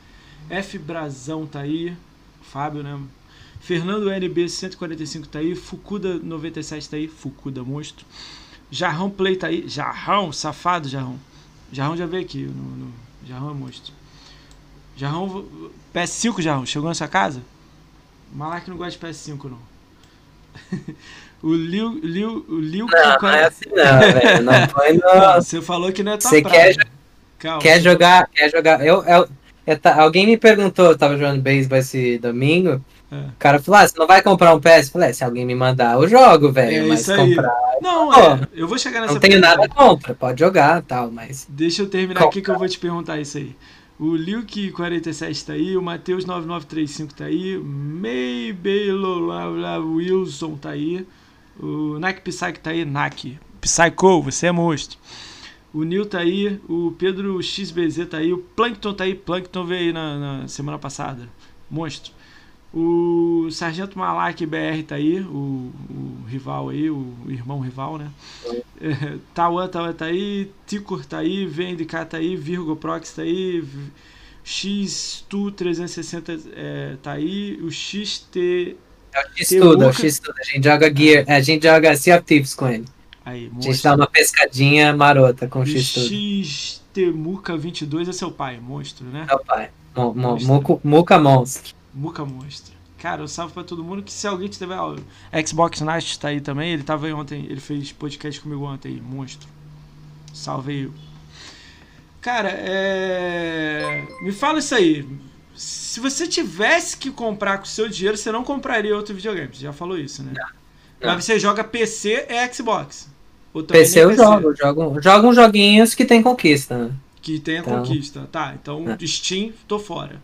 F Brazão tá aí, Fábio, né? Fernando NB 145 tá aí, Fukuda 97 tá aí, Fukuda monstro. Jarrão Play tá aí, Jarrão, safado Jarrão. Jarrão já veio aqui, no, no- Jarrão é monstro. Jarrão, PS5 Jarrão, chegou na sua casa? Malak não gosta de PS5 não. o Liu, Liu, o Liu Não, não é assim não, velho. Não foi no. Você falou que não é tua Você quer Calma. Quer jogar, quer jogar. Eu, eu, eu ta- alguém me perguntou, eu tava jogando beisebol esse domingo. É. O cara falou: ah, você não vai comprar um PS? Eu falei: é, se alguém me mandar, eu jogo, velho. É mas comprar. Não, Pô, é, eu vou chegar nessa Não tenho pergunta. nada contra, pode jogar tal, mas. Deixa eu terminar aqui que eu vou te perguntar isso aí. O Liuk47 tá aí, o Matheus9935 tá aí, Maybelola Wilson tá aí, o Nak Psyche tá aí, Nak. Psycho, você é monstro. O Nil tá aí, o Pedro XBZ tá aí, o Plankton tá aí, Plankton veio aí na, na semana passada, monstro. O Sargento Malak BR tá aí, o, o rival aí, o, irmão rival, né? É, Tawan, Tawan tá aí, Ticor tá aí, VNDK tá aí, Virgo Prox tá aí, V- X-Tu360 é, tá aí, o XT. É o X-Tudo, é o. X-Tudo. A gente joga Gear, a gente joga Sea Thieves com ele. Aí, A gente dá uma pescadinha marota com o O X-Tudo. XTMuca22 é seu pai, monstro, né? Meu pai. Mo- mo- Monstro. Muca Monstro. Muca monstro. Cara, eu salve pra todo mundo que se alguém tiver. ó, Xbox Night tá aí também. Ele tava aí ontem, ele fez podcast comigo ontem aí, monstro. Salve aí. Cara, é. Me fala isso aí. Se você tivesse que comprar com o seu dinheiro, você não compraria outro videogame. Você já falou isso, né? Não. Mas você joga PC e Xbox. PC eu jogo, eu jogo, jogo uns joguinhos que tem conquista, né? Que tem a Então. conquista. Tá, então É. Steam, tô fora.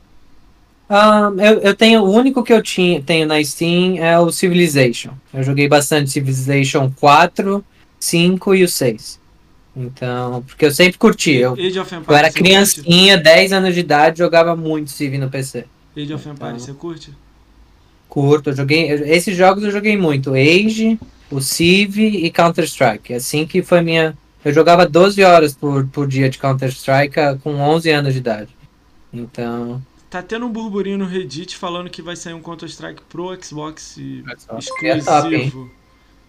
Ah, eu, eu tenho, o único que eu tinha, tenho na Steam é o Civilization. Eu joguei bastante Civilization 4, 5 e o 6. Então, porque eu sempre curti. Eu, eu era criancinha, 10 anos de idade, jogava muito Civ no PC. Age of Empires, Então. você curte? Curto, eu joguei. Esses jogos eu joguei muito. Age, o Civ e Counter-Strike. Assim que foi minha. Eu jogava 12 horas por, por dia de Counter-Strike com 11 anos de idade. Então. Tá tendo um burburinho no Reddit falando que vai sair um Counter-Strike pro Xbox e Seria top, exclusivo.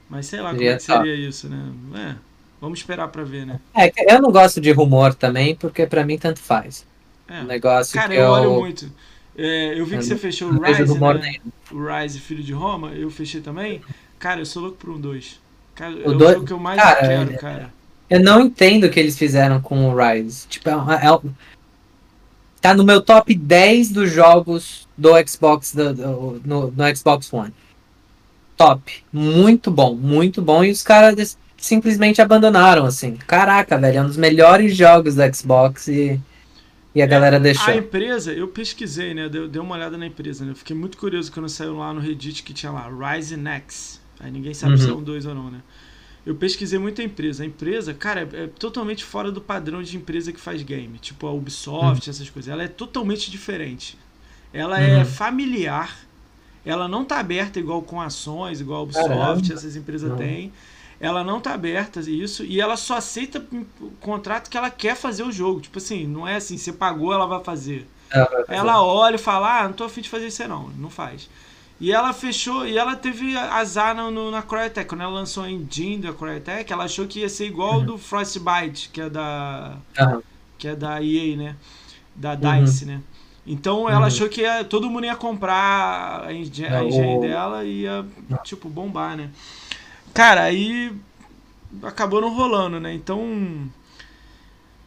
Mas sei lá como Seria é que seria isso, né? É, vamos esperar pra ver, né? É, eu não gosto de rumor também, porque pra mim tanto faz. É. O negócio Cara, que eu eu. olho muito. É, eu vi eu que você fechou o Rise, rumor né? O Rise Filho de Roma, eu fechei também. Cara, eu sou louco por um 2. Cara, é O o dois- jogo que eu mais cara, quero, é- cara. Eu não entendo o que eles fizeram com o Rise. Tipo, é, é um- tá no meu top 10 dos jogos do Xbox do- do- no, no Xbox One. Top. Muito bom, muito bom. E os caras simplesmente abandonaram, assim. Caraca, velho, é um dos melhores jogos do Xbox e, e a galera deixou. A empresa, eu pesquisei, né? Dei, dei uma olhada na empresa, né? Eu fiquei muito curioso quando saiu lá no Reddit que tinha lá Rise Next. Aí ninguém sabe se é Uhum. um 2 ou não, né? Eu pesquisei muito a empresa. A empresa, cara, é, é totalmente fora do padrão de empresa que faz game. Tipo a Ubisoft, essas coisas. Ela é totalmente diferente. Ela é Uhum. familiar. Ela não tá aberta igual com ações, igual a Ubisoft, Caramba. essas empresas Não. têm. Ela não tá aberta isso e ela só aceita o contrato que ela quer fazer o jogo. Tipo assim, não é assim, você pagou, ela vai fazer. Ela vai fazer. Ela olha e fala, ah, não tô afim de fazer isso não, não faz. E ela fechou, e ela teve azar no, no- na Crytek, quando ela lançou a engine da Crytek, ela achou que ia ser igual ao do Frostbite, que é da Aham. que é da EA, né? Da Uhum. DICE, né? Então ela Uhum. achou que ia- todo mundo ia comprar a engine, a engine dela e ia, tipo, bombar, né? Cara, aí acabou não rolando, né? Então,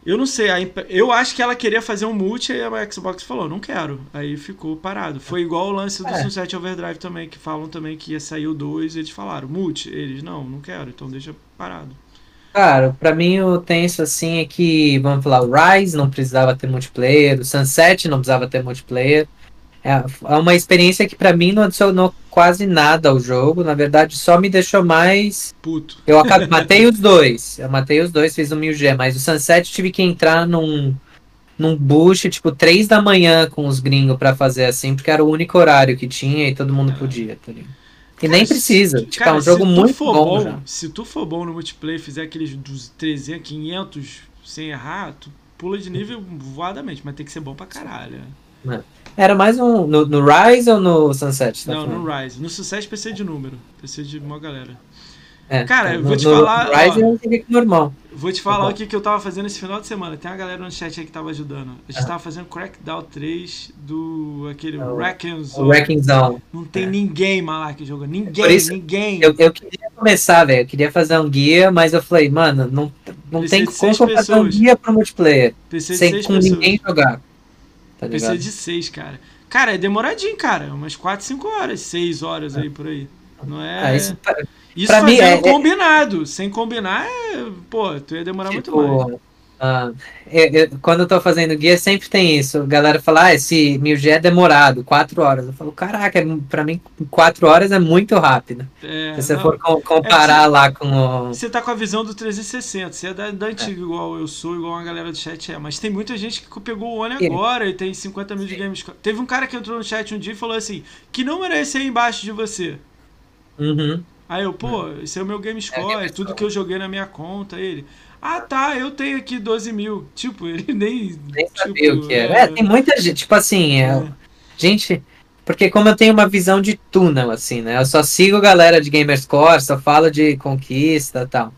eu não sei, eu acho que ela queria fazer um multi e a Xbox falou, não quero. Aí ficou parado. Foi igual o lance do É. Sunset Overdrive também, que falam também que ia sair o 2 e eles falaram, multi. Eles, não, não quero, então deixa parado. Cara, pra mim o tenso assim é que, vamos falar, o Rise não precisava ter multiplayer, o Sunset não precisava ter multiplayer. É é uma experiência que pra mim não adicionou quase nada ao jogo, na verdade só me deixou mais. Puto. Eu acabei, matei os dois, eu matei os dois, fiz um 1000G, mas o Sunset tive que entrar num, num bush, tipo, três da manhã com os gringos pra fazer assim, porque era o único horário que tinha e todo mundo podia, tá ligado? E Cara, nem precisa, tipo, cara, é um se jogo tu muito bom, já. Se tu for bom no multiplayer e fizer aqueles dos 300, 500 sem errar, tu pula de nível voadamente, mas tem que ser bom pra caralho. né? Era mais um. No, no Rise ou no Sunset? tá Não, falando? no Rise. No Sucesso PC de número. PC de uma galera. É, Cara, eu vou te falar, Rise ó. o meu irmão. Vou te falar bom. o que, que eu tava fazendo esse final de semana. Tem uma galera no chat aí que tava ajudando. A gente Ah. tava fazendo Crackdown 3 do aquele É o- Wrecking Zone. Não tem É. ninguém que joga. Ninguém, Por isso, ninguém. Eu, eu queria começar, velho. Eu queria fazer um guia, mas eu falei, mano, não, não Precisa tem como fazer um guia pro multiplayer. Sem 6 com pessoas. ninguém jogar. Tá ligado? de 6, cara. Cara, é demoradinho, cara. Umas 4, 5 horas, 6 horas aí por aí. Não é. Ah, isso, Isso pra mim fazendo é- é- combinado. Sem combinar, é... pô, tu ia demorar muito mais. Ah, eu- eu- quando eu tô fazendo guia, sempre tem isso. A galera fala, ah, esse 1000G é demorado, 4 horas. Eu falo, caraca, é- pra mim, 4 horas é muito rápido. É, Se você não, for com- comparar lá com o. Você tá com a visão do 360, você é da, da antiga, igual eu sou, igual a galera do chat é. Mas tem muita gente que pegou o One agora e tem 50 mil de games. Teve um cara que entrou no chat um dia e falou assim: Que número é esse aí embaixo de você? Uhum. Aí eu, pô, esse é o meu Game Score, Game tudo que eu joguei na minha conta. Ele, ah tá, eu tenho aqui 12 mil. Tipo, ele nem. Nem sabia tipo, o que era. É, tem muita gente, tipo assim, é, É. gente. Porque como eu tenho uma visão de túnel, assim, né? Eu só sigo galera de Gamerscore, só falo de conquista e tal.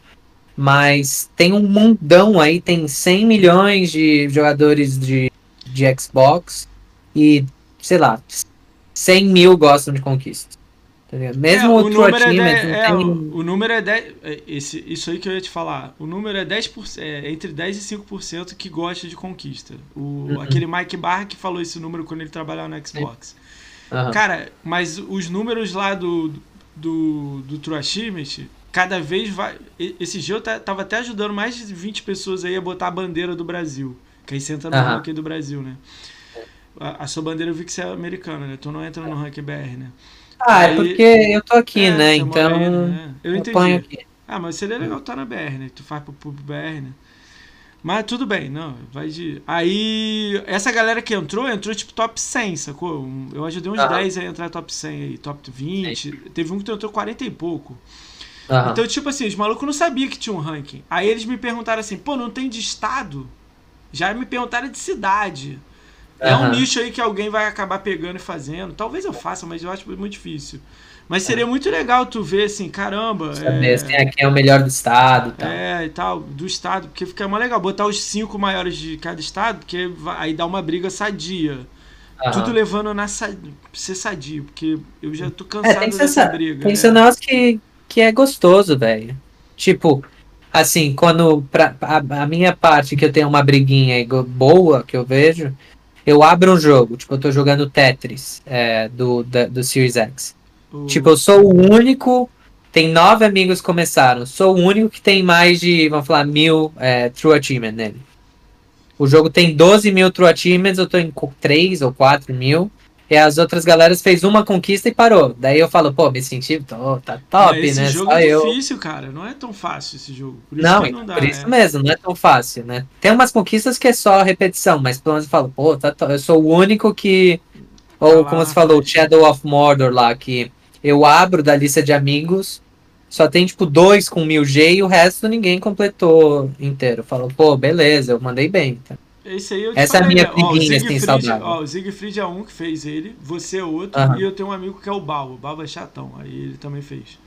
Mas tem um mundão aí, tem 100 milhões de jogadores de, de Xbox e, sei lá, 100 mil gostam de conquista. Tá? Mesmo É, o, True número é Achievement dez- não é, tem... o, o número é 10. é, Esse, isso aí que eu ia te falar. O número é 10%, é entre 10 e 5% que gosta de conquista. O, Uhum. Aquele Mike Barra que falou esse número quando ele trabalhava no Xbox. Aham. Cara, mas os números lá do, do, do True Achievement, cada vez vai. Esse dia eu ta- tava até ajudando mais de 20 pessoas aí a botar a bandeira do Brasil. Que aí você entra no Aham. ranking do Brasil, né? A, a sua bandeira eu vi que você é americana, né? Tu não entra no ranking BR, né? Ah, é aí- porque eu tô aqui, É, né? Então, né? Eu eu entendi. aqui. Ah, mas seria legal estar na BR, né? Tu faz pro, pro BR, né? Mas tudo bem, não, vai de. Aí, essa galera que entrou, entrou tipo top 100, sacou? Eu ajudei uns uhum. 10 a entrar top 100 aí, top 20. Teve um que entrou 40 e pouco. Uhum. Então, tipo assim, os malucos não sabiam que tinha um ranking. Aí eles me perguntaram assim, pô, não tem de estado? Já me perguntaram de cidade. Uhum. É um nicho aí que alguém vai acabar pegando e fazendo. Talvez eu faça, mas eu acho muito difícil. Mas seria é. muito legal tu ver assim, caramba. Saber é, assim, quem é o melhor do estado e tal. É, e tal, do estado, porque fica mais legal. Botar os cinco maiores de cada estado, porque aí dá uma briga sadia. Uhum. Tudo levando na sa... ser sadio, porque eu já tô é, cansado é, dessa briga. Tem que ser um negócio que, que é gostoso, velho. Tipo, assim, quando. Pra, a, a, minha parte que eu tenho uma briguinha boa que eu vejo, eu abro um jogo. Tipo, eu tô jogando Tetris é, do, da, do Series X. Uh. Tipo, eu sou o único. Tem nove amigos que começaram. Sou o único que tem mais de, vamos falar, mil é, True Achievement nele. O jogo tem 12 mil True Achievements, eu tô em 3 ou 4 mil. E as outras galeras fez uma conquista e parou. Daí eu falo, pô, me senti, tô, tá top, esse né? Esse jogo Só é eu... difícil, cara. Não é tão fácil esse jogo. Por isso não, não dá, por isso né? mesmo, não é tão fácil, né? Tem umas conquistas que é só repetição, mas pelo menos eu falo, pô, tá, eu sou o único que. Ou tá como você falou, Shadow of Mordor lá, que eu abro da lista de amigos, só tem tipo dois com 1000G e o resto ninguém completou inteiro. Falo, pô, beleza, eu mandei bem. Tá? Esse aí eu Essa falei, é a minha briguinha, assim, saudável. Ó, o Siegfried é um que fez ele, você é outro, uhum. e eu tenho um amigo que é o Bal. O Bal é chatão, aí ele também fez.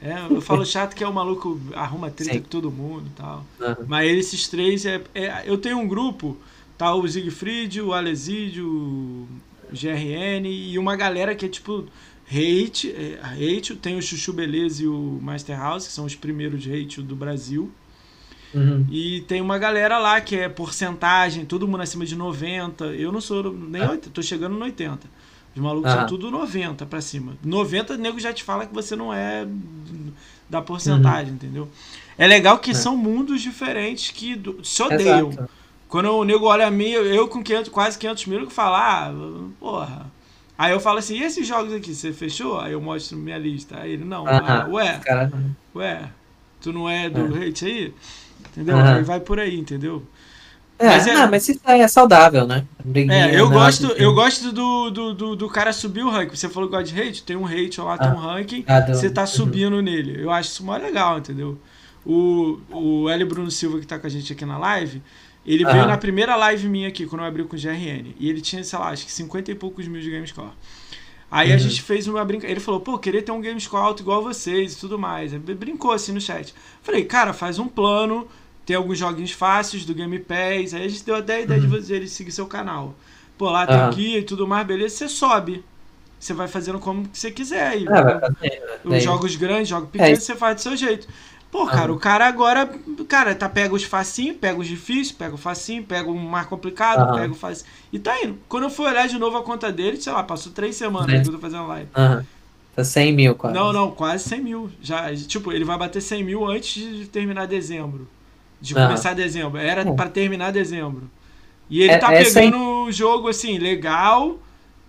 É, eu falo chato que é o maluco arruma treta com todo mundo e tal. Uhum. Mas esses três é, é, Eu tenho um grupo, tá? O Siegfried, o Alesídio, o GRN e uma galera que é tipo hate, é, hate tem o Chuchu Beleza e o Master House, que são os primeiros hate do Brasil. Uhum. E tem uma galera lá que é porcentagem, todo mundo acima de 90. Eu não sou nem ah. 80, tô chegando no 80. Os malucos ah. são tudo 90 pra cima. 90, o nego já te fala que você não é da porcentagem, uhum. entendeu? É legal que é. são mundos diferentes que se odeiam. Exato. Quando o nego olha a mim, eu com 500, quase 500 mil, que falar, ah, porra. Aí eu falo assim, e esses jogos aqui, você fechou? Aí eu mostro minha lista. Aí ele, não. Ah, ué, ué, tu não é do é. hate aí? Entendeu? Uhum. Aí vai por aí, entendeu? É, mas, é, não, mas isso aí é saudável, né? é, eu gosto, eu gosto do, do, do, do, cara subir o ranking. Você falou que gosta de hate, tem um hate lá, ah, tem um ranking, ah, do, você tá subindo uhum. nele. Eu acho isso mais legal, entendeu? O, o L. Bruno Silva, que tá com a gente aqui na live, ele uhum. veio na primeira live minha aqui, quando eu abri com o GRN. E ele tinha, sei lá, acho que 50 e poucos mil de Gamescore. Aí uhum. a gente fez uma brincadeira. Ele falou, pô, queria ter um Gamescore alto igual vocês e tudo mais. Brincou assim no chat. Falei, cara, faz um plano tem alguns joguinhos fáceis do Game Pass. Aí a gente deu até a ideia uhum. de você ele seguir seu canal. Pô, lá tem uhum. guia e tudo mais, beleza? Você sobe. Você vai fazendo como você quiser. Aí, é, vai fazer, Os jogos grandes, jogos é pequenos, é. você faz do seu jeito. Pô, cara, uhum. o cara agora, cara, tá, pega os facinhos, pega os difíceis, pega o facinho, pega o mais complicado, uhum. pega o facinho. E tá indo. Quando eu for olhar de novo a conta dele, sei lá, passou três semanas que eu tô fazendo live. Uhum. Tá 100 mil quase. Não, não, quase 100 mil. Já, tipo, ele vai bater 100 mil antes de terminar dezembro de começar dezembro. Era para terminar dezembro. E ele é, tá pegando o jogo assim, legal.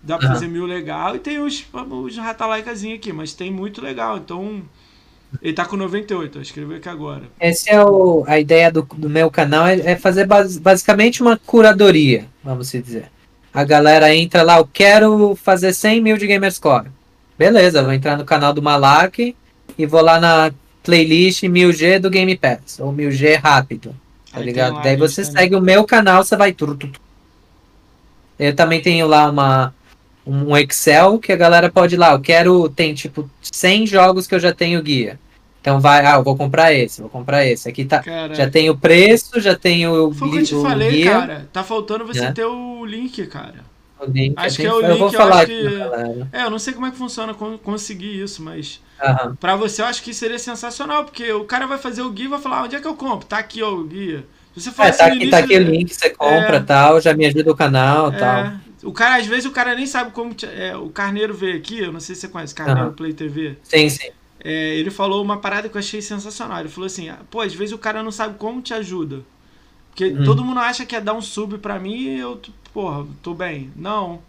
Dá pra fazer mil legal. E tem os, os ratalaicazinhos aqui, mas tem muito legal. Então. Ele tá com 98, eu escrevi aqui agora. Essa é o, a ideia do, do meu canal, é, é fazer bas, basicamente uma curadoria, vamos dizer. A galera entra lá, eu quero fazer 100 mil de Gamerscore. Beleza, vou entrar no canal do Malak e vou lá na playlist 1000G do Game Pass, ou 1000G rápido, tá Aí ligado? Daí você segue o meu canal, você vai tudo. Eu também tenho lá uma um Excel que a galera pode ir lá, eu quero, tem tipo 100 jogos que eu já tenho guia. Então vai, ah, eu vou comprar esse, vou comprar esse. Aqui tá, já tem o preço, já tem o Foi o que eu te falei, guia. cara. Tá faltando você é. ter o link, cara. Link, acho que é o link, eu vou falar que... É, eu não sei como é que funciona conseguir isso, mas Uhum. Pra você, eu acho que seria sensacional, porque o cara vai fazer o guia e vai falar, onde é que eu compro? Tá aqui ó, o guia. você fala é, tá, assim, aqui, tá aqui o link, você compra é, tal, já me ajuda o canal é, tal. O cara, às vezes, o cara nem sabe como. É, o Carneiro veio aqui, eu não sei se você conhece, Carneiro uhum. Play TV. Sim, sim. É, ele falou uma parada que eu achei sensacional. Ele falou assim: pô, às vezes o cara não sabe como te ajuda. Porque uhum. todo mundo acha que é dar um sub pra mim e eu, porra, tô bem. Não.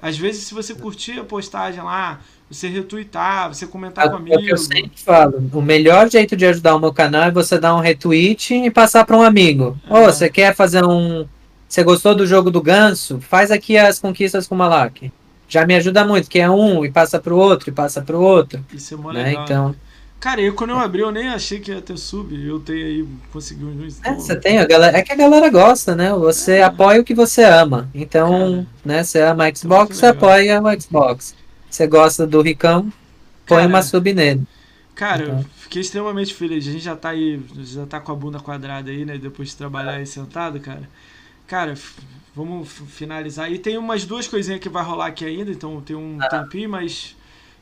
Às vezes, se você curtir a postagem lá, você retweetar, você comentar é, comigo. É o que eu sempre falo. O melhor jeito de ajudar o meu canal é você dar um retweet e passar para um amigo. Ô, oh, você quer fazer um. Você gostou do jogo do ganso? Faz aqui as conquistas com o Malak. Já me ajuda muito, que é um e passa pro outro e passa pro outro. Isso é mó né? legal. Então. Cara, eu quando eu abri, eu nem achei que ia ter sub. Eu tenho aí, consegui uns. É, você tem, a galera, é que a galera gosta, né? Você é. apoia o que você ama. Então, né, você ama Xbox, você apoia o Xbox. Você gosta do Ricão, põe cara, uma sub nele. Cara, então. fiquei extremamente feliz. A gente já tá aí, já tá com a bunda quadrada aí, né? Depois de trabalhar aí sentado, cara. Cara, vamos finalizar. E tem umas duas coisinhas que vai rolar aqui ainda, então tem um ah. tempinho, mas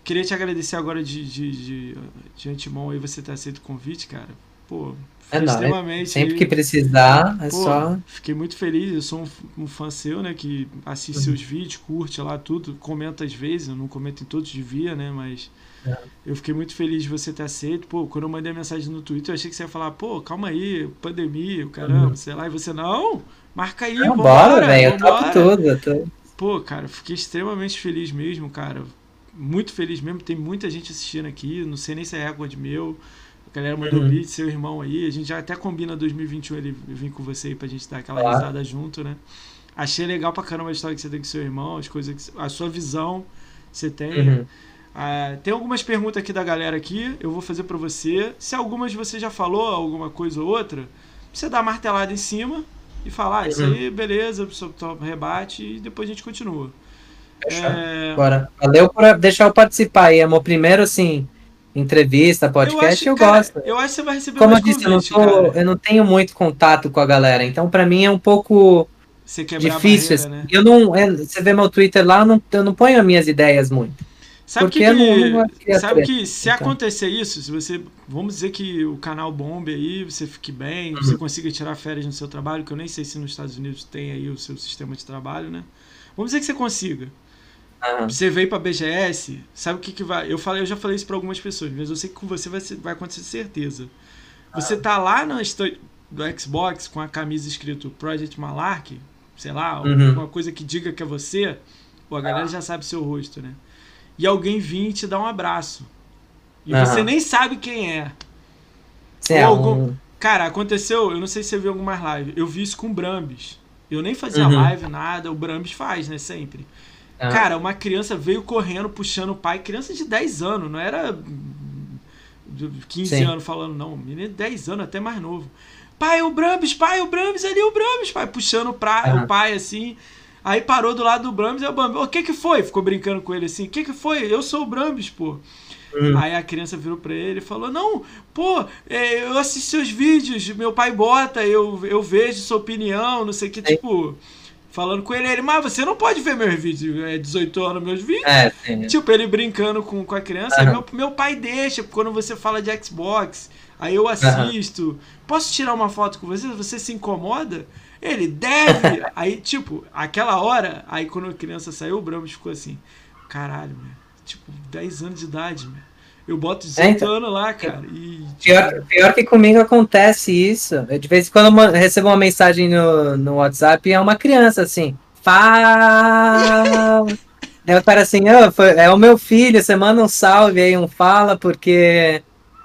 queria te agradecer agora de, de, de, de antemão aí você ter aceito o convite, cara. Pô, é extremamente. Sempre que precisar, é Pô, só. Fiquei muito feliz. Eu sou um, um fã seu, né? Que assiste uhum. seus vídeos, curte lá tudo, comenta às vezes. Eu não comento em todos, devia, né? Mas é. eu fiquei muito feliz de você ter aceito. Pô, quando eu mandei a mensagem no Twitter, eu achei que você ia falar, pô, calma aí, pandemia, caramba, uhum. sei lá. E você, não, marca aí, não, bora, velho. Eu topo tudo. Tô... Pô, cara, fiquei extremamente feliz mesmo, cara. Muito feliz mesmo. Tem muita gente assistindo aqui. Não sei nem se é recorde meu. A galera mandou uhum. vídeo, seu irmão aí. A gente já até combina 2021 ele vir com você aí pra gente dar aquela risada junto, né? Achei legal pra caramba a história que você tem com seu irmão, as coisas que, a sua visão você tem. Uhum. Ah, tem algumas perguntas aqui da galera aqui, eu vou fazer para você. Se algumas você já falou alguma coisa ou outra, você dá martelada em cima e falar, ah, isso uhum. aí, beleza, o rebate e depois a gente continua. É... Bora. Valeu por deixar eu participar aí. É meu primeiro, assim, entrevista, podcast, eu, acho, eu cara, gosto. Eu acho que você vai receber Como eu disse, convite, eu, não tô, eu não tenho muito contato com a galera, então para mim é um pouco difícil. Barreira, né? Eu não, é, você vê meu Twitter lá, eu não, eu não ponho as minhas ideias muito. Sabe porque que, não, não sabe que se então. acontecer isso, se você, vamos dizer que o canal bombe aí, você fique bem, uhum. você consiga tirar férias no seu trabalho, que eu nem sei se nos Estados Unidos tem aí o seu sistema de trabalho, né? Vamos dizer que você consiga. Uhum. Você veio para BGS, sabe o que, que vai? Eu falei, eu já falei isso para algumas pessoas, mas eu sei que com você vai, vai acontecer certeza. Você uhum. tá lá na do Xbox com a camisa escrito Project Malark, sei lá, uhum. alguma coisa que diga que é você, pô, a galera já sabe seu rosto, né? E alguém vir te dar um abraço. E você nem sabe quem é. é algum... um... Cara, aconteceu, eu não sei se você viu algumas lives, eu vi isso com o Brambis. Eu nem fazia uhum. live, nada, o Brambis faz, né, sempre. Ah. Cara, uma criança veio correndo, puxando o pai, criança de 10 anos, não era 15 Sim. anos falando, não, menino de 10 anos, até mais novo. Pai, o Brambis, pai, o Brambis, ali o Brambis, pai, puxando pra, o pai assim. Aí parou do lado do Brambis e o Brambis, o que que foi? Ficou brincando com ele assim, o que que foi? Eu sou o Brambis, pô. Uhum. Aí a criança virou pra ele e falou: Não, pô, é, eu assisto seus vídeos, meu pai bota, eu, eu vejo sua opinião, não sei o que, tipo falando com ele, ele, mas você não pode ver meus vídeos, é 18 anos meus vídeos. É, sim. Tipo, ele brincando com, com a criança, uhum. meu, meu pai deixa, quando você fala de Xbox, aí eu assisto. Uhum. Posso tirar uma foto com você? Você se incomoda? Ele deve! aí, tipo, aquela hora, aí quando a criança saiu, o Bramos ficou assim, caralho, meu. Tipo, 10 anos de idade, meu. Eu boto 18 é, então, anos lá, cara. E, tipo... pior, pior que comigo acontece isso. Eu, de vez em quando eu recebo uma mensagem no, no WhatsApp e é uma criança assim. Fala! Daí o cara assim, oh, foi, é o meu filho, você manda um salve aí, um fala, porque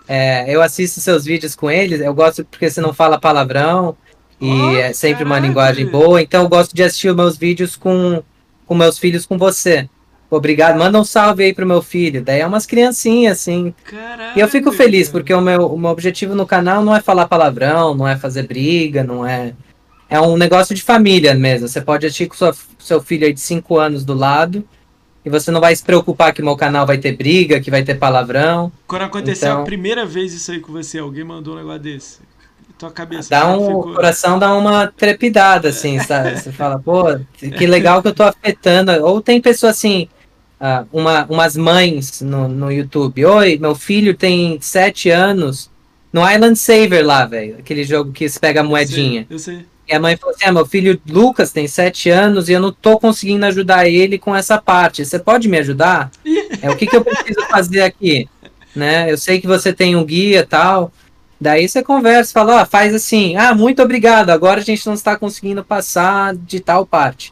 é, eu assisto seus vídeos com eles, eu gosto porque você não fala palavrão e oh, é sempre uma linguagem boa, então eu gosto de assistir os meus vídeos com, com meus filhos com você. Obrigado, manda um salve aí pro meu filho. Daí é umas criancinhas, assim. Caralho, e eu fico feliz, porque o meu, o meu objetivo no canal não é falar palavrão, não é fazer briga, não é. É um negócio de família mesmo. Você pode assistir com sua, seu filho aí de 5 anos do lado. E você não vai se preocupar que meu canal vai ter briga, que vai ter palavrão. Quando aconteceu então... a primeira vez isso aí com você, alguém mandou um negócio desse. Tua cabeça. Dá um, ficou... O coração dá uma trepidada, assim, sabe? Você fala, pô, que legal que eu tô afetando. Ou tem pessoa assim, uh, uma, umas mães no, no YouTube. Oi, meu filho tem sete anos no Island Saver lá, velho. Aquele jogo que você pega a moedinha. Eu sei. Eu sei. E a mãe falou assim: ah, meu filho Lucas tem sete anos e eu não tô conseguindo ajudar ele com essa parte. Você pode me ajudar? é o que, que eu preciso fazer aqui? Né? Eu sei que você tem um guia e tal. Daí você conversa, fala, ah, faz assim, ah, muito obrigado, agora a gente não está conseguindo passar de tal parte.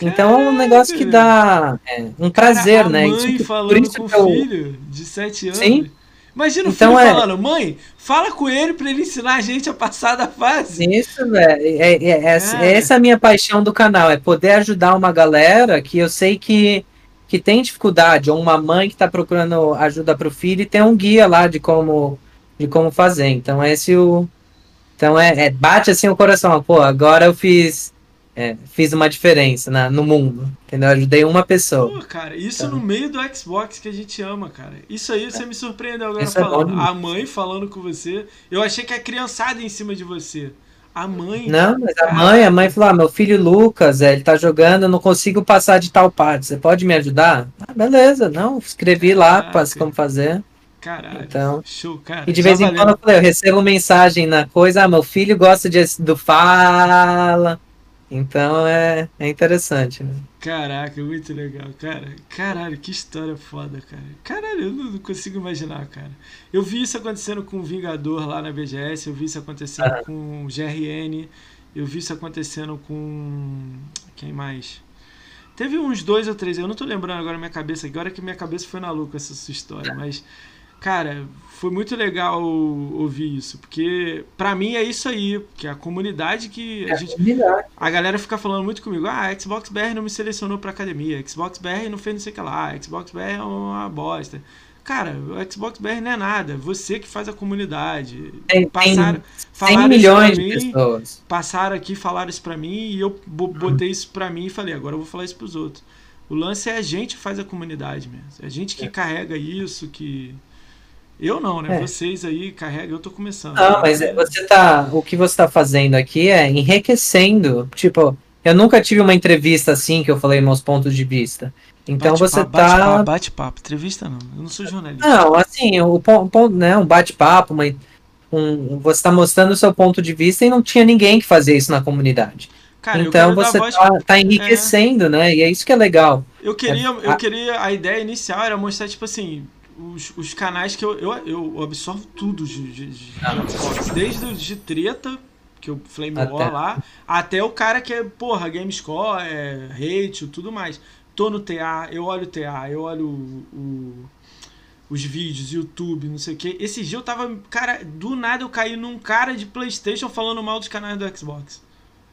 Então é um negócio que dá é, um prazer, Cara, a né? mãe Isso- falando por isso com o eu- filho de 7 anos. Sim. Imagina o Então filho é- falando, mãe, fala com ele pra ele ensinar a gente a passar da fase. Isso, velho. É, é, é, essa- é essa a minha paixão do canal, é poder ajudar uma galera que eu sei que, que tem dificuldade, ou uma mãe que está procurando ajuda para o filho e tem um guia lá de como, de como fazer. Então, esse o. Então, é, é- bate assim o coração. Pô, agora eu fiz, é, fiz uma diferença na, no mundo. Entendeu? Ajudei uma pessoa. Pô, cara, isso Então. no meio do Xbox que a gente ama, cara. Isso aí você me surpreendeu agora é falando. demais. a mãe falando com você. Eu achei que a criançada em cima de você. A mãe. Não, mas a mãe, a mãe falou: ah, meu filho Lucas, é, ele tá jogando, eu não consigo passar de tal parte. Você pode me ajudar? Ah, beleza, não, escrevi lá Caraca. pra- como fazer. Caralho. Então. Show, cara. E de Já vez em quando eu falei, eu recebo mensagem na coisa, ah, meu filho gosta de, do fala. Então é, é interessante, né? Caraca, muito legal, cara. Caralho, que história foda, cara. Caralho, eu não consigo imaginar, cara. Eu vi isso acontecendo com o Vingador lá na BGS, eu vi isso acontecendo Ah. com o GRN, eu vi isso acontecendo com. Quem mais? Teve uns dois ou três, eu não tô lembrando agora na minha cabeça, agora que minha cabeça foi na com essa sua história, mas. Cara, foi muito legal ouvir isso, porque pra mim é isso aí, que a comunidade que a gente a galera fica falando muito comigo, ah, Xbox BR não me selecionou pra academia, Xbox BR não fez não sei o que lá, Xbox BR é uma bosta. Cara, o Xbox BR não é nada, você que faz a comunidade. Tem, tem Passaram, 100 falaram milhões de mim, pessoas. passaram aqui, falaram isso pra mim e eu bo- botei isso pra mim e falei, agora eu vou falar isso pros outros. O lance é a gente que faz a comunidade mesmo. É a gente que carrega isso, que. Eu não, né? É. Vocês aí carregam, eu tô começando. Não, mas é- você tá. O que você tá fazendo aqui é enriquecendo. Tipo, eu nunca tive uma entrevista assim que eu falei meus pontos de vista. Então você Bate-papo, tá. Bate-papo, bate-papo. Entrevista não. Eu não sou jornalista. Não, assim, o ponto, né, um bate-papo, uma- um, você está mostrando o seu ponto de vista e não tinha ninguém que fazia isso na comunidade. Cara, eu então você voz tá, tá enriquecendo, né? E é isso que é legal. Eu queria, É, eu a- queria, a ideia inicial era mostrar, tipo assim, os, os canais que eu, eu, eu absorvo tudo de, de, de Ah. Xbox. Desde o de treta, que eu Flame Até. War lá, até o cara que é, porra, GameScore, é, hate, tudo mais. Tô no TA, eu olho o TA, eu olho o, o- os vídeos, YouTube, não sei o que. Esse dia eu tava, cara, do nada eu caí num cara de Playstation falando mal dos canais do Xbox.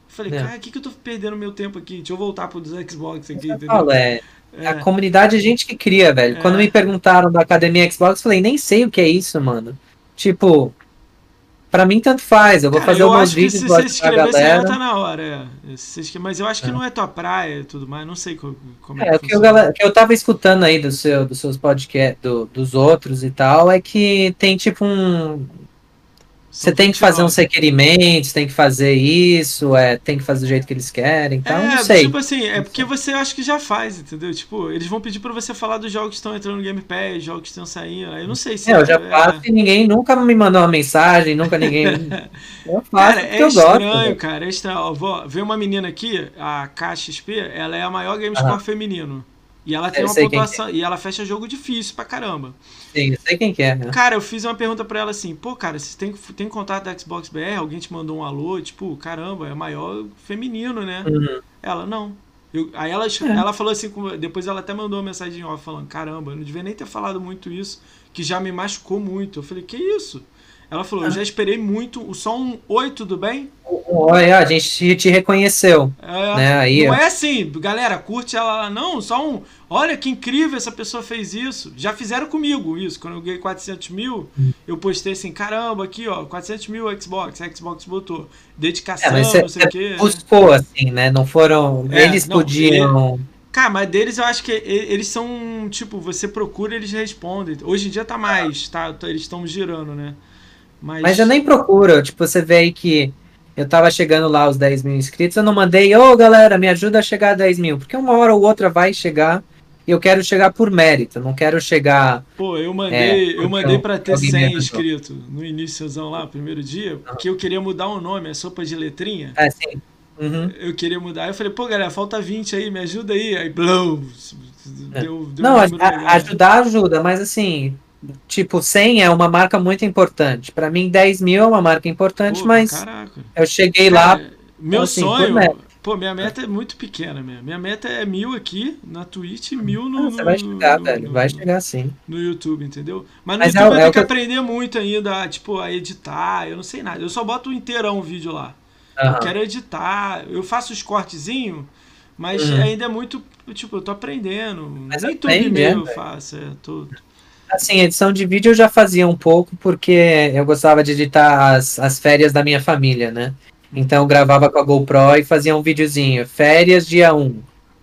Eu falei, É. cara, o que, que eu tô perdendo meu tempo aqui? Deixa eu voltar pro dos Xbox aqui, Eu entendeu? falo, é, É. A comunidade é gente que cria, velho. É. Quando me perguntaram da academia Xbox, eu falei, nem sei o que é isso, mano. Tipo, pra mim tanto faz. Eu vou Cara, fazer eu que vídeos se você ajudar a escrever, você galera. tá na hora. É. Mas eu acho que É. não é tua praia e tudo mais. Não sei co- como é, É, o que que eu, eu tava escutando aí do seu, dos seus podcasts, do- dos outros e tal, é que tem tipo um. Você tem que fazer 29. uns requerimentos, tem que fazer isso, é, tem que fazer do jeito que eles querem, então é, não sei. tipo assim, é porque você acha que já faz, entendeu? Tipo, eles vão pedir pra você falar dos jogos que estão entrando no Game Pass, jogos que estão saindo. aí Eu não sei se. É, eu já é- faço e ninguém nunca me mandou uma mensagem, nunca ninguém. Eu faço Cara, é eu gosto. estranho, velho. cara. É estranho. Ó, vou ver uma menina aqui, a KXP, ela é a maior GameScore feminino. E ela tem Eu uma sei quem pontuação. E ela fecha jogo difícil pra caramba. Sim, eu sei quem que é. Né? Cara, eu fiz uma pergunta pra ela assim, pô, cara, você tem, tem contato da Xbox BR? Alguém te mandou um alô? Tipo, caramba, é maior feminino, né? Uhum. Ela, não. Eu- aí ela, É. ela falou assim, depois ela até mandou uma mensagem off falando, caramba, eu não devia nem ter falado muito isso, que já me machucou muito. Eu falei, que isso? Ela falou, Ah. eu já esperei muito, só um oi, tudo bem? Olha, a gente te, reconheceu. É, Né, aí, não é assim, galera, curte ela, lá, não, só um, olha que incrível essa pessoa fez isso. Já fizeram comigo isso, quando eu ganhei 400 mil, Hum. eu postei assim, caramba, aqui ó, 400 mil Xbox, Xbox botou, É, dedicação, mas não sei você o quê. né? buscou, assim, né? Não foram. É, eles não, podiam. Cara, mas deles eu acho que eles são, tipo, você procura, eles respondem. Hoje em dia tá mais, tá, tá- eles estão girando, né? Mas, Mas eu nem procuro. Tipo, você vê aí que eu tava chegando lá aos 10 mil inscritos, eu não mandei, ô galera, me ajuda a chegar a 10 mil. Porque uma hora ou outra vai chegar e eu quero chegar por mérito, não quero chegar. Pô, eu mandei, É, eu mandei pra ter alguém me 100 ajudou. inscritos no iníciozão lá, primeiro dia, porque eu queria mudar o nome, é sopa de letrinha. É assim. Uhum. Eu queria mudar. Eu falei, pô, galera, falta 20 aí, me ajuda aí. Aí, blow, deu, deu Não, a- a- ajudar ajuda, mas assim, tipo, 100 é uma marca muito importante. Pra mim, 10 mil é uma marca importante, Pô, mas Caraca. eu cheguei lá. Cara, meu assim, sonho. Pô, minha meta é muito pequena mesmo. Minha meta é mil aqui na Twitch e mil no. Ah, você vai chegar, no, velho. Vai chegar sim. No YouTube, entendeu? Mas no Mas YouTube é, eu tenho é que, aprender muito ainda, tipo, a editar. Eu não sei nada. Eu só boto inteirão o vídeo lá. Uhum. Eu quero editar. Eu faço os cortezinhos, mas uhum. ainda é muito. Tipo, eu tô aprendendo. Mas Nem tudo mesmo eu faço. É, tudo. Assim, edição de vídeo eu já fazia um pouco, porque eu gostava de editar as, as férias da minha família, né? Então eu gravava com a GoPro e fazia um videozinho. Férias dia 1.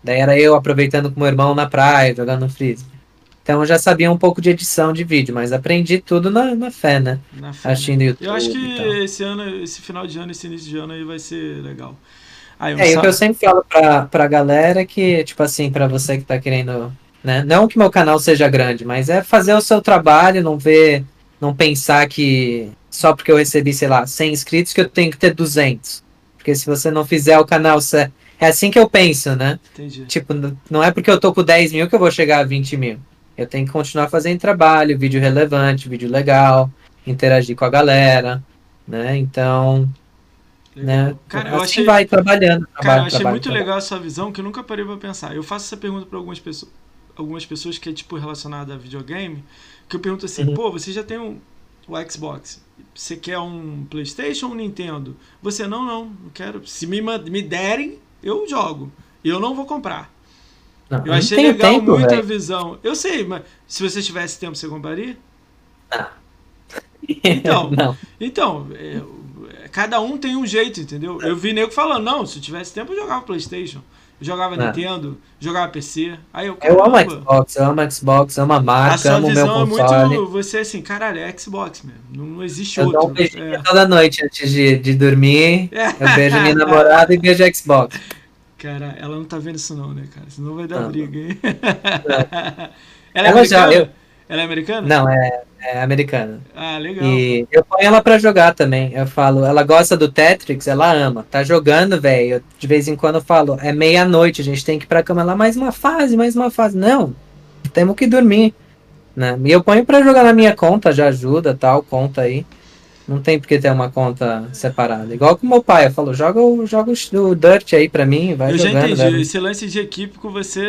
Daí era eu aproveitando com meu irmão na praia, jogando no freeze. Então eu já sabia um pouco de edição de vídeo, mas aprendi tudo na, na fé, né? Na fé, Assistindo né? YouTube. Eu acho que esse ano, esse final de ano, esse início de ano aí vai ser legal. Aí, é, o que eu sempre falo pra, pra galera é que, tipo assim, pra você que tá querendo. Né? Não que meu canal seja grande, mas é fazer o seu trabalho, não ver, não pensar que só porque eu recebi, sei lá, 100 inscritos que eu tenho que ter 200. Porque se você não fizer o canal certo. É assim que eu penso, né? Entendi. Tipo, não é porque eu tô com 10 mil que eu vou chegar a 20 mil. Eu tenho que continuar fazendo trabalho, vídeo relevante, vídeo legal, interagir com a galera, né? Então, né? Cara, assim eu achei, vai trabalhando. Trabalho, cara, eu achei trabalho, muito trabalho. legal essa visão que eu nunca parei pra pensar. Eu faço essa pergunta para algumas pessoas, algumas pessoas que é tipo relacionada a videogame, que eu pergunto assim, uhum. pô, você já tem um, o Xbox você quer um PlayStation ou um Nintendo? Você não, não, não quero. Se me, me derem, eu jogo. Eu não vou comprar. Não, eu achei legal tempo, muito véio. a visão. Eu sei, mas se você tivesse tempo, você compraria? Não. Então, não. então é, cada um tem um jeito, entendeu? Eu vi nego falando, não, se eu tivesse tempo, eu jogava PlayStation jogava é. Nintendo, jogava PC. Aí eu, eu amo Xbox, eu amo Xbox, amo a marca, amo o meu console. É muito, você assim, caralho, é Xbox mesmo. Não, não existe eu outro. Dou um é. toda noite antes de, de dormir. É. Eu beijo minha namorada e beijo Xbox. Cara, ela não tá vendo isso não, né, cara? Senão vai dar não. briga, hein? ela é ela americana? Já, eu... Ela é americana? Não, é, é americana. Ah, legal. E eu ponho ela pra jogar também. Eu falo, ela gosta do Tetris, ela ama. Tá jogando, velho. De vez em quando eu falo, é meia-noite, a gente tem que ir pra cama. Ela, mais uma fase, mais uma fase. Não, temos que dormir. Né? E eu ponho pra jogar na minha conta, já ajuda, tal, conta aí. Não tem porque ter uma conta separada. Igual com meu pai, eu falo, joga, joga o Dirt aí pra mim, vai eu jogando. Eu já entendi, esse lance de equipe com você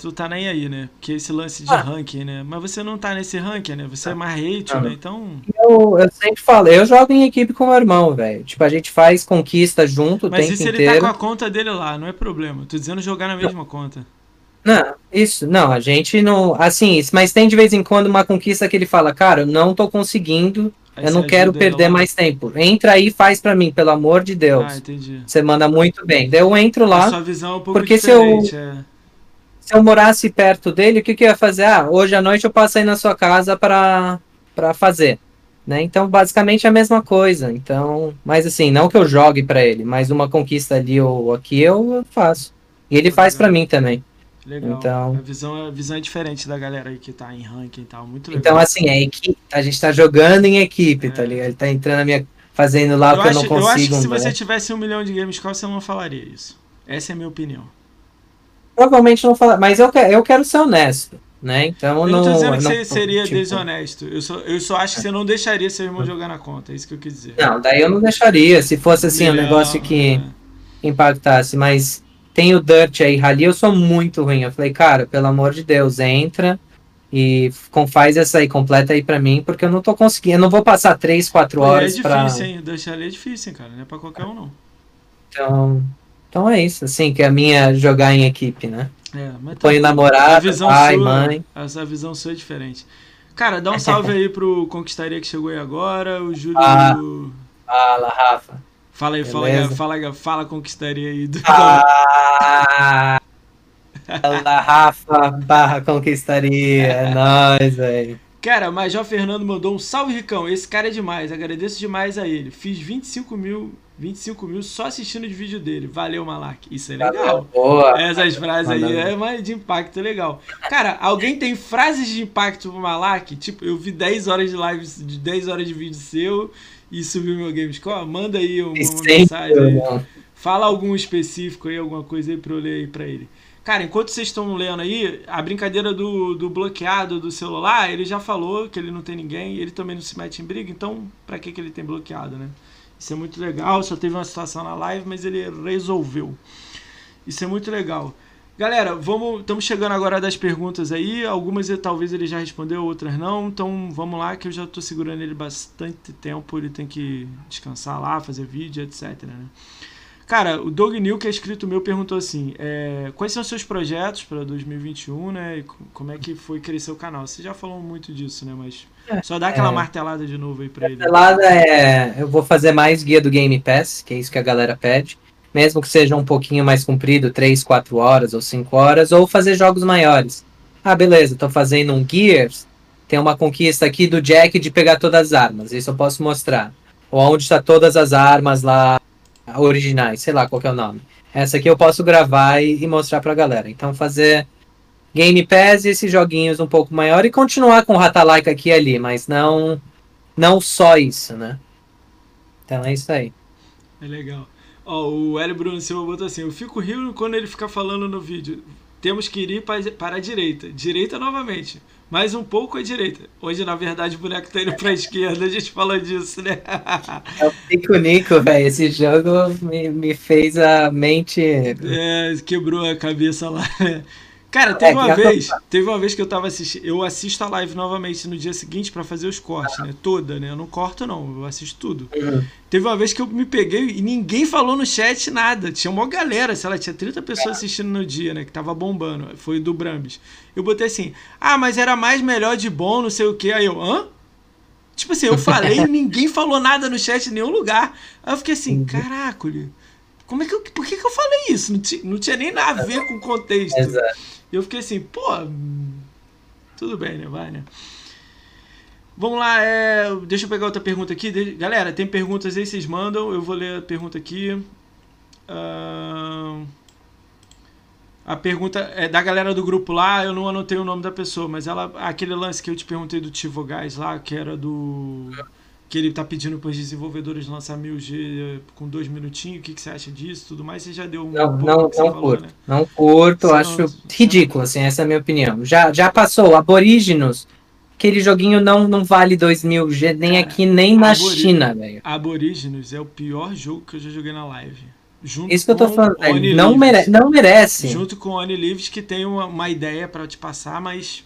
tu tá nem aí, né? Porque esse lance de ah. ranking, né? Mas você não tá nesse ranking, né? Você é mais hate, ah. né? Então. Eu, eu sempre falo, eu jogo em equipe com meu irmão, velho. Tipo, a gente faz conquista junto Mas tempo e se ele tá com a conta dele lá? Não é problema. Tô dizendo jogar na mesma não. conta. Não, isso, não, a gente não. Assim, mas tem de vez em quando uma conquista que ele fala, cara, eu não tô conseguindo. Aí eu não quero perder mais tempo. Entra aí e faz para mim, pelo amor de Deus. Ah, entendi. Você manda muito bem. Daí eu entro lá. A sua visão é um pouco porque diferente, se eu, é se eu morasse perto dele, o que, que eu ia fazer? Ah, hoje à noite eu passo aí na sua casa para fazer. Né? Então, basicamente é a mesma coisa. Então, mas assim, não que eu jogue para ele, mas uma conquista ali ou aqui eu faço. E ele faz para mim também. Legal. Então, a visão, a visão é diferente da galera aí que tá em ranking e tal. Muito legal. Então, assim, a, equipe, a gente tá jogando em equipe, tá é. tá ligado? Ele tá entrando na minha. fazendo lá eu porque acho, eu não consigo. Eu acho que se você tivesse um milhão de games, qual você não falaria isso? Essa é a minha opinião provavelmente não falar, mas eu, quero, eu quero ser honesto, né? Então eu não. Eu tô dizendo que você seria tipo... desonesto. Eu só, eu só acho que você não deixaria seu irmão jogar na conta, é isso que eu quis dizer. Não, daí eu não deixaria. Se fosse assim, um negócio que é. impactasse, mas tem o Dirt aí, Rally, eu sou muito ruim. Eu falei, cara, pelo amor de Deus, entra e faz essa aí, completa aí pra mim, porque eu não tô conseguindo, eu não vou passar 3, 4 horas. É difícil, pra... hein? Dirt Rally é difícil, hein, cara. Não é pra qualquer um, não. Então, então é isso, assim, que é a minha jogar em equipe, né? É, mas tá Põe namorado, pai, sua, mãe. Essa visão sua é diferente. Cara, dá um salve aí pro Conquistaria que chegou aí agora, o Júlio. Ah, fala, Rafa. Fala aí, fala, fala, fala Conquistaria aí. Do... Ah, fala, Rafa, barra Conquistaria. É nóis, velho. Cara, Major Fernando mandou um salve, Ricão. Esse cara é demais. Agradeço demais a ele. Fiz 25 mil 25 mil só assistindo de vídeo dele. Valeu, Malak. Isso é legal. Boa. Essas frases aí é mais de impacto legal. Cara, alguém tem frases de impacto pro Malak? Tipo, eu vi 10 horas de live, de 10 horas de vídeo seu e subiu meu Gamescore. Manda aí uma, uma mensagem aí. Fala algum específico aí, alguma coisa aí pra eu ler aí pra ele. Cara, enquanto vocês estão lendo aí, a brincadeira do, do bloqueado do celular, ele já falou que ele não tem ninguém, ele também não se mete em briga, então pra que, que ele tem bloqueado, né? Isso é muito legal. Só teve uma situação na live, mas ele resolveu. Isso é muito legal. Galera, vamos, estamos chegando agora das perguntas aí. Algumas talvez ele já respondeu, outras não. Então vamos lá, que eu já estou segurando ele bastante tempo. Ele tem que descansar lá, fazer vídeo, etc. Né? Cara, o Doug New, que é escrito meu, perguntou assim: é, quais são os seus projetos para 2021, né? E como é que foi crescer o canal? Você já falou muito disso, né? Mas é, só dá aquela é, martelada de novo aí para ele. Martelada é. Eu vou fazer mais guia do Game Pass, que é isso que a galera pede mesmo que seja um pouquinho mais comprido, 3, 4 horas ou 5 horas, ou fazer jogos maiores. Ah, beleza, tô fazendo um Gears, tem uma conquista aqui do Jack de pegar todas as armas, isso eu posso mostrar. Ou onde está todas as armas lá originais, sei lá qual é o nome. Essa aqui eu posso gravar e, e mostrar pra galera. Então fazer Game Pass e esses joguinhos um pouco maior e continuar com o Ratalaika aqui e ali, mas não não só isso, né? Então é isso aí. É legal. Ó, o Hélio Bruno Silva botou assim: Eu fico rindo quando ele fica falando no vídeo. Temos que ir para a direita. Direita novamente. Mais um pouco à direita. Hoje, na verdade, o boneco tá indo para a esquerda. A gente falou disso, né? É o Nico Nico, velho. Esse jogo me, me fez a mente. É, quebrou a cabeça lá. Cara, teve é, uma vez, teve uma vez que eu tava assistindo, eu assisto a live novamente no dia seguinte para fazer os cortes, né? Toda, né? Eu não corto não, eu assisto tudo. Uhum. Teve uma vez que eu me peguei e ninguém falou no chat nada. Tinha uma galera, sei lá, tinha 30 pessoas assistindo no dia, né, que tava bombando. Foi do Brambis. Eu botei assim: "Ah, mas era mais melhor de bom, não sei o quê". Aí eu: "Hã?" Tipo assim, eu falei e ninguém falou nada no chat em nenhum lugar. Aí eu fiquei assim. "Caraca, como é que eu, por que, que eu falei isso? Não, tinha, não tinha nem nada a ver com o contexto". Exato. E eu fiquei assim, pô, tudo bem, né? Vai, né? Vamos lá, é... deixa eu pegar outra pergunta aqui. De... Galera, tem perguntas aí, vocês mandam. Eu vou ler a pergunta aqui. Uh... A pergunta é da galera do grupo lá, eu não anotei o nome da pessoa, mas ela. Aquele lance que eu te perguntei do Tivo Gás lá, que era do que ele está pedindo para os desenvolvedores lançar 1000G com dois minutinhos. O que, que você acha disso? Tudo mais, você já deu um. Não, não, não falou, curto. Né? Não curto, você acho não, ridículo, assim, essa é a minha opinião. Já, já passou. Aborígenos, aquele joguinho não, não vale 2000G nem Cara, aqui, nem na China, velho. Aborígenos é o pior jogo que eu já joguei na live. Junto Isso que eu tô falando, velho. Não, mere não merece. Junto com o Oni Lives, que tem uma, uma ideia para te passar, mas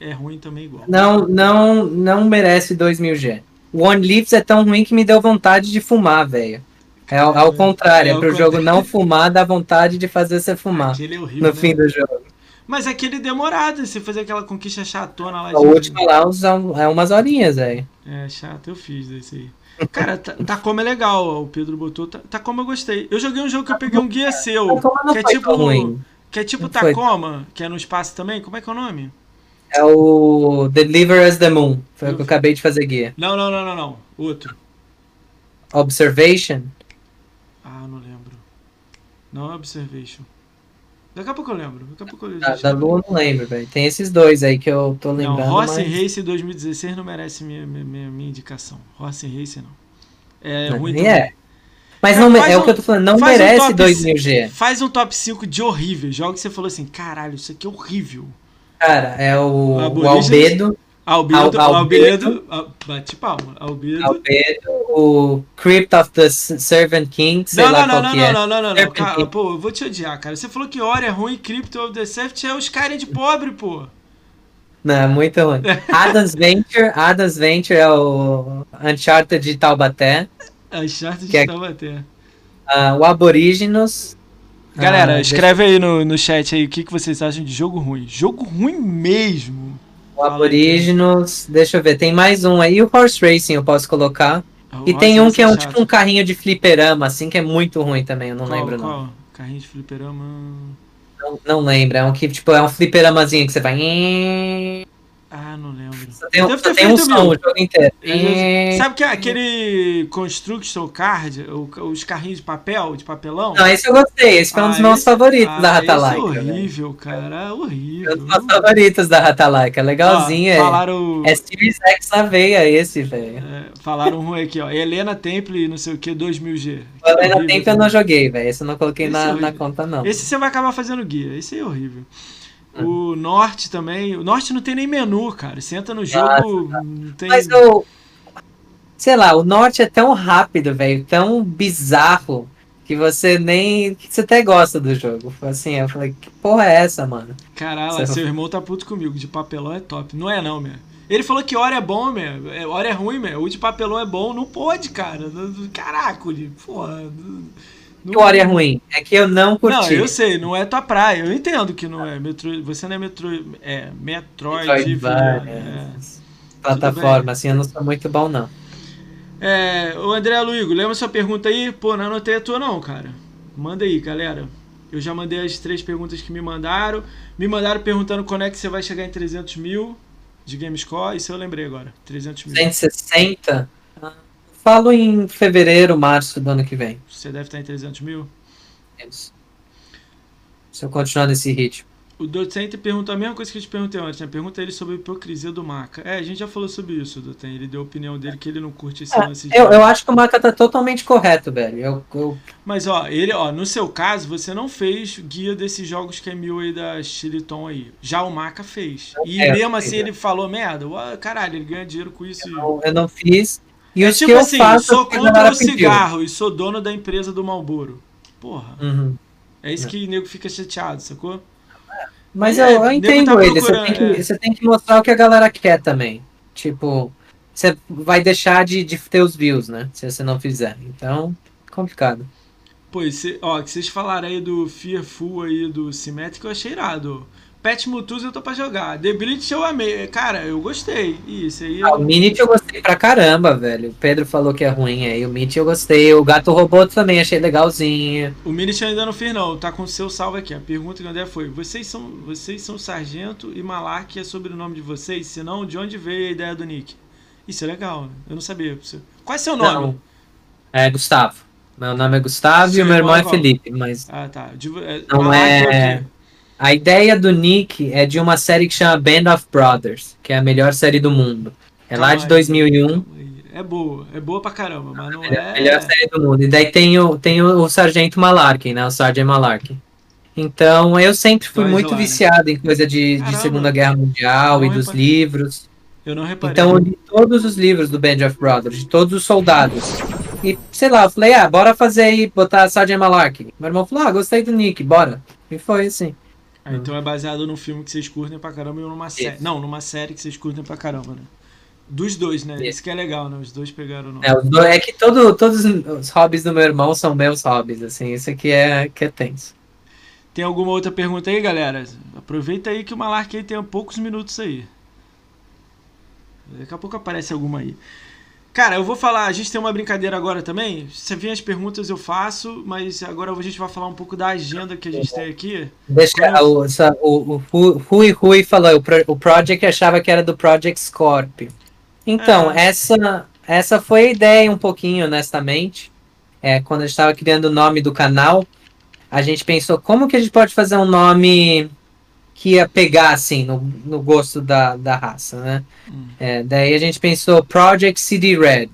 é ruim também igual. Não, não, não merece 2000G. O One Leaves é tão ruim que me deu vontade de fumar, velho. É ao, ao contrário, é, é pro jogo não fumar, dá vontade de fazer você fumar. Aquele é horrível, no né? fim do jogo. Mas é aquele demorado, você fazer aquela conquista chatona lá. O último lá é umas horinhas, velho. É, chato, eu fiz desse aí. Cara, Tacoma é legal, o Pedro botou. Tacoma eu gostei. Eu joguei um jogo que eu peguei um guia seu. Que é tipo. Ruim. Que é tipo Tacoma, que é no espaço também. Como é que é o nome? É o Deliver as the Moon. Foi o que eu acabei de fazer guia. Não, não, não, não, não. Outro. Observation? Ah, não lembro. Não é Observation. Daqui a pouco eu lembro. Daqui a pouco eu ah, da Lua eu não lembro, velho. Tem esses dois aí que eu tô lembrando. Não, Rossi mas... Race 2016 não merece minha, minha, minha indicação. Rossi Race não. É não, ruim também. É. Mas não, é um, o que eu tô falando, não merece um 2000G. Faz um top 5 de horrível. Jogo que você falou assim, caralho, isso aqui é horrível. Cara, é o, o Albedo. Albedo, Al, Albedo, Albedo, bate palma. Albedo. Albedo, o Crypt of the Servant King, sei não, lá não, não, não, é. Não, não, não, não, cara, pô, eu vou te odiar, cara. Você falou que Ori é ruim, Crypt of the Servant é os caras de pobre, pô. Não, é muito ruim. Adam's Venture, Adam's Venture é o Uncharted de Taubaté. Uncharted de é, Taubaté. Uh, o Aborígenos, Galera, ah, escreve deixa... aí no, no chat aí o que, que vocês acham de jogo ruim. Jogo ruim mesmo. O Aborígenos, deixa eu ver, tem mais um aí, o Horse Racing eu posso colocar. Ah, e tem um que é um tipo um carrinho de fliperama, assim, que é muito ruim também, eu não qual, lembro qual? não. Carrinho de fliperama. Não, não lembro, é um que, tipo, é um fliperamazinho que você vai. Ah, não lembro. Só tem, um, só tem um som o jogo inteiro. Sabe que é aquele Construction Card, os carrinhos de papel, de papelão? Não, esse eu gostei. Esse foi um dos ah, meus favoritos ah, da Ratalaika. É horrível, né? cara. Horrível. Um dos meus favoritos da Ratalaika. Legalzinho. Ah, falaram... É Series X na veia esse, velho. É, falaram ruim aqui, ó. Helena Temple, não sei o que, 2000G. Helena Temple eu não joguei, velho. Esse eu não coloquei na, é na conta, não. Esse você vai acabar fazendo guia. Esse é horrível. O Norte também. O Norte não tem nem menu, cara. Você entra no jogo. Não tem... Mas o. sei lá, o norte é tão rápido, velho, tão bizarro, que você nem. que você até gosta do jogo. Assim, eu falei, que porra é essa, mano? Caralho, seu irmão tá puto comigo. De papelão é top. Não é, não, meu. Ele falou que hora é bom, meu. É, hora é ruim, meu. O de papelão é bom. Não pode, cara. Caraca, porra. Não... Hora é ruim. É que eu não curti. Não, eu sei, não é tua praia. Eu entendo que não é. Metro... Você não é Metro... É, Metroid. Metroid é... Plataforma, assim, eu não sou muito bom, não. É, o André Luigo, lembra sua pergunta aí? Pô, não anotei a tua não, cara. Manda aí, galera. Eu já mandei as três perguntas que me mandaram. Me mandaram perguntando quando é que você vai chegar em 300 mil de GameScore. Isso eu lembrei agora. 300 mil. 160? Falo em fevereiro, março do ano que vem. Você deve estar em 300 mil? Isso. Se eu continuar nesse ritmo. O docente perguntou a mesma coisa que eu te perguntei antes, né? Pergunta ele sobre a hipocrisia do Maca. É, a gente já falou sobre isso, Doten. Ele deu a opinião dele que ele não curte esse é, lance de. Eu, eu acho que o Maca tá totalmente correto, velho. Eu, eu... Mas, ó, ele, ó, no seu caso, você não fez guia desses jogos que é mil aí da Chiliton aí. Já o Maca fez. E é, mesmo assim ele falou merda. Ué, caralho, ele ganha dinheiro com isso. Eu, eu não fiz. E é tipo assim, faço, sou contra o cigarro pediu. e sou dono da empresa do Malboro. Porra. Uhum. É isso que o nego fica chateado, sacou? Mas é, eu, eu entendo tá ele. Você tem, que, é. você tem que mostrar o que a galera quer também. Tipo, você vai deixar de, de ter os views, né? Se você não fizer. Então, complicado. Pois, ó, que vocês falaram aí do Fearful aí do Symmetric, eu achei irado. Pet Mutus eu tô pra jogar. The Blitz eu amei. Cara, eu gostei. Isso aí. Ah, o Minit eu gostei pra caramba, velho. O Pedro falou que é ruim aí. O Minit eu gostei. O Gato Robô também achei legalzinho. O Minit eu ainda não fiz, não. Tá com o seu salve aqui. A pergunta que o André foi: vocês são, vocês são Sargento e Malark é sobrenome de vocês? Se não, de onde veio a ideia do Nick? Isso é legal, né? Eu não sabia. Qual é seu nome? Não. É Gustavo. Meu nome é Gustavo seu e o meu irmão é, é Felipe, mas. Ah, tá. De, é, não Malark é. é a ideia do Nick é de uma série que chama Band of Brothers, que é a melhor série do mundo. É lá de 2001. É boa, é boa pra caramba, mas não é. É a melhor série do mundo. E daí tem o, tem o, o Sargento Malarkey, né? O Sargent Malarkey. Então eu sempre fui muito lá, viciado né? em coisa de, de Segunda Guerra Mundial e dos reparei. livros. Eu não reparei. Então eu li todos os livros do Band of Brothers, de todos os soldados. E sei lá, eu falei, ah, bora fazer aí, botar Sargent Malarkey. Meu irmão falou, ah, gostei do Nick, bora. E foi assim. Ah, então é baseado num filme que vocês curtem pra caramba e numa série. Não, numa série que vocês curtem pra caramba, né? Dos dois, né? Isso, Isso que é legal, né? Os dois pegaram no. É, é que todo, todos os hobbies do meu irmão são meus hobbies, assim. Isso aqui é, que é tenso. Tem alguma outra pergunta aí, galera? Aproveita aí que o Malark aí tem poucos minutos aí. Daqui a pouco aparece alguma aí. Cara, eu vou falar, a gente tem uma brincadeira agora também. Se vem as perguntas eu faço, mas agora a gente vai falar um pouco da agenda que a gente tem aqui. Deixa Como... o, o, o Rui Rui falou, o, o Project achava que era do Project Scorpio. Então, é. essa essa foi a ideia um pouquinho, honestamente. É, quando a gente estava criando o nome do canal, a gente pensou como que a gente pode fazer um nome que ia pegar, assim, no, no gosto da, da raça, né? Hum. É, daí a gente pensou Project CD Red.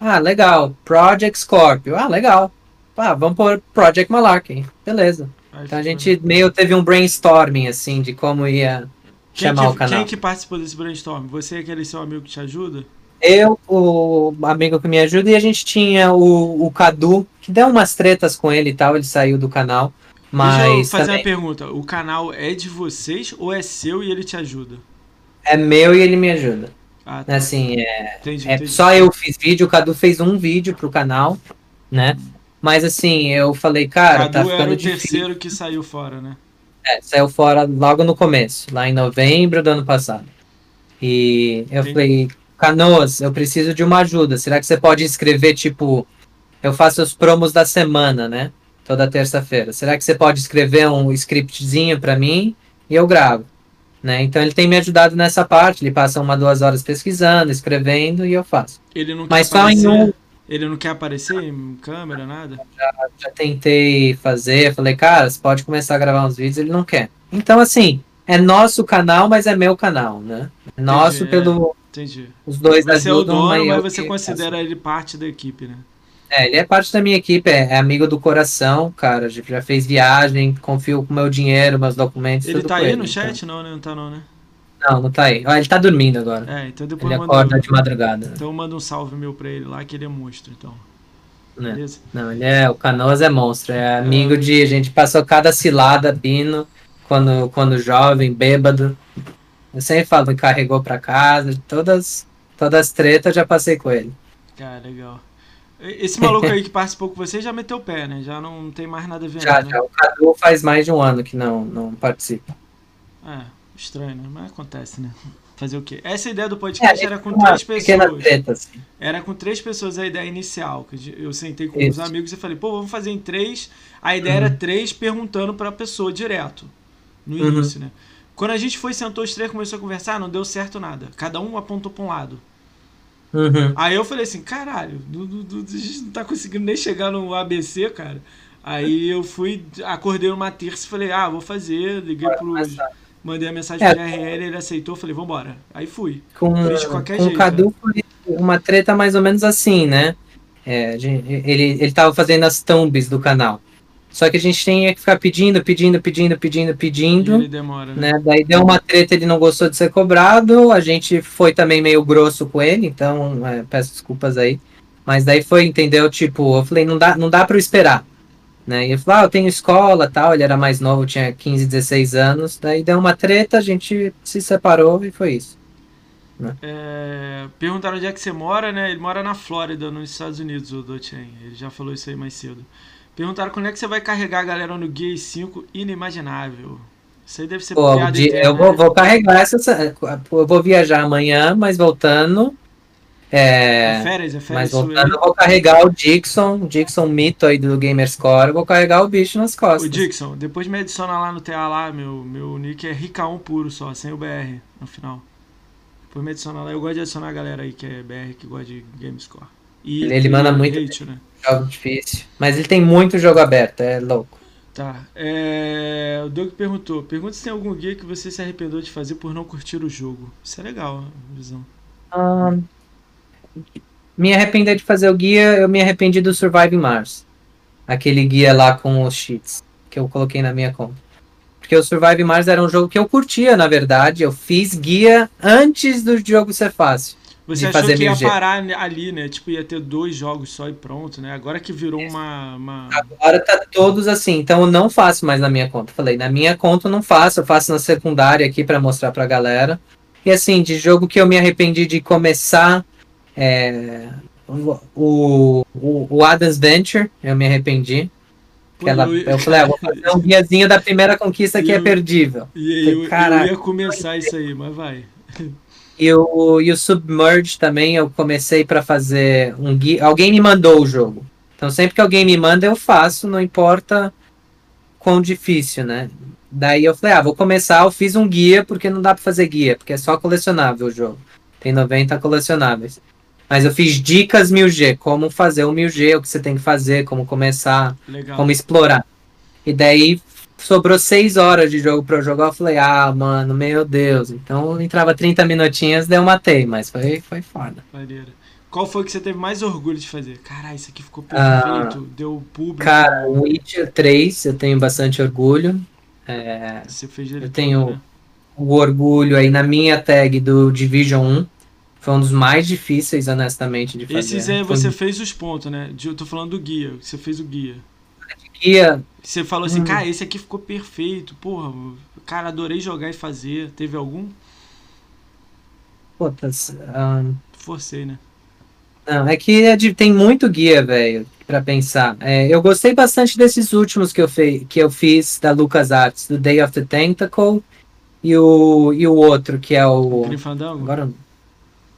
Ah, legal. Project Scorpio. Ah, legal. Ah, vamos pôr Project Malarkey. Beleza. Aí então a gente meio teve um brainstorming, assim, de como ia quem chamar que, o canal. Quem que participou desse brainstorming? Você é aquele seu amigo que te ajuda? Eu, o amigo que me ajuda, e a gente tinha o, o Cadu, que deu umas tretas com ele e tal, ele saiu do canal. Mas Deixa eu fazer também... uma pergunta. O canal é de vocês ou é seu e ele te ajuda? É meu e ele me ajuda. Ah, tá. Assim, é, entendi, é entendi. só eu fiz vídeo, o Cadu fez um vídeo pro canal, né? Mas assim, eu falei, cara, Cadu tá ficando era o difícil. terceiro que saiu fora, né? É, saiu fora logo no começo, lá em novembro do ano passado. E eu entendi. falei, Canoas, eu preciso de uma ajuda. Será que você pode escrever, tipo, eu faço os promos da semana, né? Toda terça-feira. Será que você pode escrever um scriptzinho para mim e eu gravo? Né? Então ele tem me ajudado nessa parte. Ele passa uma, duas horas pesquisando, escrevendo e eu faço. Ele não Mas só aparecer, em um. Ele não quer aparecer em câmera, nada? Já, já tentei fazer, falei, cara, você pode começar a gravar uns vídeos, ele não quer. Então, assim, é nosso canal, mas é meu canal, né? É nosso entendi, pelo. É, entendi. Os dois você ajudam, é o dono, mas você considera ele parte da equipe, né? É, ele é parte da minha equipe, é, é amigo do coração, cara. Já fez viagem, confio com meu dinheiro, meus documentos. Ele tá aí no chat? Então. Não, né? Não tá não, né? Não, não tá aí. Ah, ele tá dormindo agora. É, então depois ele acorda um... de madrugada. Então manda um salve meu pra ele lá, que ele é monstro, então. É. Beleza? Não, ele é. O Canoas é monstro. É amigo é. de. A gente passou cada cilada, Pino, quando, quando jovem, bêbado. Eu sempre falo, me carregou pra casa, todas, todas as tretas já passei com ele. Cara, legal. Esse maluco aí que participou com você já meteu o pé, né? Já não tem mais nada a ver. Já, né? já. O Cadu faz mais de um ano que não, não participa. É, estranho, né? Mas acontece, né? Fazer o quê? Essa ideia do podcast é, era com três pessoas. Treta, assim. Era com três pessoas a ideia inicial. Eu sentei com Isso. uns amigos e falei, pô, vamos fazer em três. A ideia uhum. era três perguntando pra pessoa direto. No uhum. início, né? Quando a gente foi, sentou os três, começou a conversar, não deu certo nada. Cada um apontou pra um lado. Uhum. Aí eu falei assim, caralho, a gente não tá conseguindo nem chegar no ABC, cara. Aí eu fui, acordei uma terça e falei, ah, vou fazer, liguei pro. Mandei a mensagem é, pro RL, ele aceitou, falei, vambora. Aí fui. Com, com jeito, o Cadu né? foi uma treta mais ou menos assim, né? É, ele, ele tava fazendo as thumbs do canal. Só que a gente tinha que ficar pedindo, pedindo, pedindo, pedindo, pedindo. ele demora, né? né? Daí deu uma treta, ele não gostou de ser cobrado. A gente foi também meio grosso com ele, então é, peço desculpas aí. Mas daí foi, entendeu? Tipo, eu falei, não dá, não dá pra eu esperar. Né? E ele falou, ah, eu tenho escola tal. Ele era mais novo, tinha 15, 16 anos. Daí deu uma treta, a gente se separou e foi isso. Né? É, perguntaram onde é que você mora, né? Ele mora na Flórida, nos Estados Unidos, o Dochen. Ele já falou isso aí mais cedo. Perguntaram quando é que você vai carregar a galera no Gear 5 inimaginável. Isso aí deve ser Pô, piada dia, Eu vou, vou, carregar essa. Eu vou viajar amanhã, mas voltando. É, é férias, é férias. Mas voltando, eu vou carregar o Dixon, Dixon mito aí do Gamerscore, vou carregar o bicho nas costas. O Dixon, depois me adiciona lá no TA lá, meu, meu nick é RK1 puro só, sem o BR no final. Depois me adiciona lá, eu gosto de adicionar a galera aí que é BR, que gosta de Gamescore. E, ele, ele manda muito hate, né? Jogo difícil. Mas ele tem muito jogo aberto, é louco. Tá. É... O Doug perguntou: pergunta se tem algum guia que você se arrependeu de fazer por não curtir o jogo. Isso é legal, a visão. Um, me arrepender de fazer o guia, eu me arrependi do Surviving Mars. Aquele guia lá com os cheats que eu coloquei na minha conta. Porque o Surviving Mars era um jogo que eu curtia, na verdade. Eu fiz guia antes do jogo ser fácil. Você achou que ia parar ali, né? Tipo, ia ter dois jogos só e pronto, né? Agora que virou uma, uma, Agora tá todos assim, então eu não faço mais na minha conta. Falei, na minha conta eu não faço, eu faço na secundária aqui para mostrar pra galera. E assim, de jogo que eu me arrependi de começar. É, o, o, o Adam's Venture, eu me arrependi. Aquela, eu falei, ah, vou fazer um guiazinho da primeira conquista que é perdível. E eu, eu ia começar isso aí, mas vai. E o, e o Submerge também eu comecei para fazer um guia. Alguém me mandou o jogo. Então sempre que alguém me manda, eu faço, não importa quão difícil, né? Daí eu falei, ah, vou começar, eu fiz um guia, porque não dá para fazer guia, porque é só colecionável o jogo. Tem 90 colecionáveis. Mas eu fiz dicas 1000G, como fazer o 1000G, o que você tem que fazer, como começar, Legal. como explorar. E daí sobrou seis horas de jogo pra eu jogar, eu falei, ah, mano, meu Deus. Então entrava 30 minutinhos, daí eu matei, mas foi, foi foda. Maneiro. Qual foi que você teve mais orgulho de fazer? Caralho, isso aqui ficou perfeito, ah, deu público. Cara, o Witcher 3 eu tenho bastante orgulho. É, você fez Eu tenho né? o orgulho aí na minha tag do Division 1. Foi um dos mais difíceis, honestamente, de fazer. Esses aí você fez os pontos, né? Eu tô falando do guia, você fez o guia. Guia, você falou assim, hum. cara, esse aqui ficou perfeito. Porra, cara, adorei jogar e fazer. Teve algum? Putas. Um... Forcei, né? Não, é que é de, tem muito guia, velho, para pensar. É, eu gostei bastante desses últimos que eu, fei, que eu fiz da LucasArts, do Day of the Tentacle e o, e o outro, que é o. Green Fandango? Agora...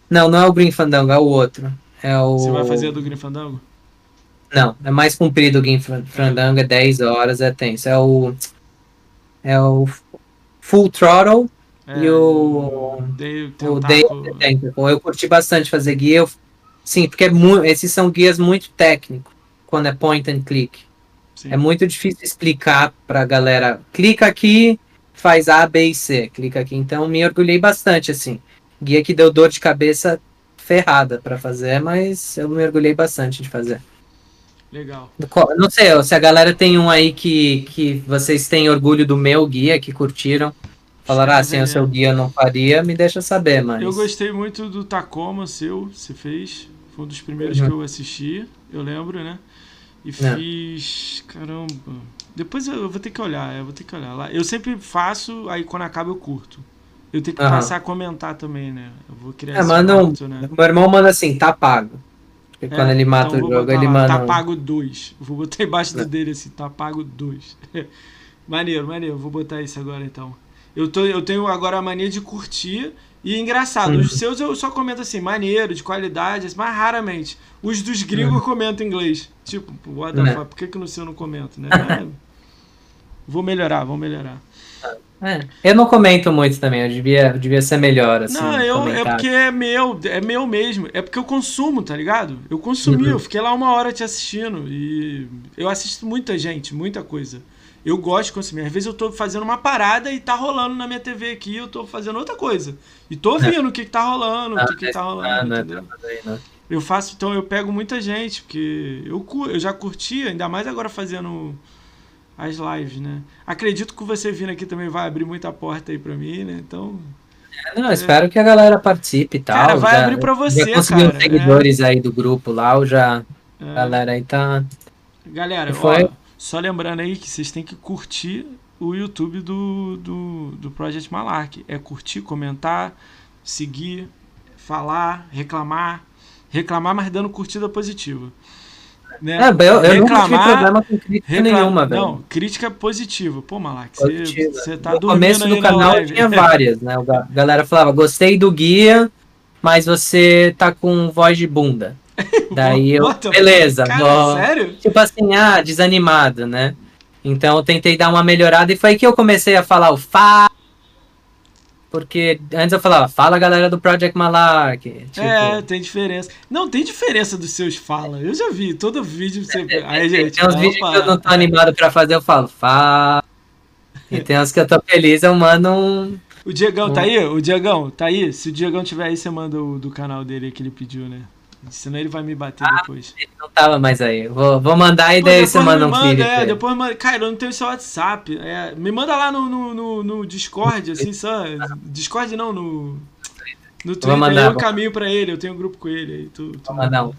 Não, não é o Green Fandango, é o outro. É o... Você vai fazer do Green Fandango? Não, é mais comprido o Game Fandango, é 10 horas, é tenso. É o. É o Full Throttle é, e o. O Day Tentacle. Eu curti bastante fazer guia. Eu, sim, porque é esses são guias muito técnicos quando é point and click. Sim. É muito difícil explicar pra galera. Clica aqui, faz A, B e C. Clica aqui. Então me orgulhei bastante, assim. Guia que deu dor de cabeça ferrada para fazer, mas eu me orgulhei bastante de fazer. Legal. Não sei se a galera tem um aí que, que vocês têm orgulho do meu guia, que curtiram. Falaram, ah, sem o seu guia eu não faria, me deixa saber, mas. Eu gostei muito do Tacoma seu, você fez. Foi um dos primeiros uhum. que eu assisti, eu lembro, né? E é. fiz. Caramba. Depois eu vou ter que olhar, eu vou ter que olhar lá. Eu sempre faço, aí quando acaba eu curto. Eu tenho que uhum. passar a comentar também, né? Eu vou criar é, manda um, né? Meu irmão manda assim, tá pago. Porque é, quando ele mata então o jogo, ele lá, manda. Tá pago 2. Vou botar embaixo do dele assim, tá pago 2. maneiro, maneiro. Vou botar isso agora então. Eu, tô, eu tenho agora a mania de curtir. E é engraçado, uhum. os seus eu só comento assim, maneiro, de qualidade, mas raramente. Os dos gringos uhum. eu comento em inglês. Tipo, what the fuck, por que, que no seu eu não comento, né? vou melhorar, vou melhorar. É. Eu não comento muito também, eu devia, eu devia ser melhor, assim. Não, eu, é porque é meu, é meu mesmo. É porque eu consumo, tá ligado? Eu consumi, uhum. eu fiquei lá uma hora te assistindo. E eu assisto muita gente, muita coisa. Eu gosto de consumir. Às vezes eu tô fazendo uma parada e tá rolando na minha TV aqui, eu tô fazendo outra coisa. E tô ouvindo o que, que tá rolando, o que, que tá rolando, entendeu? Eu faço, então eu pego muita gente, porque eu, eu já curti, ainda mais agora fazendo as lives, né? Acredito que você vindo aqui também vai abrir muita porta aí para mim, né? Então. É, não, espero que a galera participe e tal. Cara, vai já, abrir para você, já consegui cara. seguidores é. aí do grupo lá, eu já. É. Galera aí tá. Galera, foi? Ó, só lembrando aí que vocês têm que curtir o YouTube do, do, do Project Malark. É curtir, comentar, seguir, falar, reclamar. Reclamar, mas dando curtida positiva. Né? É, eu, eu reclamar, nunca tive problema com crítica reclam... nenhuma, velho. Não, crítica positiva. Pô, Malak, você, tá no começo do canal tinha várias, né? A galera falava, gostei do guia, mas você tá com voz de bunda. Daí eu, beleza. Cara, vou, sério? Tipo assim, ah, desanimado, né? Então eu tentei dar uma melhorada e foi aí que eu comecei a falar o fa porque antes eu falava, fala galera do Project Malark. Tipo... É, tem diferença. Não, tem diferença dos seus fala. Eu já vi, todo vídeo você. É, Aí, gente. Tem uns vídeos que eu não tô animado pra fazer, eu falo, fala. E tem uns que eu tô feliz, eu mando um. O Diegão um... tá aí? O Diegão, tá aí? Se o Diegão tiver aí, você manda o do canal dele que ele pediu, né? Senão ele vai me bater ah, depois. Ele não tava mais aí. Vou, vou mandar e daí você manda um manda, É, depois manda. Cara, eu não tenho seu WhatsApp. É, me manda lá no, no, no, no Discord, assim, só. Discord não, no. No Twitter, mandar, eu caminho pra ele, eu tenho um grupo com ele aí. Tu, tu mandar um.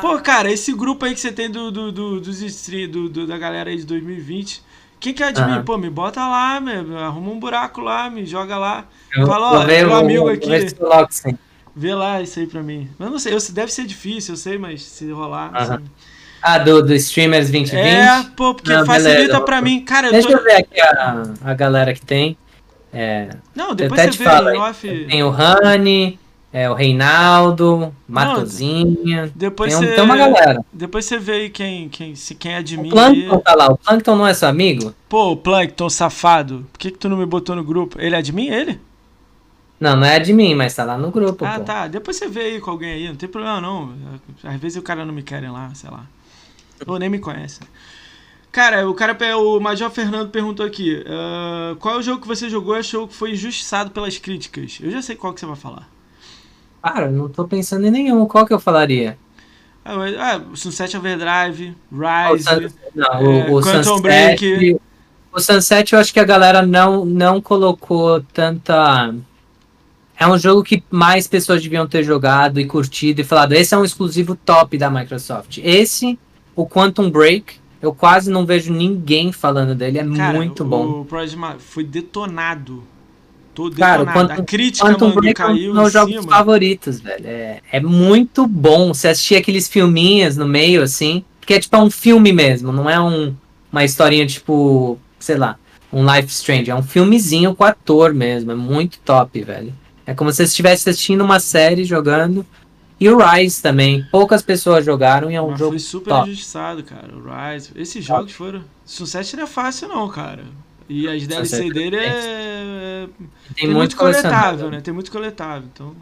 Pô, cara, esse grupo aí que você tem do, do, do, dos stream, do, do, da galera aí de 2020. Quem que é de mim? Pô, me bota lá, meu, arruma um buraco lá, me joga lá. Eu, Fala, ó, meu amigo aqui. Vê lá isso aí pra mim. Eu não sei, eu, deve ser difícil, eu sei, mas se rolar. Assim. Ah, do, do Streamers 2020? É, pô, porque não, facilita beleza. pra mim. Cara, Deixa eu, tô... eu ver aqui a, a galera que tem. É, não, depois você vê falo, off... Tem o Rani, é, o Reinaldo, Matozinha. Depois tem, você, tem uma galera. Depois você vê aí quem, quem, se quem é de o mim. O Plankton aí. tá lá. O Plankton não é seu amigo? Pô, o Plankton, safado. Por que, que tu não me botou no grupo? Ele é de mim, ele? Não, não é de mim, mas tá lá no grupo. Ah, pô. tá. Depois você vê aí com alguém aí, não tem problema não. Às vezes o cara não me querem lá, sei lá. Ou nem me conhece. Cara, o cara, o Major Fernando perguntou aqui: uh, qual é o jogo que você jogou e achou que foi injustiçado pelas críticas? Eu já sei qual que você vai falar. Cara, não tô pensando em nenhum. Qual que eu falaria? Ah, ah Sunset Overdrive, Rise, o, Sun... não, o, é, o Sunset, Break. O Sunset eu acho que a galera não, não colocou tanta é um jogo que mais pessoas deviam ter jogado e curtido e falado, esse é um exclusivo top da Microsoft. Esse, o Quantum Break, eu quase não vejo ninguém falando dele, é Cara, muito bom. O Project foi detonado. Todo Cara, detonado. Quantum, a crítica, Quantum mano, Break caiu é um dos meus jogos favoritos, velho. É, é muito bom. Você assistir aqueles filminhos no meio, assim, porque é tipo é um filme mesmo, não é um, uma historinha tipo, sei lá, um Life Strange. É um filmezinho com ator mesmo, é muito top, velho. É como se você estivesse assistindo uma série jogando. E o Rise também. Poucas pessoas jogaram e é um Mas jogo. Foi super top. injustiçado, cara. O Rise. Esses top. jogos foram. Sunset não é fácil, não, cara. E as DLC dele é. é... Tem, Tem, muito coletável, né? Tem muito coletável. Então.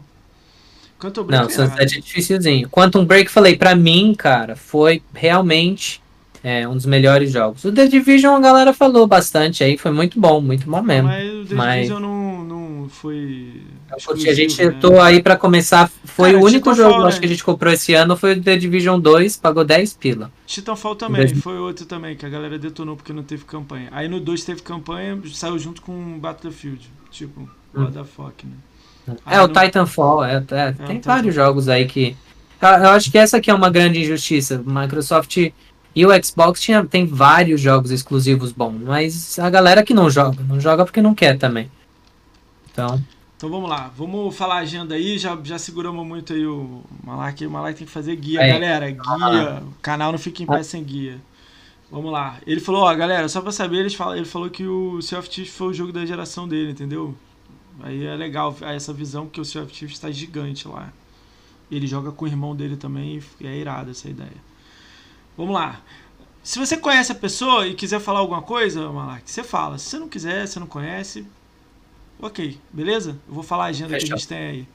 Quantum Break. Não, é Sunset é dificilzinho. Quantum Break, falei, pra mim, cara, foi realmente é, um dos melhores jogos. O The Division a galera falou bastante aí, foi muito bom, muito bom mesmo. Mas o The mas... Division não, não foi a gente né? tô aí para começar. Foi Cara, o único Titanfall, jogo né? acho que a gente comprou esse ano foi o The Division 2, pagou 10 pila. Titanfall também, foi outro também, que a galera detonou porque não teve campanha. Aí no 2 teve campanha, saiu junto com Battlefield. Tipo, hum. what the fuck, né? É, o Titanfall, é, é, é tem vários jogos aí que. Eu acho que essa aqui é uma grande injustiça. Microsoft e o Xbox tinha, tem vários jogos exclusivos bons, mas a galera que não joga, não joga porque não quer também. Então. Então vamos lá, vamos falar a agenda aí, já, já seguramos muito aí o Malak, o Malak tem que fazer guia, é. galera, guia, o canal não fica em pé sem guia. Vamos lá, ele falou, ó, galera, só pra saber, ele, fala, ele falou que o Sea of Thieves foi o jogo da geração dele, entendeu? Aí é legal essa visão que o Sea of Thieves está gigante lá. Ele joga com o irmão dele também e é irado essa ideia. Vamos lá. Se você conhece a pessoa e quiser falar alguma coisa, Malak, você fala. Se você não quiser, se não conhece, ok, beleza? Eu vou falar a agenda Fechou. que a gente tem aí.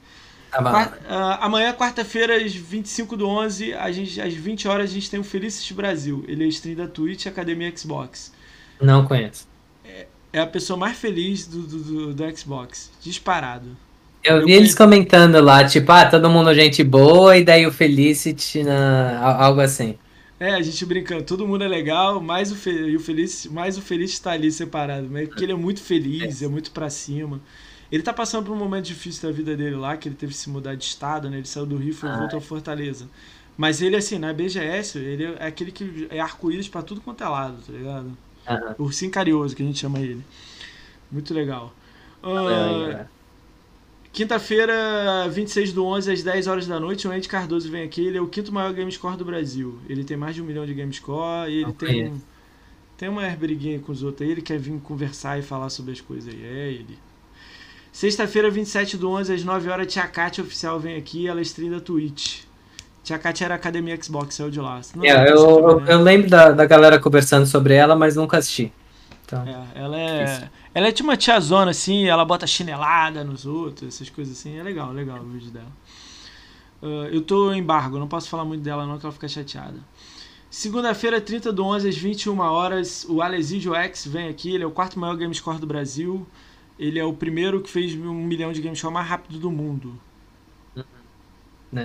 Tá Quarta, uh, amanhã, quarta-feira, às 25 do 11, a gente, às 20 horas, a gente tem o Felicity Brasil. Ele é stream da Twitch Academia Xbox. Não conheço. É, é a pessoa mais feliz do, do, do, do Xbox. Disparado. Eu, eu vi eles comentando lá, tipo, ah, todo mundo gente boa, e daí o Felicity, na... algo assim. É, a gente brincando, todo mundo é legal, mas o, Fe, o Feliz, mais o Feliz está ali separado, né? Porque ele é muito feliz, é, é muito para cima. Ele tá passando por um momento difícil da vida dele lá, que ele teve que se mudar de estado, né? Ele saiu do Rio e ah, voltou a Fortaleza. Mas ele, assim, na BGS, ele é aquele que é arco-íris pra tudo quanto é lado, tá ligado? Uhum. O Ursinho Carinhoso, que a gente chama ele. Muito legal. Uh, Quinta-feira, 26 do 11, às 10 horas da noite, o Andy Cardoso vem aqui. Ele é o quinto maior Gamescore do Brasil. Ele tem mais de um milhão de Gamescore e ele okay. tem, um, tem uma briguinha com os outros aí. Ele quer vir conversar e falar sobre as coisas aí. É ele. Sexta-feira, 27 do 11, às 9 horas, Tia Kátia Oficial vem aqui. Ela é stream da Twitch. Tia Kátia era Academia Xbox, saiu de lá. Não, é, eu, eu, lembro da, da galera conversando sobre ela, mas nunca assisti. Então, é, ela é. Ela é tipo uma tiazona, assim, ela bota chinelada nos outros, essas coisas assim. É legal, legal o vídeo dela. Uh, eu tô em embargo, não posso falar muito dela não, que ela fica chateada. Segunda-feira, 30 do 11, às 21 horas, o Alesidio X vem aqui. Ele é o quarto maior gamescore do Brasil. Ele é o primeiro que fez um milhão de gamescore mais rápido do mundo.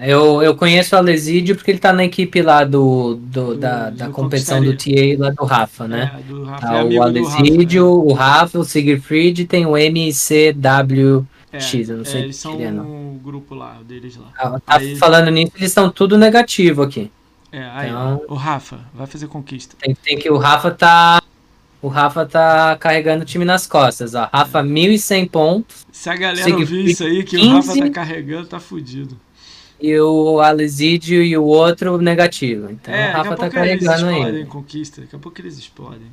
Eu, eu conheço o Alesidio porque ele tá na equipe lá do, do, do da, da do competição do TA lá do Rafa, né? É, do Rafa. Ah, é o Alesidio, Rafa, né? o Rafa, o Siegfried tem o MCWX, é, eu não sei é, eles são um grupo lá, deles lá. Ah, tá aí, falando nisso, eles estão tudo negativo aqui. É, aí, então, o Rafa, vai fazer conquista. Tem, tem que o Rafa tá o Rafa tá carregando o time nas costas, ó. Rafa, 1.100 pontos. Se a galera ouvir isso aí, que 15, o Rafa tá carregando, tá fudido e o Alesídio e o outro negativo. Então é, o Rafa tá carregando aí. Explodem, conquista, daqui a pouco eles explodem.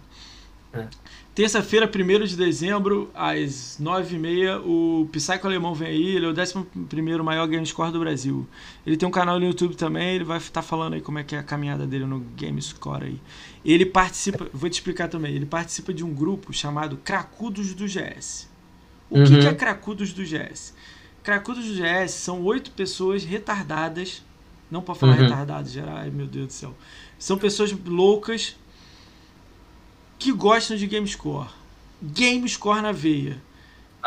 É. Terça-feira, 1 de dezembro, às 9h30, o Psycho Alemão vem aí, ele é o 11 maior game score do Brasil. Ele tem um canal no YouTube também, ele vai estar tá falando aí como é que é a caminhada dele no Game Score aí. Ele participa, vou te explicar também, ele participa de um grupo chamado Cracudos do GS. O uhum. que, que é Cracudos do GS? Cracudos do GS são oito pessoas retardadas. Não para falar uhum. retardadas, geral. Ai, meu Deus do céu. São pessoas loucas que gostam de GameScore. GameScore na veia.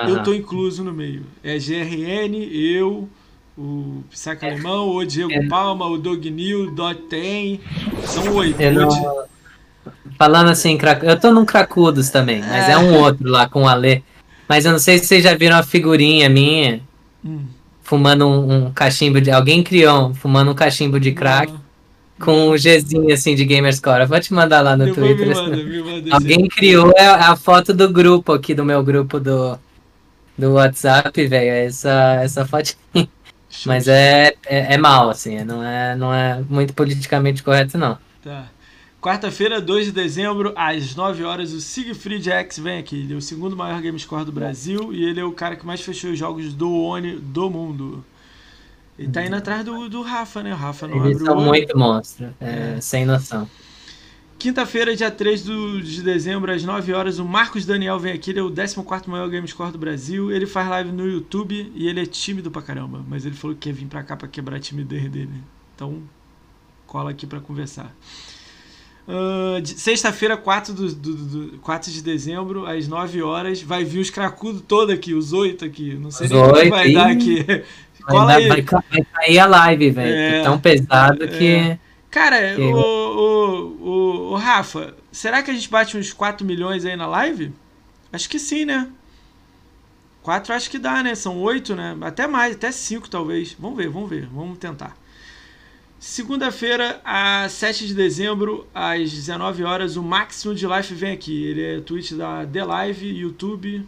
Uhum. Eu tô incluso no meio. É GRN, eu, o Psycho é. Alemão, o Diego é. Palma, o Doug New, o Dot Tem. São oito. Eu não... Falando assim, eu tô num Cracudos também, mas é, é um outro lá com o Ale. Mas eu não sei se vocês já viram a figurinha minha Hum. Fumando um, um, cachimbo de. Alguém criou, fumando um cachimbo de crack. Com um Gzinho assim de Gamerscore. Eu vou te mandar lá no Twitter. Me manda, me manda, Alguém criou é a foto do grupo aqui, do meu grupo do, do WhatsApp, velho. Essa, essa fotinha. Mas é, é, é mal, assim. Não é, não é muito politicamente correto, não. Tá. Quarta-feira, 2 de dezembro, às 9 horas, o Siegfried X vem aqui. Ele é o segundo maior game score do Brasil e ele é o cara que mais fechou os jogos do ONI do mundo. Ele tá indo atrás do, do Rafa, né? O Rafa não Eles são muito monstro, é, é. sem noção. Quinta-feira, dia 3 do, de dezembro, às 9 horas, o Marcos Daniel vem aqui. Ele é o 14 maior game score do Brasil. Ele faz live no YouTube e ele é tímido pra caramba. Mas ele falou que quer vir pra cá pra quebrar a timidez dele. Então, cola aqui pra conversar. Uh, Sexta-feira, 4, do, do, do- 4 de dezembro, às 9 horas, vai vir os cracudos todos aqui, os oito aqui. Não sei Os nem que oito, vai dar aqui. Vai, vai vai cair a live, velho. É. Tão pesado que. É. Cara, Que- o, o, o, o Rafa, será que a gente bate uns 4 milhões aí na live? Acho que sim, né? 4 acho que dá, né? São 8, né? Até mais, até 5 talvez. Vamos ver, vamos ver, vamos tentar. Segunda-feira, a 7 de dezembro, às 19 horas, o Máximo de Life vem aqui. Ele é tweet da The Live, YouTube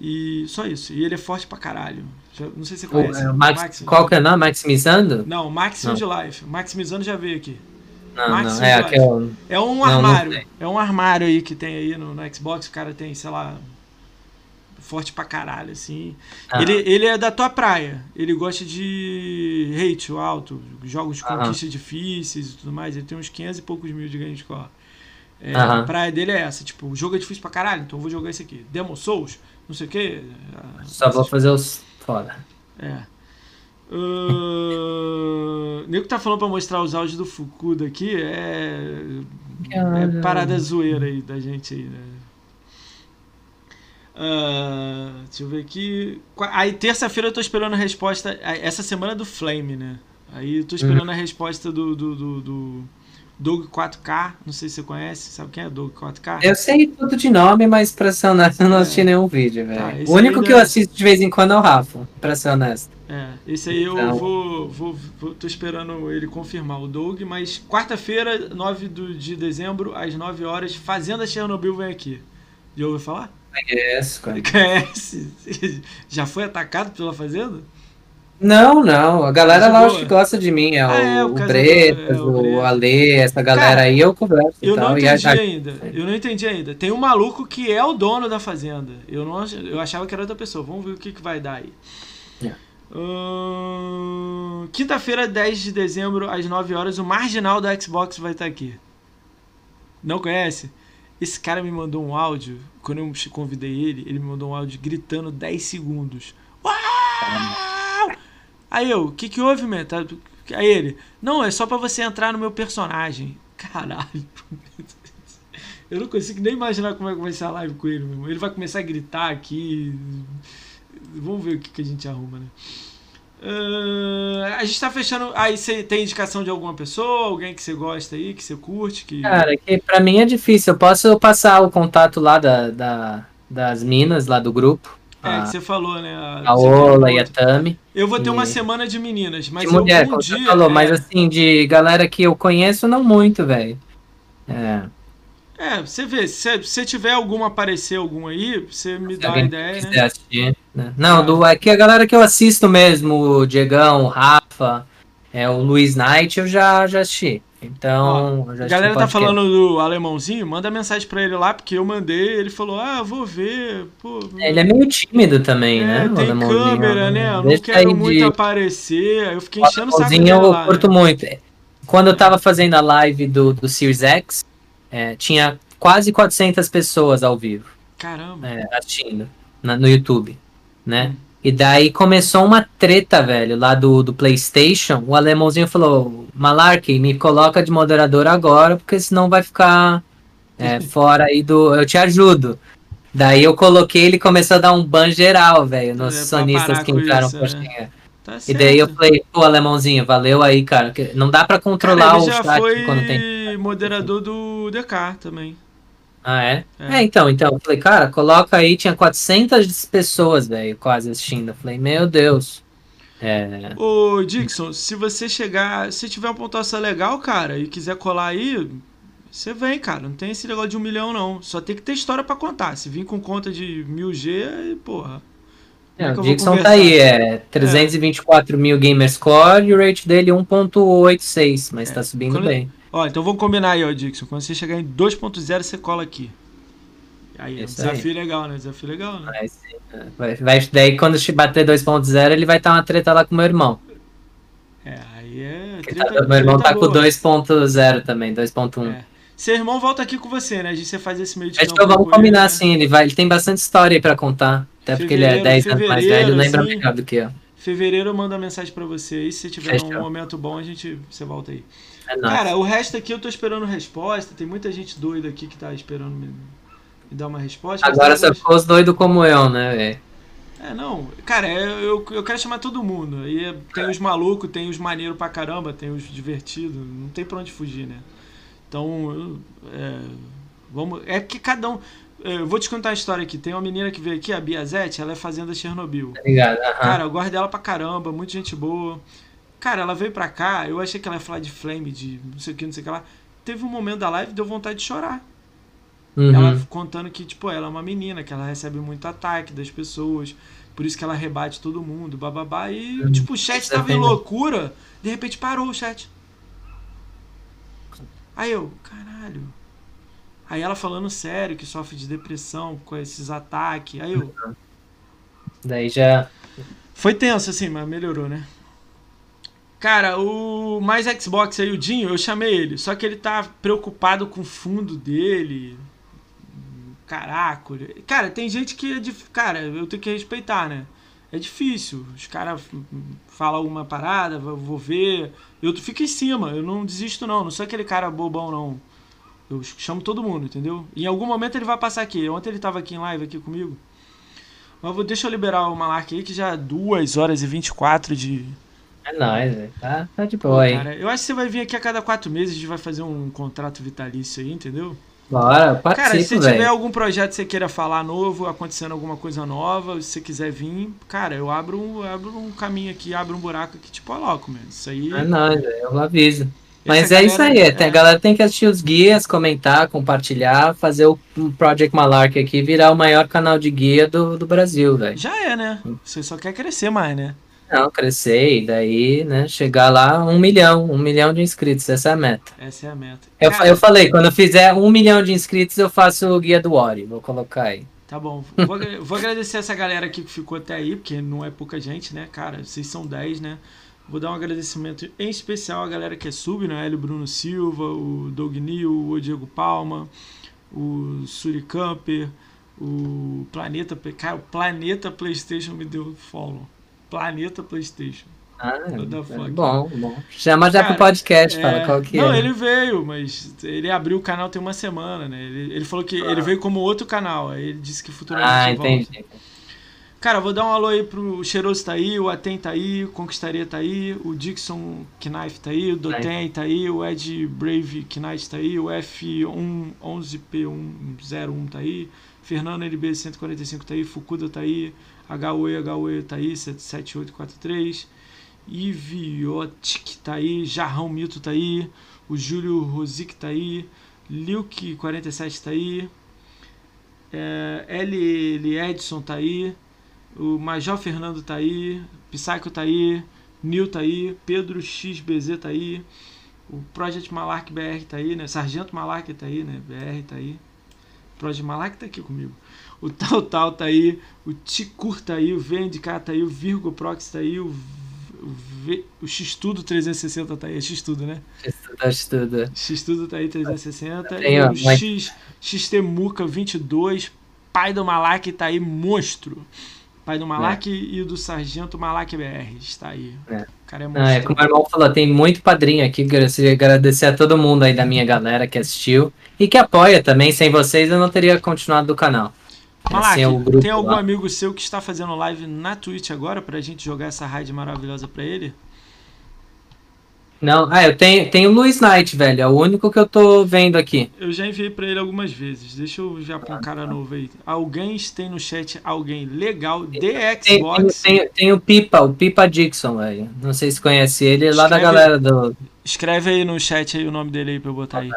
e só isso. E ele é forte pra caralho. Já- não sei se você O, conhece. é, o Max- Máximo. qual que é o nome? Maximizando? Não, Máximo Não. de Life. Maximizando já veio aqui. Não, não. É aquele. É um não armário. sei. é um armário aí que tem aí no, no Xbox. O cara tem, sei lá. Forte pra caralho, assim. Ah. Ele, ele é da tua praia. Ele gosta de hate alto, jogos de conquista difíceis e tudo mais. Ele tem uns 500 e poucos mil de game score. É. A praia dele é essa, tipo, o jogo é difícil pra caralho, então eu vou jogar esse aqui. Demon Souls, não sei o que. Só vou fazer os. Foda. É. Uh... Nego tá falando pra mostrar os áudios do Fukuda aqui, é. É parada zoeira aí da gente aí, né? Ah, deixa eu ver aqui. Aí, terça-feira eu tô esperando a resposta. Essa semana é do Flame, né? Aí eu tô esperando a resposta do, do, do, do Doug 4K. Não sei se você conhece. Sabe quem é Doug 4K? Eu sei tudo de nome, mas pra ser honesto, eu não assisti nenhum vídeo, velho. Tá, o único que eu deve- assisto de vez em quando é o Rafa, pra ser honesto. É, esse aí eu Então. vou, vou, vou- Tô esperando ele confirmar o Doug, mas quarta-feira, 9 do- de dezembro, às 9 horas, Fazenda Chernobyl vem aqui. Já ouviu falar? Conheço, cara. Conhece? Já foi atacado pela Fazenda? Não, não. A galera lá acho que gosta de mim. É Ah, é, o, o Bretas, é, o o. Ale, essa galera Cara, aí eu converso Eu não tal. E entendi a- ainda. Eu não entendi ainda. Tem um maluco que é o dono da fazenda. Eu não eu achava que era outra pessoa. Vamos ver o que, que vai dar aí. É. Ahn, Quinta-feira, 10 de dezembro, às 9 horas, o marginal da Xbox vai estar aqui. Não conhece? Esse cara me mandou um áudio. Quando eu convidei ele, ele me mandou um áudio gritando 10 segundos. Uau! Aí eu, o que, que houve, man? Tá- Aí ele, não, é só pra você entrar no meu personagem. Caralho. Eu não consigo nem imaginar como é que vai ser a live com ele, meu irmão. Ele vai começar a gritar aqui. Vamos ver o que, que a gente arruma, né? Ah, a gente tá fechando. Aí você tem indicação de alguma pessoa, alguém que você gosta aí, que você curte? Que... Cara, que pra mim é difícil. Eu posso passar o contato lá da, da- das minas, lá do grupo. é, a, que você falou, né? a você Ola e a Tami. Eu vou ter uma e- semana de meninas, mas de mulher, dia. você falou. é, Mas assim, de galera que eu conheço, não muito, velho. É. É, você vê, se você tiver alguma aparecer algum aí, você me Se dá a alguém ideia, né? assistir, né? Não, do, é que a galera que eu assisto mesmo, o Diegão, o Rafa, é, o Luiz Knight, eu já, já assisti. Então, eu já A galera tá falando do alemãozinho, manda mensagem pra ele lá, porque eu mandei, ele falou, ah, vou ver, pô. Ele é meio tímido também, é, né? tem câmera, né? Eu não quero muito de- aparecer. Eu fiquei enchendo o saco eu lá. curto né? muito. Quando eu tava fazendo a live do, do Series X, é, tinha quase 400 pessoas ao vivo. Caramba. é, assistindo na- no YouTube, né? E daí começou uma treta, velho, lá do, do PlayStation. O alemãozinho falou: Malarkey, me coloca de moderador agora, porque senão vai ficar é, fora aí do. Eu te ajudo. Daí eu coloquei, ele começou a dar um ban geral, velho, nos É, sonistas que entraram isso, né? xingar. Tá E daí eu falei, pô, alemãozinho, valeu aí, cara. que Não dá pra Cara, controlar ele o chat foi quando tem. moderador do DK também. Ah, é? É. é? então, então. Eu falei, cara, coloca aí, tinha 400 pessoas, velho, quase assistindo. Eu falei, meu Deus. É. Ô, Dixon, se você chegar, se tiver uma pontuação legal, cara, e quiser colar aí, você vem, cara. Não tem esse negócio de um milhão, não. Só tem que ter história pra contar. Se vir com conta de mil G, aí, porra. É, eu o Dixon tá aí, é 324 mil gamer score e o rate dele 1.86, mas É, tá subindo quando- bem. Ó, então vamos combinar aí, ó, Dixon. Quando você chegar em 2.0, você cola aqui. Aí, é um desafio legal, né? Desafio legal, né? É, vai, vai- daí quando te bater 2.0, ele vai estar uma treta lá com o meu irmão. É, aí é. Treta- tá- meu irmão tá com boa. 2.0 também, 2.1. É. Seu irmão volta aqui com você, né? A gente você faz esse meio de Acho que vamos com combinar né? assim, ele, vai, ele tem bastante história aí pra contar. Até porque ele é Fevereiro, 10 anos mais velho, lembra melhor do que eu. Fevereiro eu mando uma mensagem pra você aí. Se tiver Fechou. um momento bom, a gente você volta aí. É Cara, o resto aqui eu tô esperando resposta. Tem muita gente doida aqui que tá esperando me, me dar uma resposta. Agora você ficou os doido como eu, né, velho? É, não. Cara, é, eu, eu quero chamar todo mundo. Aí é, tem os malucos, tem os maneiros pra caramba, tem os divertidos. Não tem pra onde fugir, né? Então, é, vamos. É que cada um. Eu vou te contar a história aqui. Tem uma menina que veio aqui, a Biazete, ela é fazenda Chernobyl. Obrigado. Uhum. Cara, eu gosto dela pra caramba, muita gente boa. Cara, ela veio pra cá, eu achei que ela ia falar de flame, de não sei o que, não sei o que lá. Teve um momento da live deu vontade de chorar. Uhum. Ela contando que, tipo, ela é uma menina, que ela recebe muito ataque das pessoas, por isso que ela rebate todo mundo, bababá. E, uhum. tipo, o chat tava em loucura, de repente parou o chat. Aí eu, caralho. Aí ela falando sério que sofre de depressão com esses ataques. Aí eu. Daí já. Foi tenso, assim, mas melhorou, né? Cara, o mais Xbox aí, o Dinho, eu chamei ele. Só que ele tá preocupado com o fundo dele. Caraca. Cara, tem gente que é. Cara, eu tenho que respeitar, né? É difícil. Os caras falam uma parada, vou ver. Eu fico em cima, eu não desisto, não. Não sou aquele cara bobão, não. Eu chamo todo mundo, entendeu? Em algum momento ele vai passar aqui. Ontem ele tava aqui em live aqui comigo. Mas vou, deixa eu liberar o Malark aí, que já é 2 horas e 24 de. É nóis, velho. Tá, tá de boa aí. eu acho que você vai vir aqui a cada 4 meses, a gente vai fazer um contrato vitalício aí, entendeu? Bora, participo, Cara, se tiver algum projeto que você queira falar novo, acontecendo alguma coisa nova, se você quiser vir, cara, eu abro um, abro um caminho aqui, abro um buraco aqui, te coloco, mano. Isso aí. É nóis, eu aviso. Mas é isso aí, é... a galera tem que assistir os guias, comentar, compartilhar, fazer o Project Malark aqui virar o maior canal de guia do, do Brasil, velho. Já é, né? Você só quer crescer mais, né? Não, crescer e daí, né, chegar lá um milhão, um milhão de inscritos, essa é a meta. Essa é a meta. Eu, Cara, eu falei, quando eu fizer um milhão de inscritos, eu faço o guia do Ori, vou colocar aí. Tá bom. Vou, vou agradecer essa galera aqui que ficou até aí, porque não é pouca gente, né, cara? Vocês são 10, né? Vou dar um agradecimento em especial à galera que é sub, né? Hélio Bruno Silva, o Doug Nil, o Diego Palma, o Suri Camper, o Planeta... Cara, o Planeta Playstation me deu follow. Planeta Playstation. Ah, é bom, bom. Chama já Cara, pro podcast, é... fala qual que Não, é. ele veio, mas ele abriu o canal tem uma semana, né? Ele, ele falou que ah. ele veio como outro canal, aí ele disse que futuramente Ah, entendi. Volta. Cara, vou dar um alô aí pro Cheiroso tá aí, o Aten tá aí, o Conquistaria tá aí, o Dixon Knife tá aí, o Doten tá aí, o Ed Brave Knight tá aí, o F11P101 tá aí, Fernando LB 145 tá aí, Fukuda tá aí, HUE HUE tá aí, 7843, Iviotic tá aí, Jarrão Mito tá aí, o Júlio Rosic tá aí, Luke 47 tá aí, é, L. Edson tá aí, o Major Fernando tá aí, Psycho tá aí, Nil tá aí, Pedro XBZ tá aí, o Project Malark BR tá aí, né? Sargento Malark tá aí, né? BR tá aí. Project Malark tá aqui comigo. O Tal Tal tá aí, o Ticur tá aí, o VNDK tá aí, o Virgo Prox tá aí, o, o, v, o X-Tudo 360 tá aí. É X-Tudo, né? X-Tudo, X-Tudo. Tá aí 360. Tem, o X, XTMuca 22, pai do Malak tá aí, monstro. Pai do Malak é. e do Sargento Malak BR. Está aí. É. O cara é muito. Ah, é, como o irmão falou, tem muito padrinho aqui. Agradecer a todo mundo aí da minha galera que assistiu e que apoia também. Sem vocês eu não teria continuado o canal. Malak, é tem algum lá. amigo seu que está fazendo live na Twitch agora pra gente jogar essa raid maravilhosa pra ele? Não, ah, eu tenho, tenho o Luiz Knight, velho. É o único que eu tô vendo aqui. Eu já enviei pra ele algumas vezes. Deixa eu já pôr um cara novo aí. Alguém tem no chat alguém legal de Xbox? Tem, tem, tem, o Pipa, o Pipa Dixon, velho. Não sei se conhece ele, é lá da galera do. Escreve aí no chat aí o nome dele aí pra eu botar aí.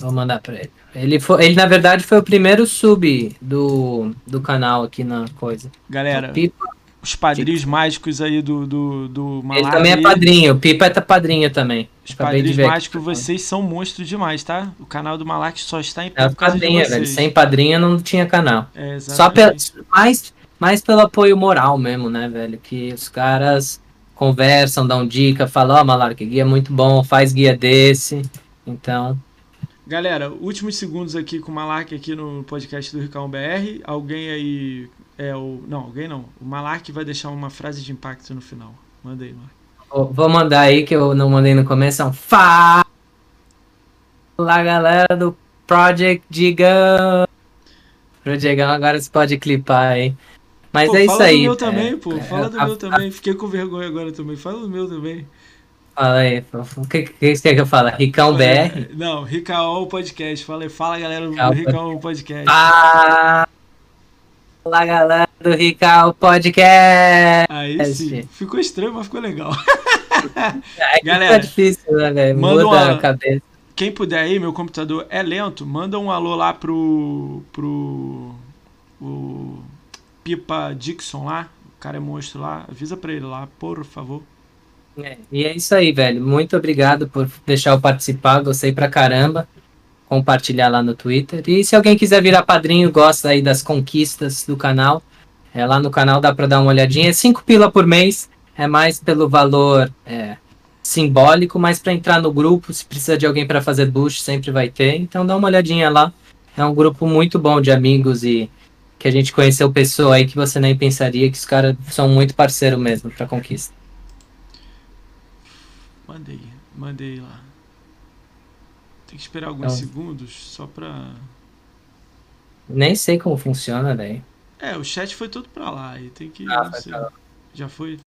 Vou mandar pra ele. Ele, foi, ele, na verdade, foi o primeiro sub do, do canal aqui na coisa. Galera, Pipa os padrinhos mágicos aí do, do, do Malak. Ele também é padrinho, o Pipa é padrinho também. Os padrinhos mágicos, vocês são monstros demais, tá? O canal do Malak só está em é padrinha, velho. Sem padrinho não tinha canal. É, só pe mais, mais pelo apoio moral mesmo, né, velho? Que os caras conversam, dão dica, falam, ó, oh, Malak, guia é muito bom, faz guia desse. Então, Galera, últimos segundos aqui com o Malak aqui no podcast do Ricão BR. Alguém aí é o. Não, alguém não. O Malak vai deixar uma frase de impacto no final. Manda aí, Malak. Vou mandar aí que eu não mandei no começo. É um Fala galera do Project Digão. Project agora você pode clipar aí. Mas pô, é isso aí. Fala do meu também, pô. É, fala do a, meu também. Fiquei com vergonha agora também. Fala do meu também. Fala aí. O que, que você quer que eu fale? Ricão BR? Não, Ricão Podcast. Fala. Fala galera do Ricão Podcast. Fala galera do Ricão Podcast. Aí sim. Ficou estranho, mas ficou legal. Galera, difícil, né, velho? Muda uma... a cabeça. Quem puder aí, meu computador é lento, manda um alô lá pro. pro. O Pipa Dixon lá. O cara é monstro lá. Avisa pra ele lá, por favor. É, e é isso aí, velho. Muito obrigado por deixar eu participar. Gostei pra caramba. Compartilhar lá no Twitter. E se alguém quiser virar padrinho, gosta aí das conquistas do canal, é lá no canal dá pra dar uma olhadinha. É 5 pila por mês. É mais pelo valor é, simbólico, mas para entrar no grupo, se precisa de alguém para fazer boost, sempre vai ter. Então dá uma olhadinha lá. É um grupo muito bom de amigos e que a gente conheceu pessoa aí que você nem pensaria que os caras são muito parceiro mesmo para conquista. Mandei, mandei lá. Tem que esperar alguns então, segundos só pra. Nem sei como funciona, velho. É, o chat foi todo pra lá e tem que. Ah, Já foi?